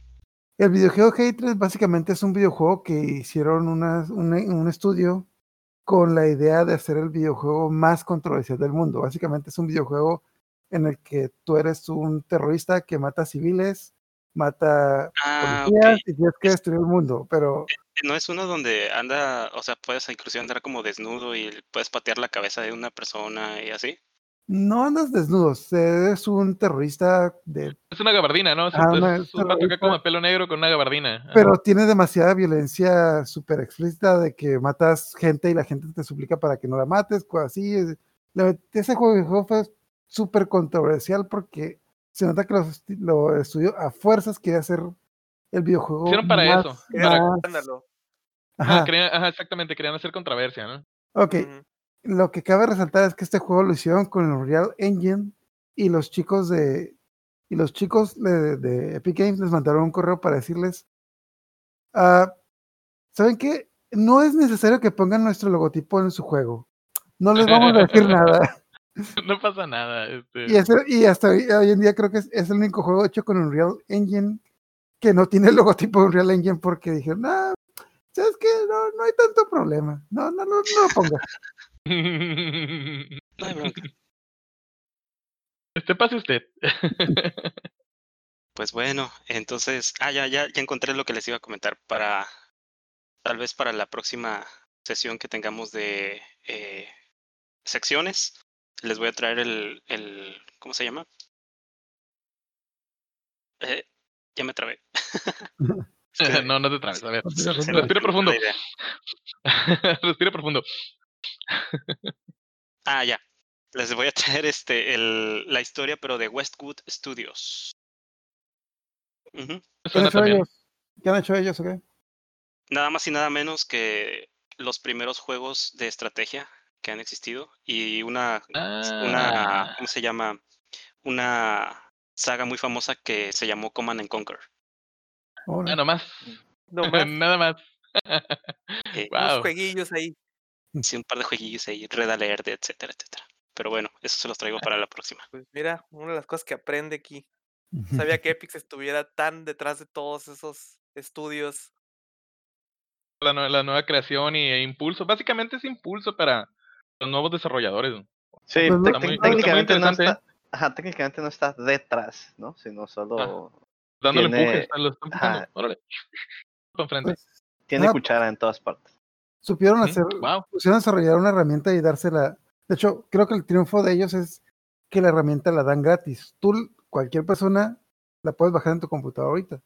El videojuego Hatred básicamente es un videojuego que hicieron una- una- un estudio con la idea de hacer el videojuego más controversial del mundo. Básicamente es un videojuego en el que tú eres un terrorista que mata civiles, mata Ah, policías y tienes que destruir el mundo. Pero No es uno donde anda, o sea, puedes inclusive andar como desnudo y puedes patear la cabeza de una persona y así. No andas desnudos, eres un terrorista de Es una gabardina, ¿no? Es, Ah, es una un como de pelo negro con una gabardina. Ajá. pero tiene demasiada violencia súper explícita de que matas gente y la gente te suplica para que no la mates, cosas así. es- Ese juego fue súper controversial porque se nota que los, esti- lo estudió a fuerzas quería hacer el videojuego. Hicieron para más- eso, para- más-. Ajá, Ajá, querían- ajá, exactamente, querían hacer controversia, ¿no? ok. Lo que cabe resaltar es que este juego lo hicieron con el Unreal Engine y los chicos de y los chicos de, de Epic Games les mandaron un correo para decirles, ah, ¿saben qué? No es necesario que pongan nuestro logotipo en su juego. No les vamos a decir nada. No pasa nada. Este... Y, ese- y hasta hoy, hoy en día creo que es, es el único juego hecho con Unreal Engine que no tiene el logotipo de Unreal Engine porque dijeron, no, ¿sabes qué? No, no hay tanto problema. No, no, no, no lo pongas. No hay bronca. Este pase usted. Pues bueno, entonces, ah, ya, ya, ya encontré lo que les iba a comentar para, tal vez para la próxima sesión que tengamos de eh, secciones, les voy a traer el, el, ¿cómo se llama? Eh, ya me trabé. No, no te trabes. A ver. Respira profundo. Respira profundo. Ah, ya. Les voy a traer este, el, la historia, pero de Westwood Studios. ¿Qué han hecho ellos? ¿Qué han hecho ellos? o qué? Nada más y nada menos que los primeros juegos de estrategia que han existido y una, una, Ah, ¿cómo se llama? Una saga muy famosa que se llamó Command and Conquer. Ah. No más, Nada más. Eh, unos wow. jueguillos ahí. Sí, un par de jueguillos ahí, Red Alert, etcétera, etcétera. Pero bueno, eso se los traigo para la próxima. Pues mira, una de las cosas que aprende aquí. Sabía que Epic estuviera tan detrás de todos esos estudios. La, nue- la nueva creación y e impulso. Básicamente es impulso para los nuevos desarrolladores. Sí, Pues no- tec- Está muy- tec- está muy técnicamente no interesante, está, ajá, técnicamente no está detrás, ¿no? Sino solo Dándole Tiene- empuje. Lo están empujando. ajá. Órale. Pues, tiene Ah, cuchara en todas partes. Supieron hacer, Wow. pusieron desarrollar una herramienta y dársela. De hecho, creo que el triunfo de ellos es que la herramienta la dan gratis. Tú, cualquier persona, la puedes bajar en tu computadora ahorita.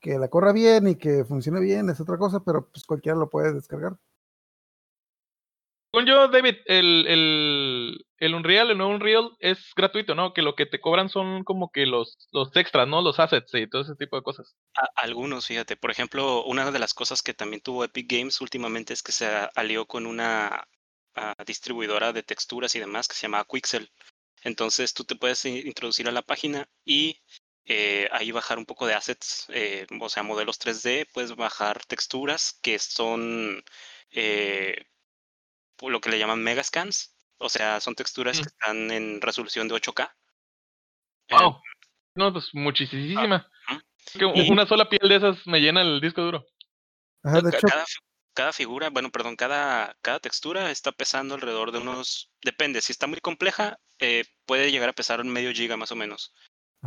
Que la corra bien y que funcione bien es otra cosa, pero pues cualquiera lo puede descargar. Según yo, David, el, el, el Unreal, el nuevo Unreal es gratuito, ¿no? Que lo que te cobran son como que los, los extras, ¿no? Los assets y todo ese tipo de cosas. Algunos, fíjate, por ejemplo, una de las cosas que también tuvo Epic Games últimamente es que se alió con una ah, distribuidora de texturas y demás que se llama Quixel. Entonces tú te puedes introducir a la página y eh, ahí bajar un poco de assets, eh, o sea, modelos 3D, puedes bajar texturas que son eh, lo que le llaman megascans, o sea, son texturas Mm. que están en resolución de 8K. Eh, Wow. No, pues muchísima. Que una sola piel de esas me llena el disco duro. Ajá, de hecho, cada, fi- cada figura, bueno, perdón, cada, cada textura está pesando alrededor de unos, depende, si está muy compleja, eh, puede llegar a pesar un medio giga más o menos.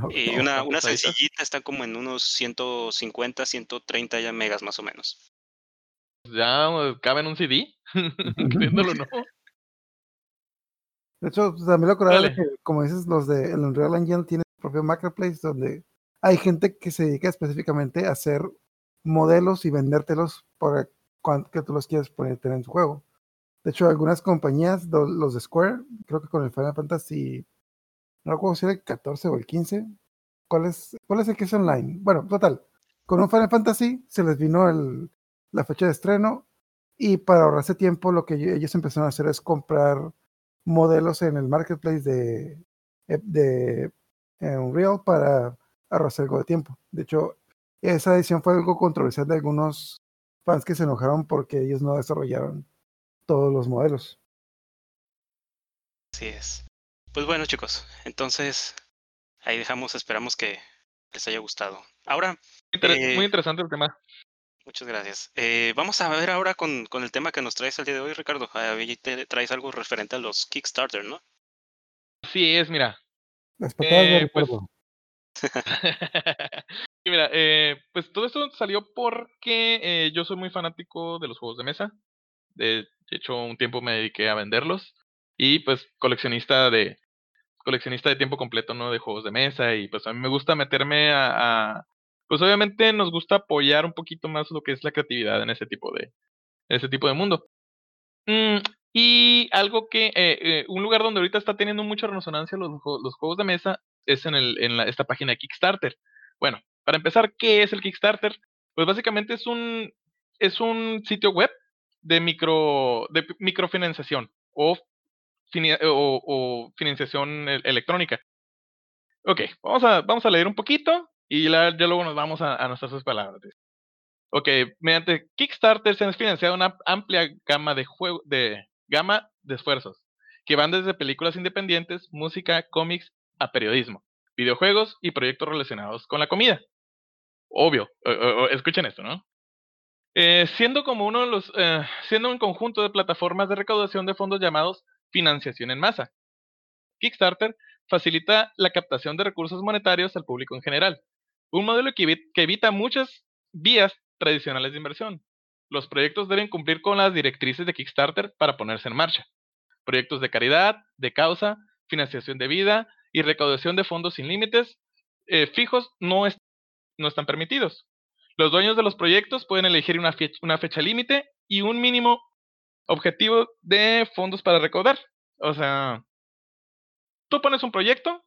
Y una, una sencillita está como en unos 150, 130 ya megas más o menos. Ya cabe en un CD, queriéndolo no. De hecho, pues, también lo curable que, como dices, los de el Unreal Engine tienen su propio marketplace donde hay gente que se dedica específicamente a hacer modelos y vendértelos para que tú los quieres poner en tu juego. De hecho, algunas compañías, los de Square, creo que con el Final Fantasy, no recuerdo si era el 14 o el 15. ¿Cuál es, cuál es el que es online? Bueno, total. Con un Final Fantasy se les vino el, la fecha de estreno y para ahorrarse tiempo lo que ellos empezaron a hacer es comprar modelos en el marketplace de, eh, de, Unreal para ahorrarse algo de tiempo. De hecho, esa edición fue algo controversial de algunos fans que se enojaron porque ellos no desarrollaron todos los modelos. Así es. Pues bueno, chicos, entonces ahí dejamos, esperamos que les haya gustado. Ahora. muy eh, interesante el tema. Muchas gracias. Eh, vamos a ver ahora con, con, el tema que nos traes el día de hoy, Ricardo. Ahí te traes algo referente a los Kickstarter, ¿no? Sí, es, mira. Eh, pues... mira, eh, pues todo esto salió porque eh, yo soy muy fanático de los juegos de mesa. De hecho, un tiempo me dediqué a venderlos. Y pues coleccionista de coleccionista de tiempo completo, ¿no? De juegos de mesa. Y pues a mí me gusta meterme a pues obviamente nos gusta apoyar un poquito más lo que es la creatividad en ese tipo de, ese tipo de mundo. Mm, y algo que, eh, eh, un lugar donde ahorita está teniendo mucha resonancia los, juegos de mesa es en, esta página de Kickstarter. Bueno, para empezar, ¿qué es el Kickstarter? Pues básicamente es un, es un sitio web de, micro, de microfinanciación o financiación e-, electrónica. Ok, vamos a, vamos a leer un poquito y ya luego nos vamos a, nuestras palabras. Ok, mediante Kickstarter se han financiado una amplia gama de, juego, de, gama de esfuerzos, que van desde películas independientes, música, cómics, a periodismo, videojuegos y proyectos relacionados con la comida. Obvio, escuchen esto, ¿no? Eh, siendo como uno de los, eh, siendo un conjunto de plataformas de recaudación de fondos llamados financiación en masa. Kickstarter facilita la captación de recursos monetarios al público en general, un modelo que, evita muchas vías tradicionales de inversión. Los proyectos deben cumplir con las directrices de Kickstarter para ponerse en marcha. Proyectos de caridad, de causa, financiación de vida y recaudación de fondos sin límites eh, fijos no, están permitidos. Los dueños de los proyectos pueden elegir una una fecha límite y un mínimo objetivo de fondos para recaudar. O sea, tú pones un proyecto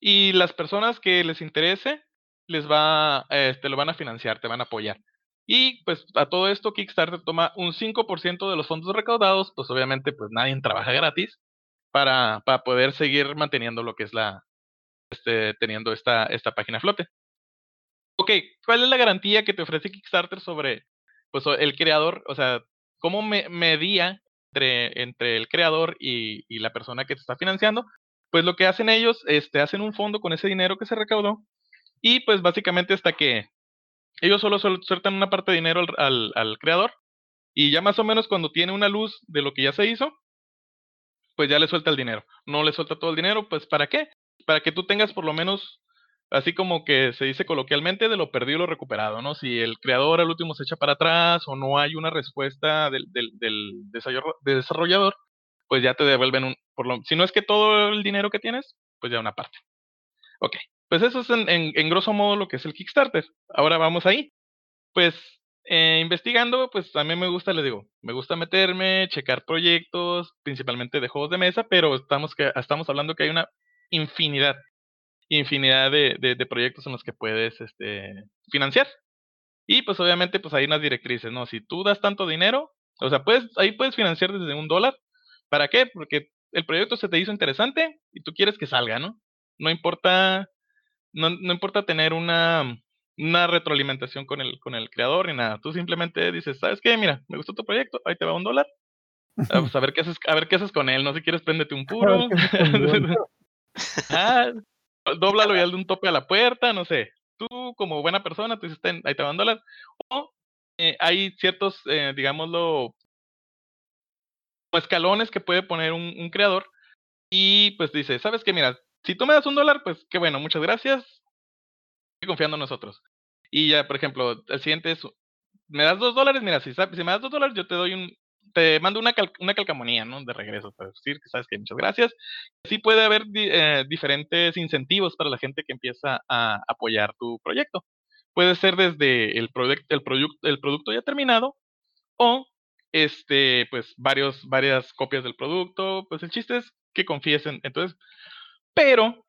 y las personas que les interese les va, este, lo van a financiar, te van a apoyar. Y pues a todo esto Kickstarter toma un 5% de los fondos recaudados, pues obviamente pues nadie trabaja gratis para, para poder seguir manteniendo lo que es la, este, teniendo esta, esta página a flote. Ok, ¿cuál es la garantía que te ofrece Kickstarter sobre pues, el creador? O sea, ¿cómo me, medía entre, entre el creador y, y, la persona que te está financiando? Pues lo que hacen ellos, este, hacen un fondo con ese dinero que se recaudó y pues básicamente hasta que ellos solo sueltan una parte de dinero al, al, creador y ya más o menos cuando tiene una luz de lo que ya se hizo, pues ya le suelta el dinero. No le suelta todo el dinero, pues ¿para qué? Para que tú tengas por lo menos, así como que se dice coloquialmente, de lo perdido y lo recuperado, ¿no? Si el creador al último se echa para atrás o no hay una respuesta del, del, desarrollador, pues ya te devuelven un, por lo, si no es que todo el dinero que tienes, pues ya una parte. Ok, pues eso es en, grosso modo lo que es el Kickstarter. Ahora vamos ahí. Pues eh, investigando, pues también me gusta, les digo, me gusta meterme, checar proyectos, principalmente de juegos de mesa, pero estamos, que, estamos hablando que hay una infinidad, infinidad de, de, proyectos en los que puedes este, financiar. Y pues obviamente pues hay unas directrices, ¿no? Si tú das tanto dinero, o sea, puedes, ahí puedes financiar desde un dólar. ¿Para qué? Porque el proyecto se te hizo interesante y tú quieres que salga, ¿no? No importa no, no importa tener una, una retroalimentación con el, con el creador ni nada. Tú simplemente dices, ¿sabes qué? Mira, me gustó tu proyecto, ahí te va un dólar. Ah, pues, a ver qué haces, a ver qué haces con él, no si quieres préndete un puro. ah, dóblalo y hazle un tope a la puerta, no sé. Tú como buena persona, tú dices, ahí te va un dólar. O eh, hay ciertos, eh, digámoslo, escalones que puede poner un, un creador y pues dice, ¿sabes qué? Mira, Si tú me das un dólar, pues qué bueno, muchas gracias. Estoy confiando en nosotros. Y ya, por ejemplo, el siguiente es, me das dos dólares, mira, si, si me das dos dólares, yo te doy un, te mando una, una calcamonía, ¿no? De regreso, para decir que sabes que muchas gracias. Sí puede haber eh, diferentes incentivos para la gente que empieza a apoyar tu proyecto. Puede ser desde el, el, el producto ya terminado o este, pues varios, varias copias del producto. Pues el chiste es que confíes en. Entonces, pero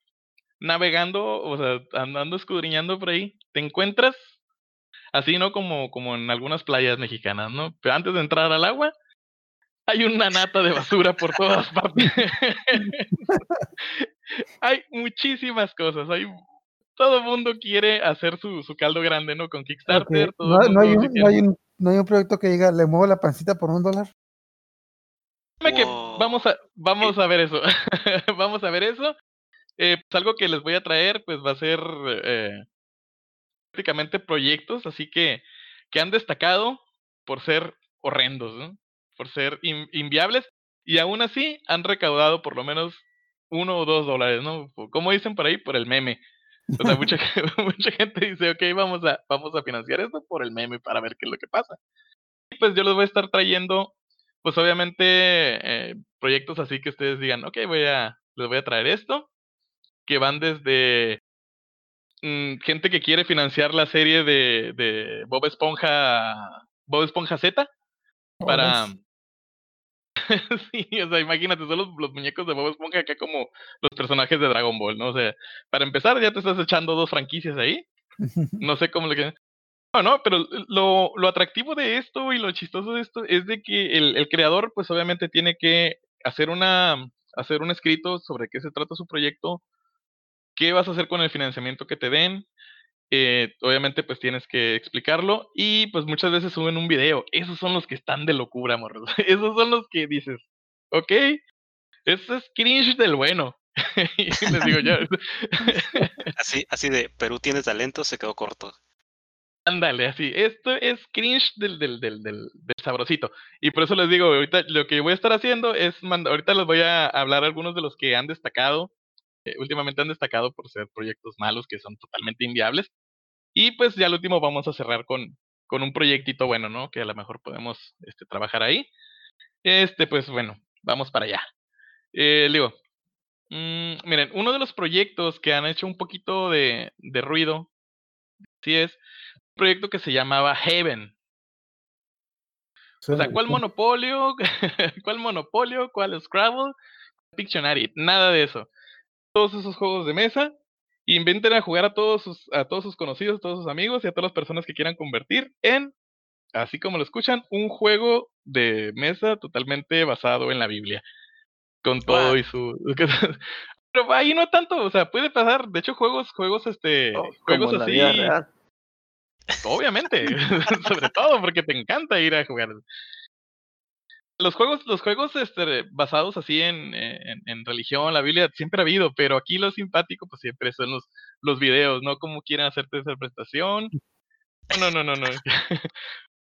navegando, o sea, andando escudriñando por ahí, te encuentras así, ¿no? Como, como en algunas playas mexicanas, ¿no? Pero antes de entrar al agua, hay una nata de basura por todas partes. hay muchísimas cosas. Hay todo el mundo quiere hacer su, su, caldo grande, ¿no? Con Kickstarter. no, hay un, no, hay un, no, hay un, proyecto que diga, le muevo la pancita por un dólar. Que vamos a, vamos a ver eso. vamos a ver eso. Eh, pues algo que les voy a traer, pues va a ser eh, prácticamente proyectos, así que, que han destacado por ser horrendos, ¿no? por ser inviables y aún así han recaudado por lo menos uno o dos dólares, ¿no? Como dicen por ahí, por el meme. O sea, mucha, mucha gente dice, ok, vamos a, vamos a financiar esto por el meme para ver qué es lo que pasa. Y pues yo les voy a estar trayendo, pues obviamente, eh, proyectos así que ustedes digan, ok, voy a, les voy a traer esto, que van desde mm, gente que quiere financiar la serie de, de Bob Esponja, Bob Esponja Z, para, sí, o sea, imagínate, son los, muñecos de Bob Esponja acá como los personajes de Dragon Ball, ¿no? O sea, para empezar ya te estás echando dos franquicias ahí. No sé cómo le No, no, pero lo, lo atractivo de esto y lo chistoso de esto es de que el, el creador, pues obviamente tiene que hacer una hacer un escrito sobre qué se trata su proyecto, qué vas a hacer con el financiamiento que te den, eh, obviamente pues tienes que explicarlo y pues muchas veces suben un video. Esos son los que están de locura, morros. Esos son los que dices, ok, eso es cringe del bueno. y les digo yo. así, así de Perú tiene talento, se quedó corto. Ándale, así. Esto es cringe del, del, del, del, sabrosito. Y por eso les digo, ahorita lo que voy a estar haciendo es, ahorita les voy a hablar algunos de los que han destacado eh, últimamente han destacado por ser proyectos malos que son totalmente inviables. Y pues ya al último vamos a cerrar con, con un proyectito bueno, ¿no? Que a lo mejor podemos este, trabajar ahí. Este, pues bueno, vamos para allá. Eh, digo, mm, miren, uno de los proyectos que han hecho un poquito de, de ruido, sí es un proyecto que se llamaba Heaven. o sea, ¿cuál monopolio? ¿Cuál monopolio? ¿Cuál Scrabble? Pictionary, nada de eso todos esos juegos de mesa, inventen a jugar a todos sus, a todos sus conocidos, a todos sus amigos y a todas las personas que quieran convertir en, así como lo escuchan, un juego de mesa totalmente basado en la Biblia. Con todo y su. Pero ahí no tanto, o sea, puede pasar. De hecho, juegos, juegos, este. Oh, juegos así. Obviamente, sobre todo porque te encanta ir a jugar los juegos, los juegos este, basados así en, en, religión, la Biblia, siempre ha habido, pero aquí lo simpático, pues siempre son los, los videos, ¿no? Cómo quieren hacerte esa prestación. No, no, no, no.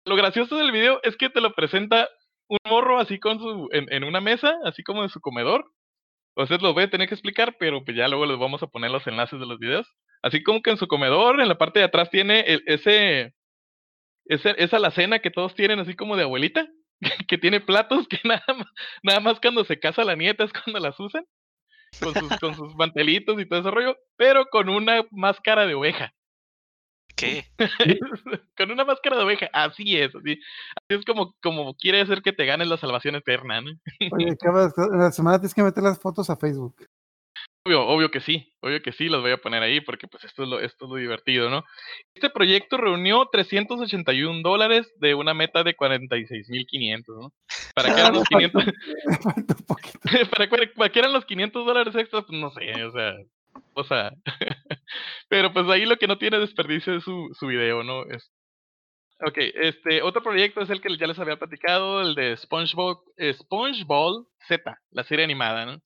lo gracioso del video es que te lo presenta un morro así con su, en, en una mesa, así como en su comedor. Entonces lo voy a tener que explicar, pero pues ya luego les vamos a poner los enlaces de los videos. Así como que en su comedor, en la parte de atrás tiene ese, ese, esa la cena que todos tienen así como de abuelita que tiene platos que nada más, nada más cuando se casa la nieta es cuando las usan, con sus, con sus mantelitos y todo ese rollo, pero con una máscara de oveja. ¿Qué? con una máscara de oveja, así es, así, así es como, como quiere hacer que te ganes la salvación eterna, ¿no? Oye, la semana tienes que meter las fotos a Facebook. Obvio, obvio que sí, obvio que sí, los voy a poner ahí porque pues esto es lo, esto es lo divertido, ¿no? Este proyecto reunió 381 dólares de una meta de 46.500, ¿no? ¿Para qué eran los 500? ¿Para, ¿Para qué eran los 500 dólares extras? Pues no sé, o sea, o sea, pero pues ahí lo que no tiene desperdicio es su, su video, ¿no? Es, ok, este, otro proyecto es el que ya les había platicado, el de SpongeBob, SpongeBob Z, la serie animada, ¿no?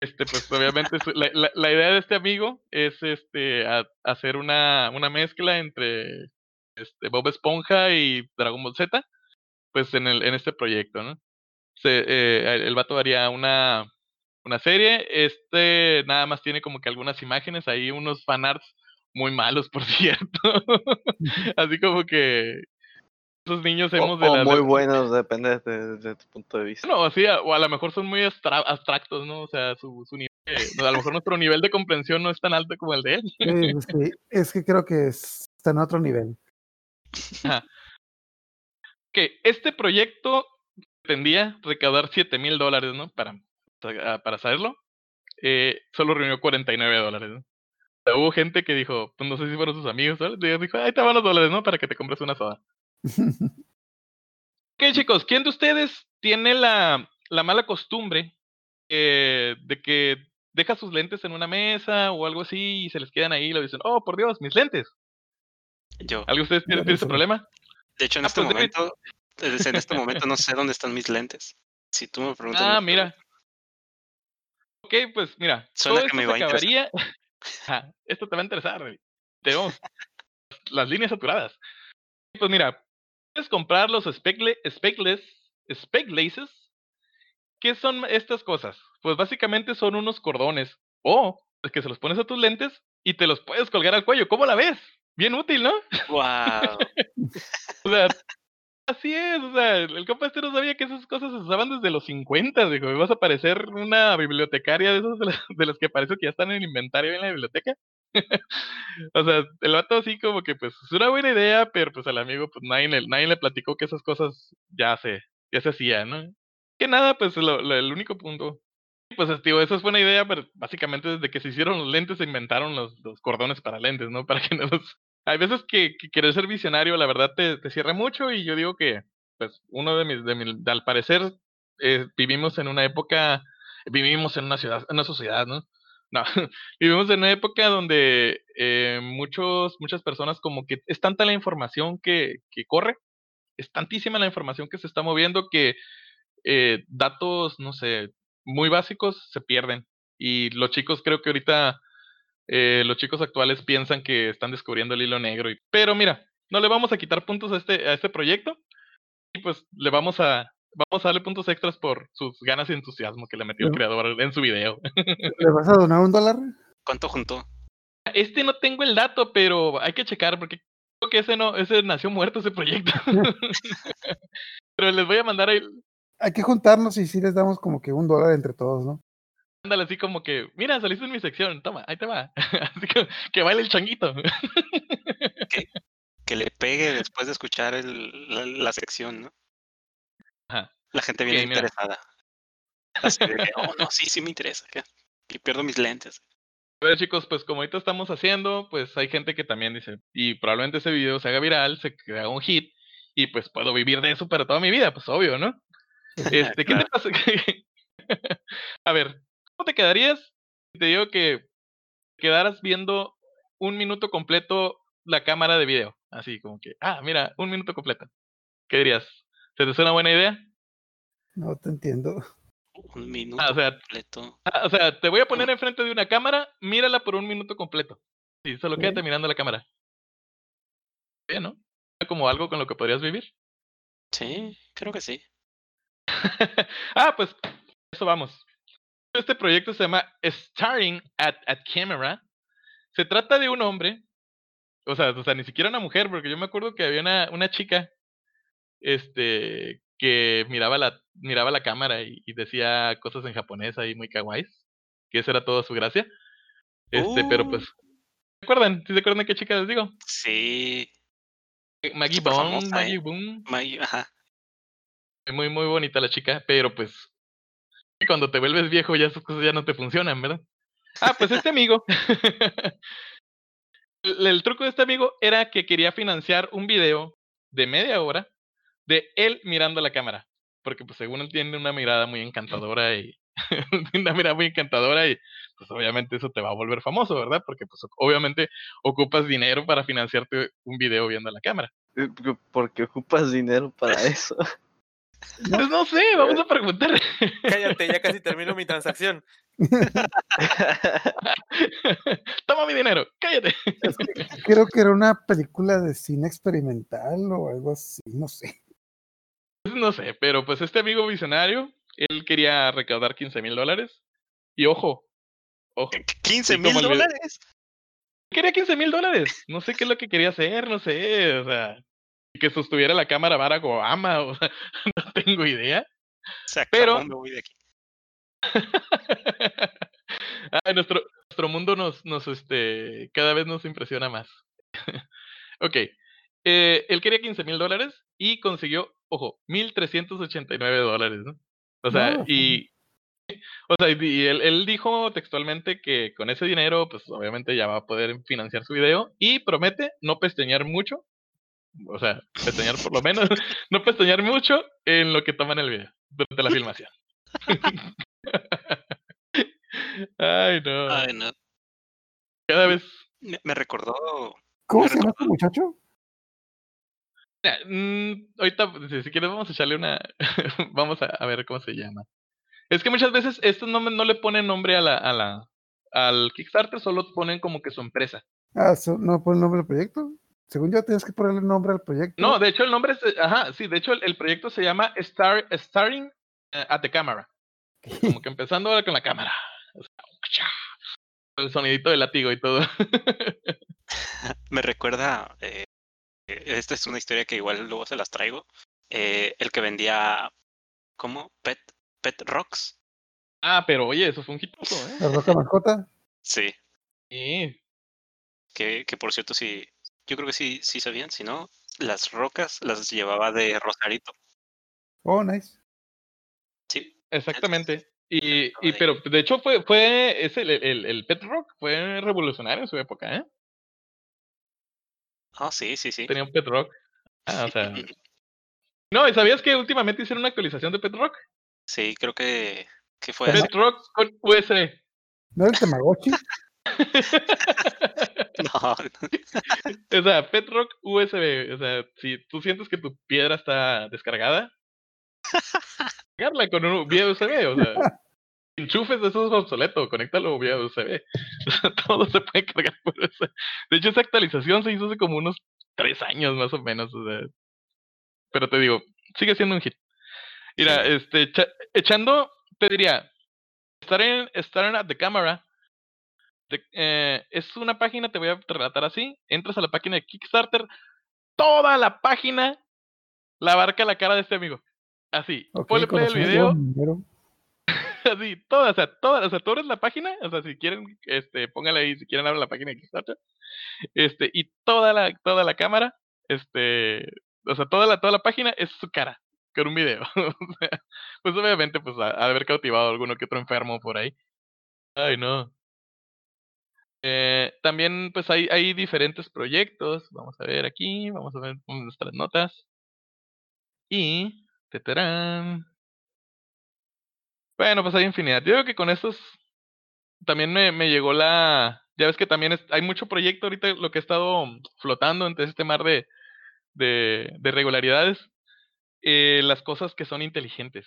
Este, pues obviamente la, la, idea de este amigo es este hacer una, una mezcla entre este, Bob Esponja y Dragon Ball Z, pues en el, en este proyecto, ¿no? Se, eh, el vato haría una una serie. Este nada más tiene como que algunas imágenes, ahí unos fanarts muy malos, por cierto. Así como que esos niños O, hemos de o muy de- buenos, depende de, de tu punto de vista. No, sí, a- o a lo mejor son muy abstra- abstractos, ¿no? O sea, su, su nivel, a lo mejor nuestro nivel de comprensión no es tan alto como el de él. Es, que, es que creo que es- está en otro nivel. Que este proyecto pretendía recaudar 7 mil dólares, ¿no? Para, para para saberlo. Eh, solo reunió 49 dólares, ¿no? Hubo gente que dijo, pues no sé si fueron sus amigos, ¿sabes? Dijo, ahí te van los dólares, ¿no? Para que te compres una soda. Ok, chicos, ¿quién de ustedes tiene la, la mala costumbre eh, de que deja sus lentes en una mesa o algo así y se les quedan ahí y lo dicen, oh, por Dios, mis lentes? Yo. ¿Alguien de ustedes tiene, ese problema? De hecho, en Ah, este pues, momento, en este momento no sé dónde están mis lentes. Si tú me preguntas. Ah, mira. Ok, pues mira, Suena todo que esto me se va a interesar. acabaría. Esto te va a interesar, David. Tenemos las líneas saturadas. Pues mira, puedes comprar los specle- speckless, specklaces. ¿Qué son estas cosas? Pues básicamente son unos cordones o que se los pones a tus lentes y te los puedes colgar al cuello. ¿Cómo la ves? Bien útil, ¿no? Wow. O sea, así es, o sea, el compa este no sabía que esas cosas se usaban desde los 50, dijo, "¿Me vas a parecer una bibliotecaria de esos de, las- que parece que ya están en el inventario en la biblioteca. o sea, el vato así como que pues es una buena idea, pero pues al amigo pues nadie, nadie le platicó que esas cosas ya se, ya se hacían, ¿no? Que nada, pues el único punto. Pues tío, eso es buena idea, pero básicamente desde que se hicieron los lentes se inventaron los, los cordones para lentes, ¿no? Para que no los... Hay veces que, que querer ser visionario, la verdad, te, cierra mucho y yo digo que, pues, uno de mis, de al parecer, eh, vivimos en una época, vivimos en una ciudad, en una sociedad, ¿no? No, vivimos en una época donde eh, muchos, muchas personas como que es tanta la información que, que corre, es tantísima la información que se está moviendo que eh, datos, no sé, muy básicos se pierden. Y los chicos creo que ahorita, eh, los chicos actuales piensan que están descubriendo el hilo negro. y- pero mira, no le vamos a quitar puntos a este, a este proyecto. Y pues le vamos a, vamos a darle puntos extras por sus ganas y entusiasmo que le metió el creador en su video. ¿Le vas a donar un dólar? ¿Cuánto juntó? Este no tengo el dato, pero hay que checar porque creo que ese no, ese nació muerto ese proyecto. pero les voy a mandar ahí, Hay que juntarnos y sí les damos como que un dólar entre todos, ¿no? Ándale así como que, mira, saliste en mi sección, toma, ahí te va. Así que, que baile el changuito. Que le pegue después de escuchar el, la, la sección, ¿no? Ajá. La gente viene interesada. Así de oh, no, sí, sí me interesa. Que, que pierdo mis lentes. A ver, chicos, pues como ahorita estamos haciendo, pues hay gente que también dice, y probablemente ese video se haga viral, se haga un hit, y pues puedo vivir de eso para toda mi vida, pues obvio, ¿no? Este, ¿qué te pasa? A ver, ¿cómo te quedarías si te digo que quedaras viendo un minuto completo la cámara de video? Así como que, ah, mira, un minuto completo. ¿Qué dirías? ¿Se te suena buena idea? No te entiendo. Un minuto Ah, o sea, completo. Ah, o sea, te voy a poner enfrente de una cámara, mírala por un minuto completo. Sí, solo Ok. quédate mirando la cámara. Bien, ¿no? Como algo con lo que podrías vivir. Sí, creo que sí. ah, pues, eso vamos. Este proyecto se llama Starring at, at Camera. Se trata de un hombre, o sea, o sea, ni siquiera una mujer, porque yo me acuerdo que había una, una chica, este, que miraba la, miraba la cámara y, y decía cosas en japonés ahí muy kawaii, que esa era toda su gracia. Este, pero Uh. pues, ¿se acuerdan? ¿Sí se acuerdan de qué chica les digo? Sí. Maggie Súper Bong, Maggie ¿eh? Boom. May- Ajá. Muy, muy bonita la chica, pero pues cuando te vuelves viejo ya esas cosas ya no te funcionan, ¿verdad? Ah, pues este amigo. el, el truco de este amigo era que quería financiar un video de media hora de él mirando la cámara. Porque pues según él tiene una mirada muy encantadora y una mirada muy encantadora y pues obviamente eso te va a volver famoso, ¿verdad? Porque pues obviamente ocupas dinero para financiarte un video viendo la cámara. Eh, Porque ocupas dinero para eso. Pues no sé, vamos a preguntar. Cállate, ya casi termino mi transacción. Toma mi dinero, cállate. Es que creo que era una película de cine experimental o algo así, no sé. Pues no sé, pero pues este amigo visionario, él quería recaudar 15 mil dólares. Y ojo, ojo. 15 Sí, como mil dólares. Quería 15 mil dólares. No sé qué es lo que quería hacer, no sé. O sea, que sostuviera la cámara Barack Obama, o sea, no tengo idea. Acabó, Pero- me voy de aquí. Ay, nuestro, nuestro mundo nos, nos, este, cada vez nos impresiona más. ok. eh, él quería 15 mil dólares y consiguió, ojo, 1.389 dólares, ¿no? O sea, No, y, o sea, y y él, él dijo textualmente que con ese dinero, pues obviamente ya va a poder financiar su video y promete no pesteñear mucho, o sea, pesteñear por lo menos, no pesteñear mucho en lo que toman el video durante la filmación. Ay, no. Ay, no. Cada vez. Me, me recordó. ¿Cómo Me se llama este muchacho? Mira, mm, ahorita, si, si quieres, vamos a echarle una. vamos a, a ver cómo se llama. Es que muchas veces estos no, me- no le ponen nombre a la, a la, al Kickstarter, solo ponen como que su empresa. Ah, so- no pone el nombre del proyecto. Según yo, tienes que ponerle nombre al proyecto. No, de hecho, el nombre es. Ajá, sí, de hecho, el, el proyecto se llama Star, Starring eh, at the Camera. Como que empezando ahora con la cámara. O sea, el sonidito del látigo y todo. Me recuerda. eh, esta es una historia que igual luego se las traigo. eh, el que vendía. ¿Cómo? Pet, Pet Rocks. ah, pero oye, eso fue un hitazo, ¿eh? La roca mascota. Sí. Sí. Que, que por cierto, sí. Yo creo que sí, sí sabían. Si no, las rocas las llevaba de Rosarito. Oh, nice. Sí. Exactamente. Y, y pero de hecho fue, fue ese, el, el, el Pet Rock fue revolucionario en su época, ¿eh? Ah, sí, sí, sí. Tenía un Pet Rock. Ah, o sea. No, ¿y sabías que últimamente hicieron una actualización de Pet Rock? Sí, creo que, que fue así. Pet Rock con USB. ¿No era el Tamagotchi? No, O sea, Pet Rock USB. O sea, si tú sientes que tu piedra está descargada, cargarla con un vía USB. O sea, enchufes, eso es obsoleto. Conéctalo vía USB. O sea, todo se puede cargar por eso. De hecho, esa actualización se hizo hace como unos tres años más o menos. O sea, pero te digo, sigue siendo un hit. Mira, este, echa- echando, te diría, estar en, estar at the camera. Eh, es una página, te voy a relatar así. Entras a la página de Kickstarter, toda la página la abarca la cara de este amigo. Así, Ok, ponle play razón video, así, toda, o sea, toda, o sea, tú eres la página, o sea, si quieren, este, póngale ahí, si quieren abrir la página de Kickstarter, este, y toda la, toda la cámara, este, o sea, toda la, toda la página es su cara, con un video, o sea, pues obviamente, pues, ha, haber cautivado a alguno que otro enfermo por ahí. Ay, no. Eh, también, pues, hay, hay diferentes proyectos, vamos a ver aquí, vamos a ver nuestras notas, y, tetarán. Bueno, pues hay infinidad. Yo creo que con estos también me, me llegó la. Ya ves que también es- hay mucho proyecto ahorita, lo que he estado flotando entre este mar de, de, de irregularidades. eh, las cosas que son inteligentes.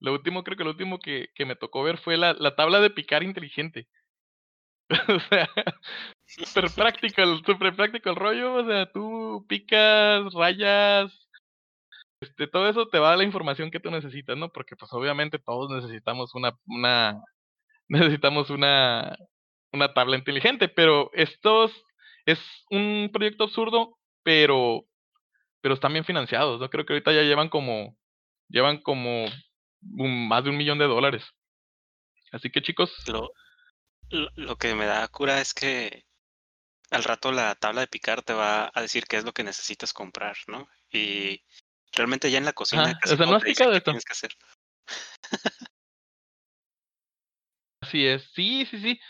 Lo último, creo que lo último que, que me tocó ver fue la, la tabla de picar inteligente. o sea, súper práctico, súper práctico el rollo. O sea, tú picas, rayas, este, todo eso te va la información que tú necesitas, ¿no? Porque pues obviamente todos necesitamos una, una, necesitamos una, una tabla inteligente, pero estos es un proyecto absurdo, pero, pero están bien financiados, ¿no? Creo que ahorita ya llevan como, llevan como más de un millón de dólares. Así que chicos, lo, que me da cura es que al rato la tabla de picar te va a decir qué es lo que necesitas comprar, ¿no? Y realmente ya en la cocina Ajá, casi o sea, ¿no has picado esto? tienes que hacer. Así es, sí, sí, sí.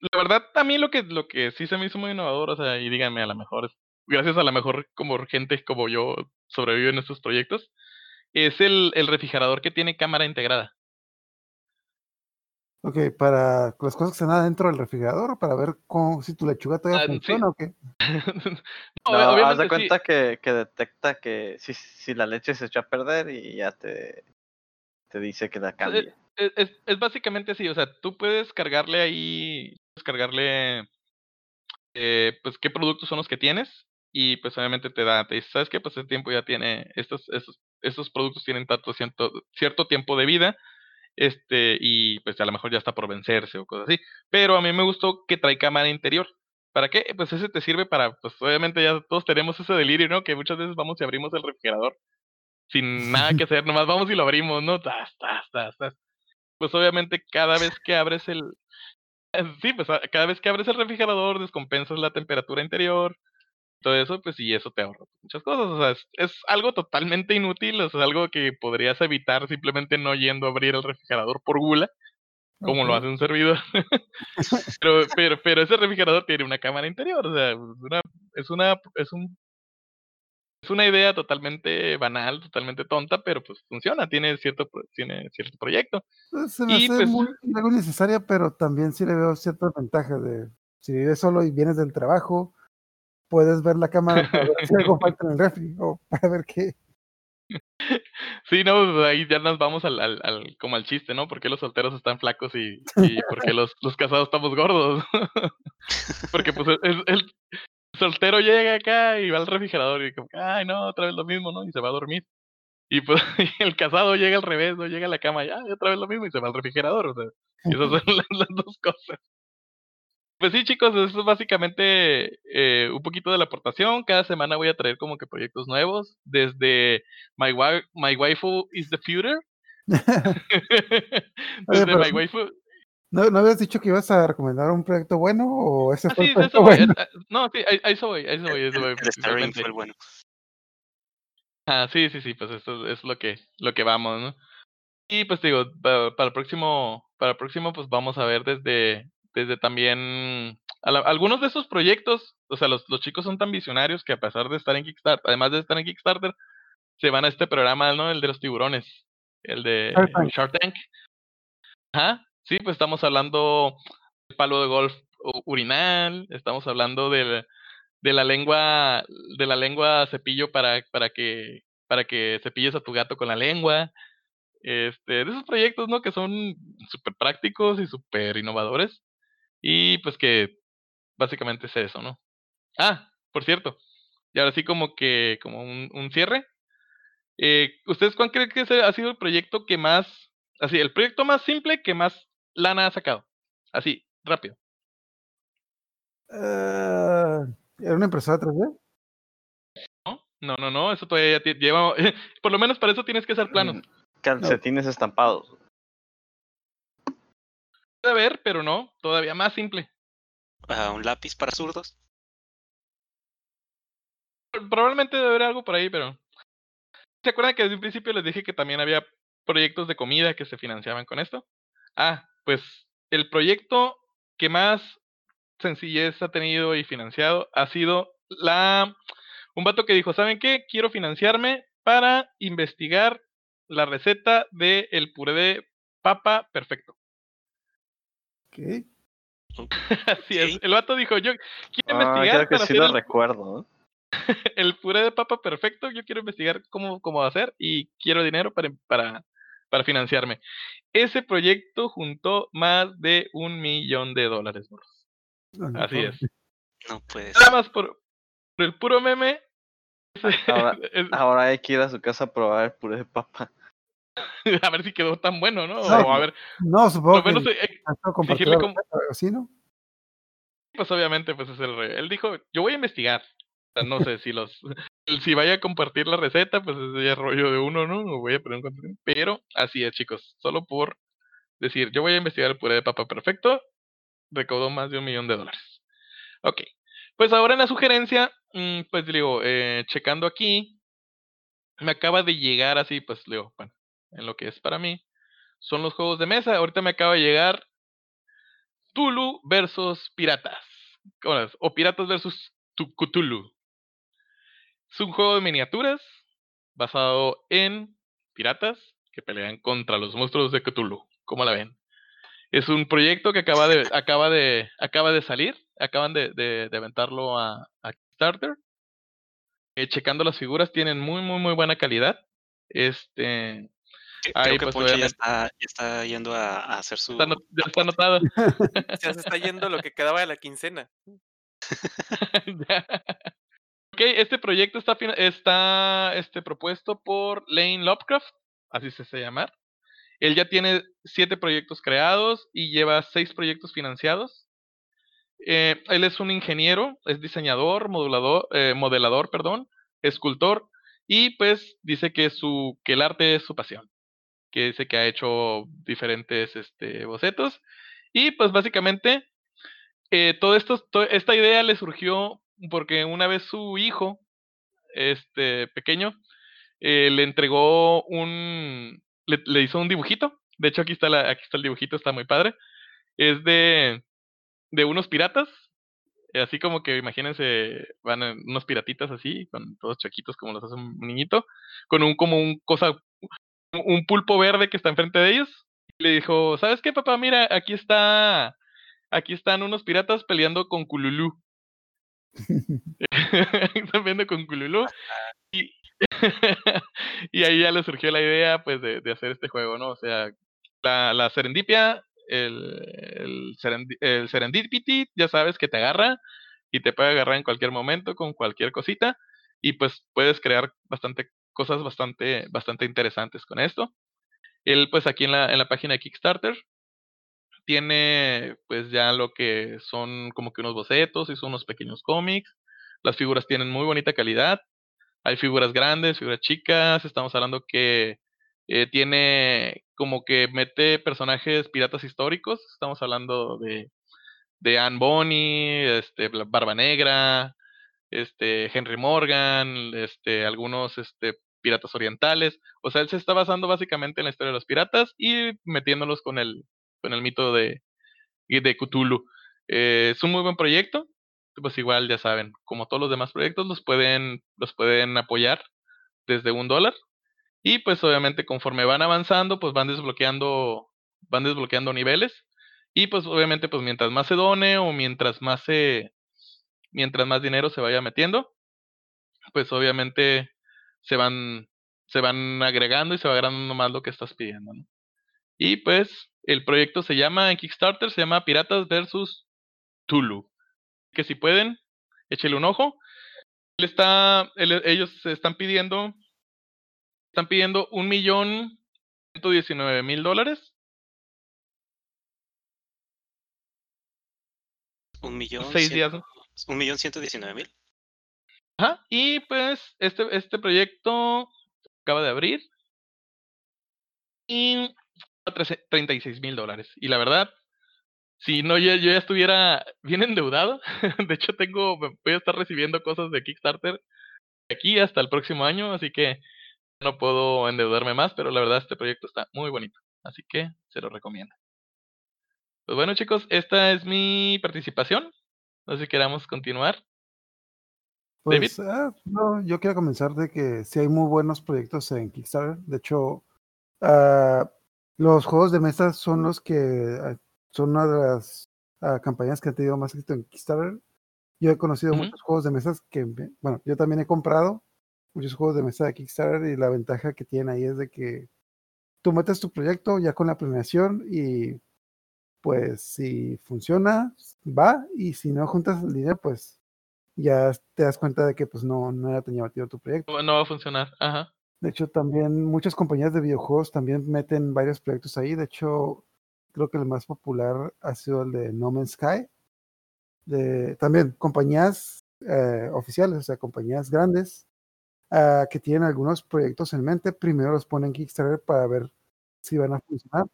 La verdad, a mí lo que, lo que sí se me hizo muy innovador, o sea, y díganme, a lo mejor, gracias a la mejor como gente como yo sobrevive en estos proyectos, es el, el refrigerador que tiene cámara integrada. Ok, para las cosas que están adentro del refrigerador, para ver cómo, si tu lechuga todavía Ah, sí. funciona o qué. No, No, haz de sí. cuenta que, que detecta que si, si la leche se echó a perder y ya te, te dice que la cambie. es, es, es básicamente así, o sea, tú puedes cargarle ahí, puedes cargarle, eh, pues, qué productos son los que tienes y pues obviamente te da, te dice, ¿sabes qué? Pues el tiempo ya tiene, estos, estos, estos productos tienen tanto cierto, cierto tiempo de vida Este, y pues a lo mejor ya está por vencerse o cosas así. Pero a mí me gustó que trae cámara interior. ¿Para qué? Pues ese te sirve para, pues obviamente ya todos tenemos ese delirio, ¿no? Que muchas veces vamos y abrimos el refrigerador sin nada que hacer, nomás vamos y lo abrimos, ¿no? Tas, tas, tas, tas. Pues obviamente cada vez que abres el... Sí, pues cada vez que abres el refrigerador descompensas la temperatura interior, todo eso, pues y eso te ahorra muchas cosas. O sea, es, es algo totalmente inútil, es algo que podrías evitar simplemente no yendo a abrir el refrigerador por gula, como lo hace un servidor. pero, pero, pero ese refrigerador tiene una cámara interior, o sea, es una, es una, es un es una idea totalmente banal, totalmente tonta, pero pues funciona, tiene cierto, tiene cierto proyecto. Pues, Se me Y, hace pues- muy, algo innecesaria, pero también sí le veo ciertas ventajas de si vives solo y vienes del trabajo, puedes ver la cámara para ver si algo falta en el refri o para ver qué. Sí, no, pues, ahí ya nos vamos al, al, al- como al chiste, ¿no? ¿Por qué los solteros están flacos y, y por qué los, los casados estamos gordos? Porque pues el, el- soltero llega acá y va al refrigerador y como, ay no, otra vez lo mismo, ¿no? Y se va a dormir. Y pues y el casado llega al revés, ¿no? Llega a la cama y, ay, otra vez lo mismo y se va al refrigerador, o sea, esas son las, las dos cosas. Pues sí, chicos, eso es básicamente eh, un poquito de la aportación. Cada semana voy a traer como que proyectos nuevos, desde My, Wi- My Waifu is the Future. desde My Waifu. ¿No, ¿No habías dicho que ibas a recomendar un proyecto bueno o ese Ah, fue sí, el eso proyecto voy. bueno? es- ah, no, sí, ahí, eso voy, ahí eso voy, ahí eso voy, El, fue el bueno. Ah, sí, sí, sí, pues eso es lo que, lo que vamos, ¿no? Y pues digo, pa- para, el próximo, para el próximo, pues vamos a ver desde, desde también a la- algunos de esos proyectos, o sea, los, los chicos son tan visionarios que a pesar de estar en Kickstarter, además de estar en Kickstarter, se van a este programa, ¿no? El de los tiburones, el de Shark Tank. Shark Tank. Ajá, sí, pues estamos hablando del palo de golf urinal, estamos hablando del, de la lengua, de la lengua cepillo para, para que, para que cepilles a tu gato con la lengua. Este, de esos proyectos, ¿no? Que son súper prácticos y súper innovadores. Y pues que básicamente es eso, ¿no? Ah, por cierto. Y ahora sí como que, como un, un cierre. Eh, ¿Ustedes cuál creen que ese ha sido el proyecto que más, así, el proyecto más simple que más lana ha sacado? Así, rápido. Eh, ¿Era una impresora 3D? ¿No? No, no, no, eso todavía lleva, por lo menos para eso tienes que hacer planos. Mm, Calcetines estampados. Puede haber, pero no, todavía más simple. Un lápiz para zurdos. Probablemente debe haber algo por ahí, pero. ¿Se acuerdan que desde un principio les dije que también había proyectos de comida que se financiaban con esto? Ah, pues el proyecto que más sencillez ha tenido y financiado ha sido la un vato que dijo, ¿saben qué? Quiero financiarme para investigar la receta del el puré de papa perfecto. Ok. Así es. El vato dijo, yo quiero Ah, investigar creo que para sí hacer lo el recuerdo. el puré de papa perfecto, yo quiero investigar cómo, cómo va a ser y quiero dinero para, para, para financiarme. Ese proyecto juntó más de un millón de dólares, Así es. No puede Nada más por, por el puro meme. Ahora- Ahora hay que ir a su casa a probar el puré de papa. a ver si quedó tan bueno, ¿no? No. O a ver, No, supongo lo que menos, eh, como- así, ¿no? pues obviamente, pues es el rey. Él dijo, yo voy a investigar. O sea, no sé si los, si vaya a compartir la receta, pues ese ya es rollo de uno, ¿no? O voy a poner un. Pero así es, chicos. Solo por decir, yo voy a investigar el puré de papa perfecto, recaudó más de un millón de dólares. Ok. Pues ahora en la sugerencia, mm, pues digo, eh, checando aquí, me acaba de llegar así, pues digo, bueno, en lo que es para mí, son los juegos de mesa. Ahorita me acaba de llegar Tulu versus Piratas. O Piratas versus Cthulhu. Es un juego de miniaturas basado en piratas que pelean contra los monstruos de Cthulhu. ¿Cómo la ven? Es un proyecto que acaba de, acaba de, acaba de salir. Acaban de, de, de aventarlo a, a Kickstarter. Eh, checando las figuras, tienen muy, muy, muy buena calidad. Este, Ahí, Creo que pues, Poncho ya está, ya está yendo a, a hacer su. está, ya está anotado. Ya se está yendo lo que quedaba de la quincena. Ok, este proyecto está, está este, propuesto por Lane Lovecraft, así se hace llamar. Él ya tiene siete proyectos creados y lleva seis proyectos financiados. Eh, él es un ingeniero, es diseñador, modulador, eh, modelador, perdón, escultor, y pues dice que, su, que el arte es su pasión, que dice que ha hecho diferentes este, bocetos, y pues básicamente eh, esta idea le surgió porque una vez su hijo, este pequeño, eh, le entregó un, le, hizo un dibujito. De hecho, aquí está, aquí está el dibujito, está muy padre. Es de, de unos piratas. Eh, así como que imagínense, van unos piratitas así, con todos chaquitos como los hace un niñito, con un como un cosa, un pulpo verde que está enfrente de ellos. Y le dijo, ¿sabes qué, papá? Mira, aquí está, aquí están unos piratas peleando con Kululu. están viendo con Kululu. Y, y ahí ya le surgió la idea, pues, de, de hacer este juego, ¿no? O sea, la, la serendipia, el, el, serendipity, ya sabes que te agarra y te puede agarrar en cualquier momento con cualquier cosita y pues puedes crear bastante cosas bastante, bastante interesantes con esto. Él, pues, aquí en la, en la página de Kickstarter, tiene pues ya lo que son como que unos bocetos, son unos pequeños cómics. Las figuras tienen muy bonita calidad. Hay figuras grandes, figuras chicas. Estamos hablando que eh, tiene como que mete personajes piratas históricos. Estamos hablando de, de Anne Bonny, este, Barba Negra, este, Henry Morgan, este, algunos este, piratas orientales. O sea, él se está basando básicamente en la historia de los piratas y metiéndolos con el, con el mito de, de Cthulhu. Eh, es un muy buen proyecto pues igual ya saben, como todos los demás proyectos, los pueden, los pueden apoyar desde un dólar. Y pues obviamente conforme van avanzando, pues van desbloqueando, van desbloqueando niveles. Y pues obviamente, pues mientras más se done o mientras más se, mientras más dinero se vaya metiendo, pues obviamente se van, se van agregando y se va agregando más lo que estás pidiendo. Y pues el proyecto se llama en Kickstarter, se llama Piratas versus Tulu que si pueden, échele un ojo. Él está, ellos están pidiendo, están pidiendo un millón ciento diecinueve mil dólares. Un millón. Seis días. Un millón ciento diecinueve mil. Y pues este, este proyecto acaba de abrir. Y 36 mil dólares. Y la verdad, si no, yo, ya estuviera bien endeudado. De hecho, tengo, voy a estar recibiendo cosas de Kickstarter aquí hasta el próximo año, así que no puedo endeudarme más, pero la verdad este proyecto está muy bonito, así que se lo recomiendo. Pues bueno chicos, esta es mi participación. No sé si queramos continuar. Pues, ah, no, yo quiero comenzar de que sí hay muy buenos proyectos en Kickstarter. De hecho, uh, los juegos de mesa son los que ah, son una de las uh, campañas que han tenido más éxito en Kickstarter. Yo he conocido -huh. muchos juegos de mesas que, bueno, yo también he comprado muchos juegos de mesa de Kickstarter y la ventaja que tiene ahí es de que tú metes tu proyecto ya con la planeación y pues si funciona, va y si no juntas el dinero, pues ya te das cuenta de que pues no, no era tan llamativo tu proyecto. No va a funcionar, ajá. De hecho, también muchas compañías de videojuegos también meten varios proyectos ahí. De hecho, creo que el más popular ha sido el de No Man's Sky. De, también compañías eh, oficiales, o sea, compañías grandes uh, que tienen algunos proyectos en mente, primero los ponen en Kickstarter para ver si van a funcionar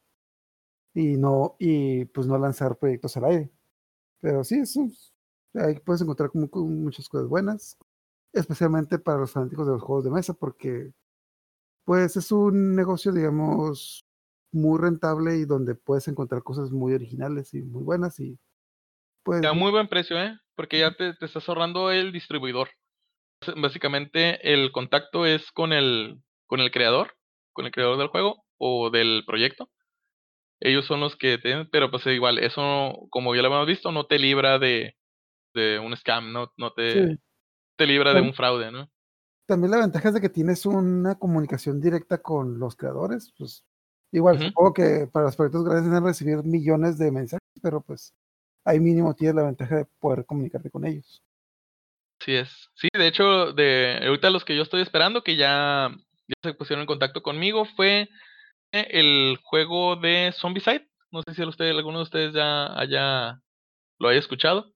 y no, y pues no lanzar proyectos al aire. Pero sí, eso, ahí puedes encontrar como, como muchas cosas buenas, especialmente para los fanáticos de los juegos de mesa, porque pues es un negocio, digamos, muy rentable y donde puedes encontrar cosas muy originales y muy buenas y pues... A muy buen precio, ¿eh? Porque ya te, te estás ahorrando el distribuidor. Básicamente el contacto es con el, con el creador, con el creador del juego o del proyecto. Ellos son los que tienen, pero pues igual, eso como ya lo hemos visto, no te libra de, de un scam, no, no te, sí. te libra de un fraude, ¿no? También la ventaja es de que tienes una comunicación directa con los creadores, pues Igual, uh -huh. supongo que para los proyectos grandes deben recibir millones de mensajes, pero pues ahí mínimo tienes la ventaja de poder comunicarte con ellos. Sí es. Sí, de hecho, de ahorita los que yo estoy esperando, que ya, ya se pusieron en contacto conmigo, fue el juego de Zombicide. No sé si usted, alguno de ustedes ya haya lo haya escuchado.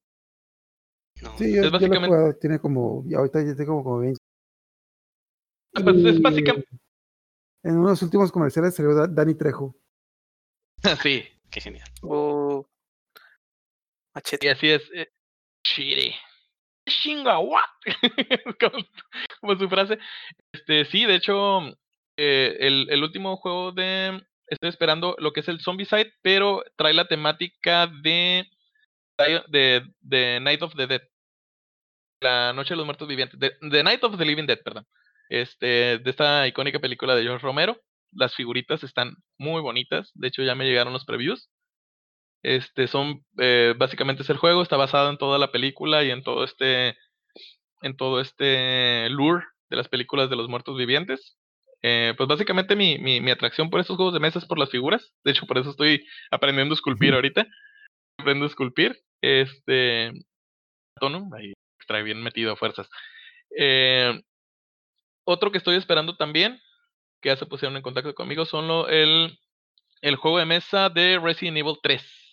No. Sí, yo, es básicamente... Yo lo he tiene como, y ahorita ya tengo como 20. Ah, pues es básicamente... En unos últimos comerciales salió Dani Trejo. sí. Qué genial. Oh. Y así es. Eh, Chile. Chinga, what? como, como, su frase. Este, sí, de hecho, eh, el, el, último juego de. Estoy esperando lo que es el Zombicide, pero trae la temática de. De, de Night of the Dead. La Noche de los Muertos Vivientes. De, the Night of the Living Dead, perdón. Este, de esta icónica película de George Romero. Las figuritas están muy bonitas. De hecho, ya me llegaron los previews. Este, son, eh, básicamente es el juego, está basado en toda la película y en todo este, en todo este lure de las películas de los muertos vivientes. Eh, pues básicamente mi, mi, mi, atracción por estos juegos de mesa es por las figuras. De hecho, por eso estoy aprendiendo a esculpir ahorita. Aprendo a esculpir. Este. Tono, ahí trae bien metido a fuerzas. Eh, otro que estoy esperando también, que ya se pusieron en contacto conmigo, son lo, el, el juego de mesa de Resident Evil 3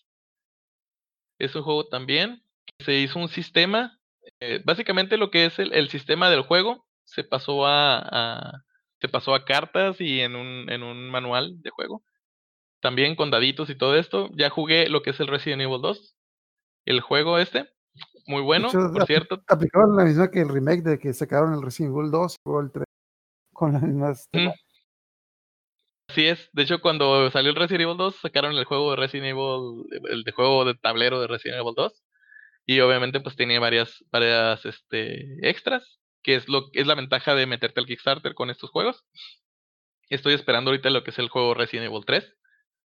es un juego también. Se hizo un sistema. Eh, básicamente lo que es el, el, sistema del juego se pasó a, a, se pasó a cartas y en un, en un manual de juego. También con daditos y todo esto. Ya jugué lo que es el Resident Evil 2. El juego este. Muy bueno, por cierto. Aplicaron la misma que el remake de que sacaron el Resident Evil 2 o el 3. Con las mismas. Así es. De hecho, cuando salió el Resident Evil 2, sacaron el juego de Resident Evil, el de juego de tablero de Resident Evil 2. Y obviamente, pues tenía varias, varias este, extras, que es lo es la ventaja de meterte al Kickstarter con estos juegos. Estoy esperando ahorita lo que es el juego Resident Evil 3,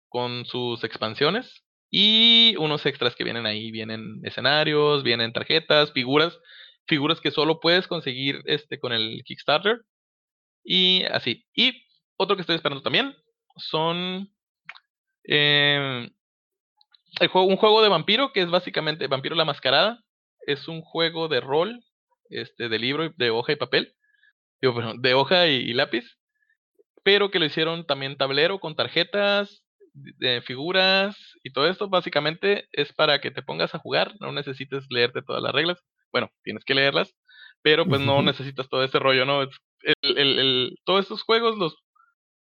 con sus expansiones. Y unos extras que vienen ahí, vienen escenarios, vienen tarjetas, figuras, figuras que solo puedes conseguir este con el Kickstarter. Y así. Y otro que estoy esperando también son eh, el juego, un juego de vampiro que es básicamente Vampiro la Mascarada. Es un juego de rol, este, de libro, de hoja y papel, de hoja y, lápiz, pero que lo hicieron también tablero con tarjetas, de figuras y todo esto. Básicamente es para que te pongas a jugar, no necesites leerte todas las reglas. Bueno, tienes que leerlas, pero pues no necesitas todo ese rollo, ¿no? el, todos estos juegos los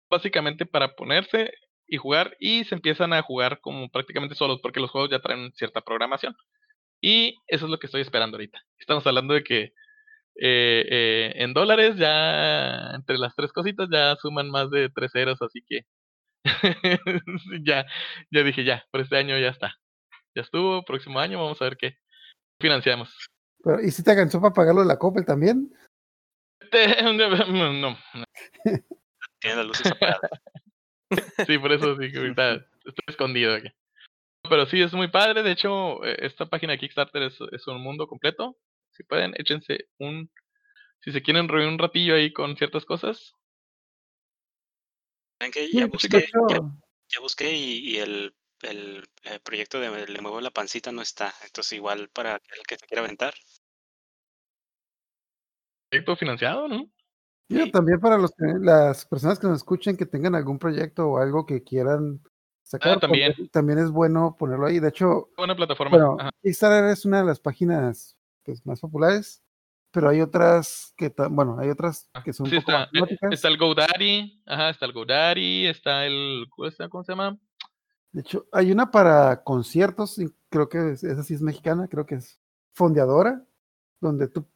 básicamente para ponerse y jugar y se empiezan a jugar como prácticamente solos porque los juegos ya traen cierta programación. Y eso es lo que estoy esperando ahorita. Estamos hablando de que eh, eh, en dólares ya entre las tres cositas ya suman más de tres ceros, así que ya, ya dije ya, por este año ya está. Ya estuvo, próximo año vamos a ver qué financiamos. Pero, ¿Y si te alcanzó para pagarlo de la Coppel también? no. no. Tiene las luces apagadas. sí, por eso sí, ahorita estoy escondido aquí. Pero sí, es muy padre. De hecho, e, esta página de Kickstarter es, es un mundo completo. Si pueden, échense un. Si se quieren reunir un ratillo ahí con ciertas cosas. Que ya, busqué, ya, busqué y, el, el, eh, proyecto de Le Muevo la Pancita no está. Entonces, igual para el que se quiera aventar. Proyecto financiado, ¿no? también para los las personas que nos escuchen que tengan algún proyecto o algo que quieran sacar, ah, también. también es bueno ponerlo ahí. De hecho, buena plataforma. Bueno, Kickstarter es una de las páginas pues, más populares, pero hay otras que, bueno, hay otras ah, que son un poco está, más eh, está el GoDaddy, ajá, está el GoDaddy, está el, ¿cómo se llama? De hecho, hay una para conciertos, creo que esa sí es mexicana, creo que es Fondeadora, donde tú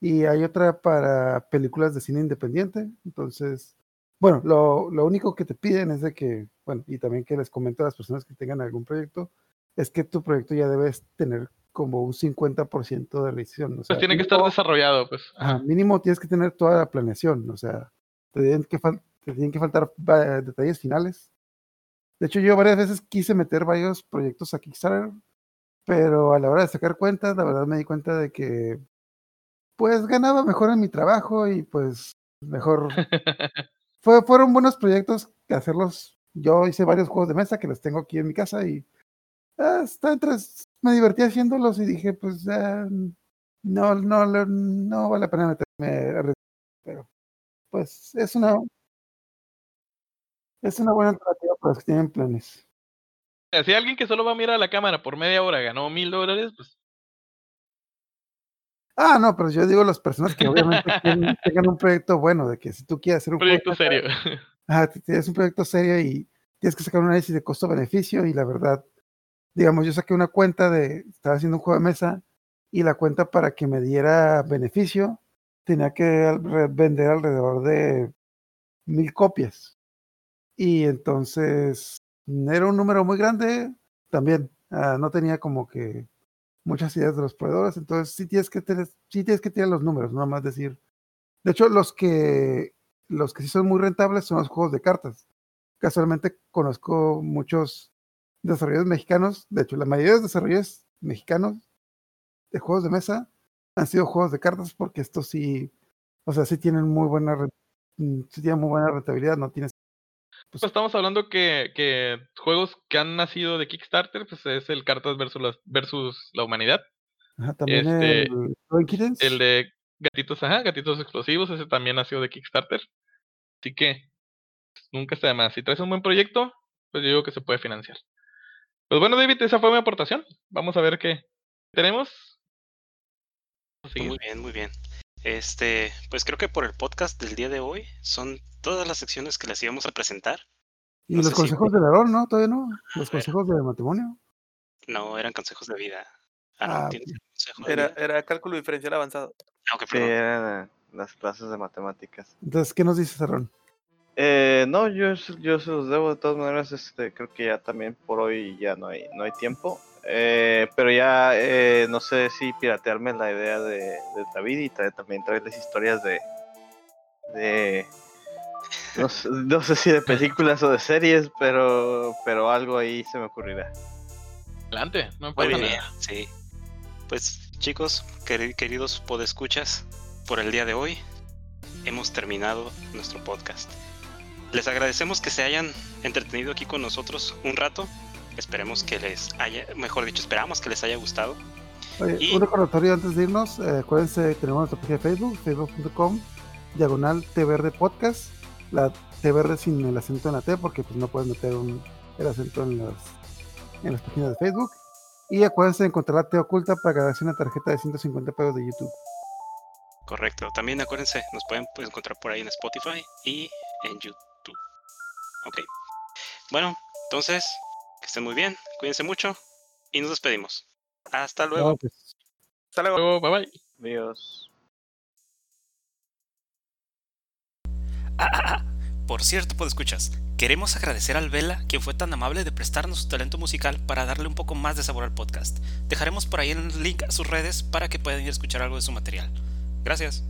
y hay otra para películas de cine independiente. Entonces, bueno, lo, lo, único que te piden es de que, bueno, y también que les comento a las personas que tengan algún proyecto, es que tu proyecto ya debes tener como un 50% de realización. pues tiene que estar desarrollado, pues. Ajá, mínimo tienes que tener toda la planeación, o sea, te tienen que, te tienen que faltar detalles finales. De hecho, yo varias veces quise meter varios proyectos a Kickstarter, pero a la hora de sacar cuentas, la verdad me di cuenta de que pues ganaba mejor en mi trabajo y pues mejor. Fue, fueron buenos proyectos que hacerlos. Yo hice varios juegos de mesa que los tengo aquí en mi casa y ah, está me divertí haciéndolos y dije, pues ah, no, no, no vale la pena meterme a pero pues es una Es una buena alternativa para los que tienen planes. Si alguien que solo va a mirar a la cámara por media hora ganó mil dólares, pues Ah, no, pero yo digo las personas que obviamente tengan un proyecto bueno, de que si tú quieres hacer un proyecto serio. Ah, tienes un proyecto serio y tienes que sacar un análisis de costo-beneficio y la verdad, digamos, yo saqué una cuenta de, estaba haciendo un juego de mesa y la cuenta para que me diera beneficio tenía que vender alrededor de mil copias. Y entonces era un número muy grande también. ah, no tenía como que muchas ideas de los proveedores, entonces sí tienes que tener, sí tienes que tener los números, no más decir. De hecho, los que los que sí son muy rentables son los juegos de cartas. Casualmente conozco muchos desarrolladores mexicanos, de hecho, la mayoría de los desarrolladores mexicanos de juegos de mesa han sido juegos de cartas porque estos sí, o sea, sí tienen muy buena mm, sí tienen muy buena rentabilidad, no tienes Pues estamos hablando que, que juegos que han nacido de Kickstarter, pues es el Cartas versus, las- versus la humanidad. ajá, también este, el de Gatitos, ajá, Gatitos Explosivos, ese también nació de Kickstarter. Así que pues, nunca está de más. Si traes un buen proyecto, pues yo digo que se puede financiar. Pues bueno, David, esa fue mi aportación. Vamos a ver qué tenemos. Seguir. Muy bien, muy bien. Este, pues creo que por el podcast del día de hoy son todas las secciones que les íbamos a presentar. y no los sé si- consejos del Aarón, ¿no? Todavía no, los ver. consejos de matrimonio. No, eran consejos de vida. Ah, no, Ah, ¿tienes consejo de Era, vida? era cálculo diferencial avanzado. Ah, ok, Sí, eran las clases de matemáticas. Entonces, ¿qué nos dices, Aarón? Eh, no, yo, se- yo se los debo de todas maneras, este, creo que ya también por hoy ya no hay, no hay tiempo. Eh, pero ya eh, no sé si piratearme la idea de, de David y traer- también traerles historias de, de no, sé, no sé si de películas o de series, pero, pero algo ahí se me ocurrirá. Adelante, no Muy importa bien, nada. sí. Pues chicos, queri- queridos podescuchas, por el día de hoy hemos terminado nuestro podcast. Les agradecemos que se hayan entretenido aquí con nosotros un rato. Esperemos que les haya, mejor dicho, esperamos que les haya gustado. Oye, Y- un recordatorio antes de irnos, eh, acuérdense, tenemos nuestra página de Facebook, facebook.com, diagonal T Verde Podcast, la T Verde sin el acento en la T, porque pues no puedes meter un, el acento en las, en las páginas de Facebook. Y acuérdense de encontrar la T oculta para ganarse una tarjeta de 150 pesos de YouTube. Correcto. También acuérdense, nos pueden pues, encontrar por ahí en Spotify y en YouTube. Ok. Bueno, entonces, que estén muy bien, cuídense mucho y nos despedimos. Hasta luego. No, pues, Hasta luego. Luego, bye bye. Adiós. Ah, ah, ah. Por cierto, escuchas, queremos agradecer al Vela, quien fue tan amable de prestarnos su talento musical para darle un poco más de sabor al podcast. Dejaremos por ahí el link a sus redes para que puedan ir a escuchar algo de su material. Gracias.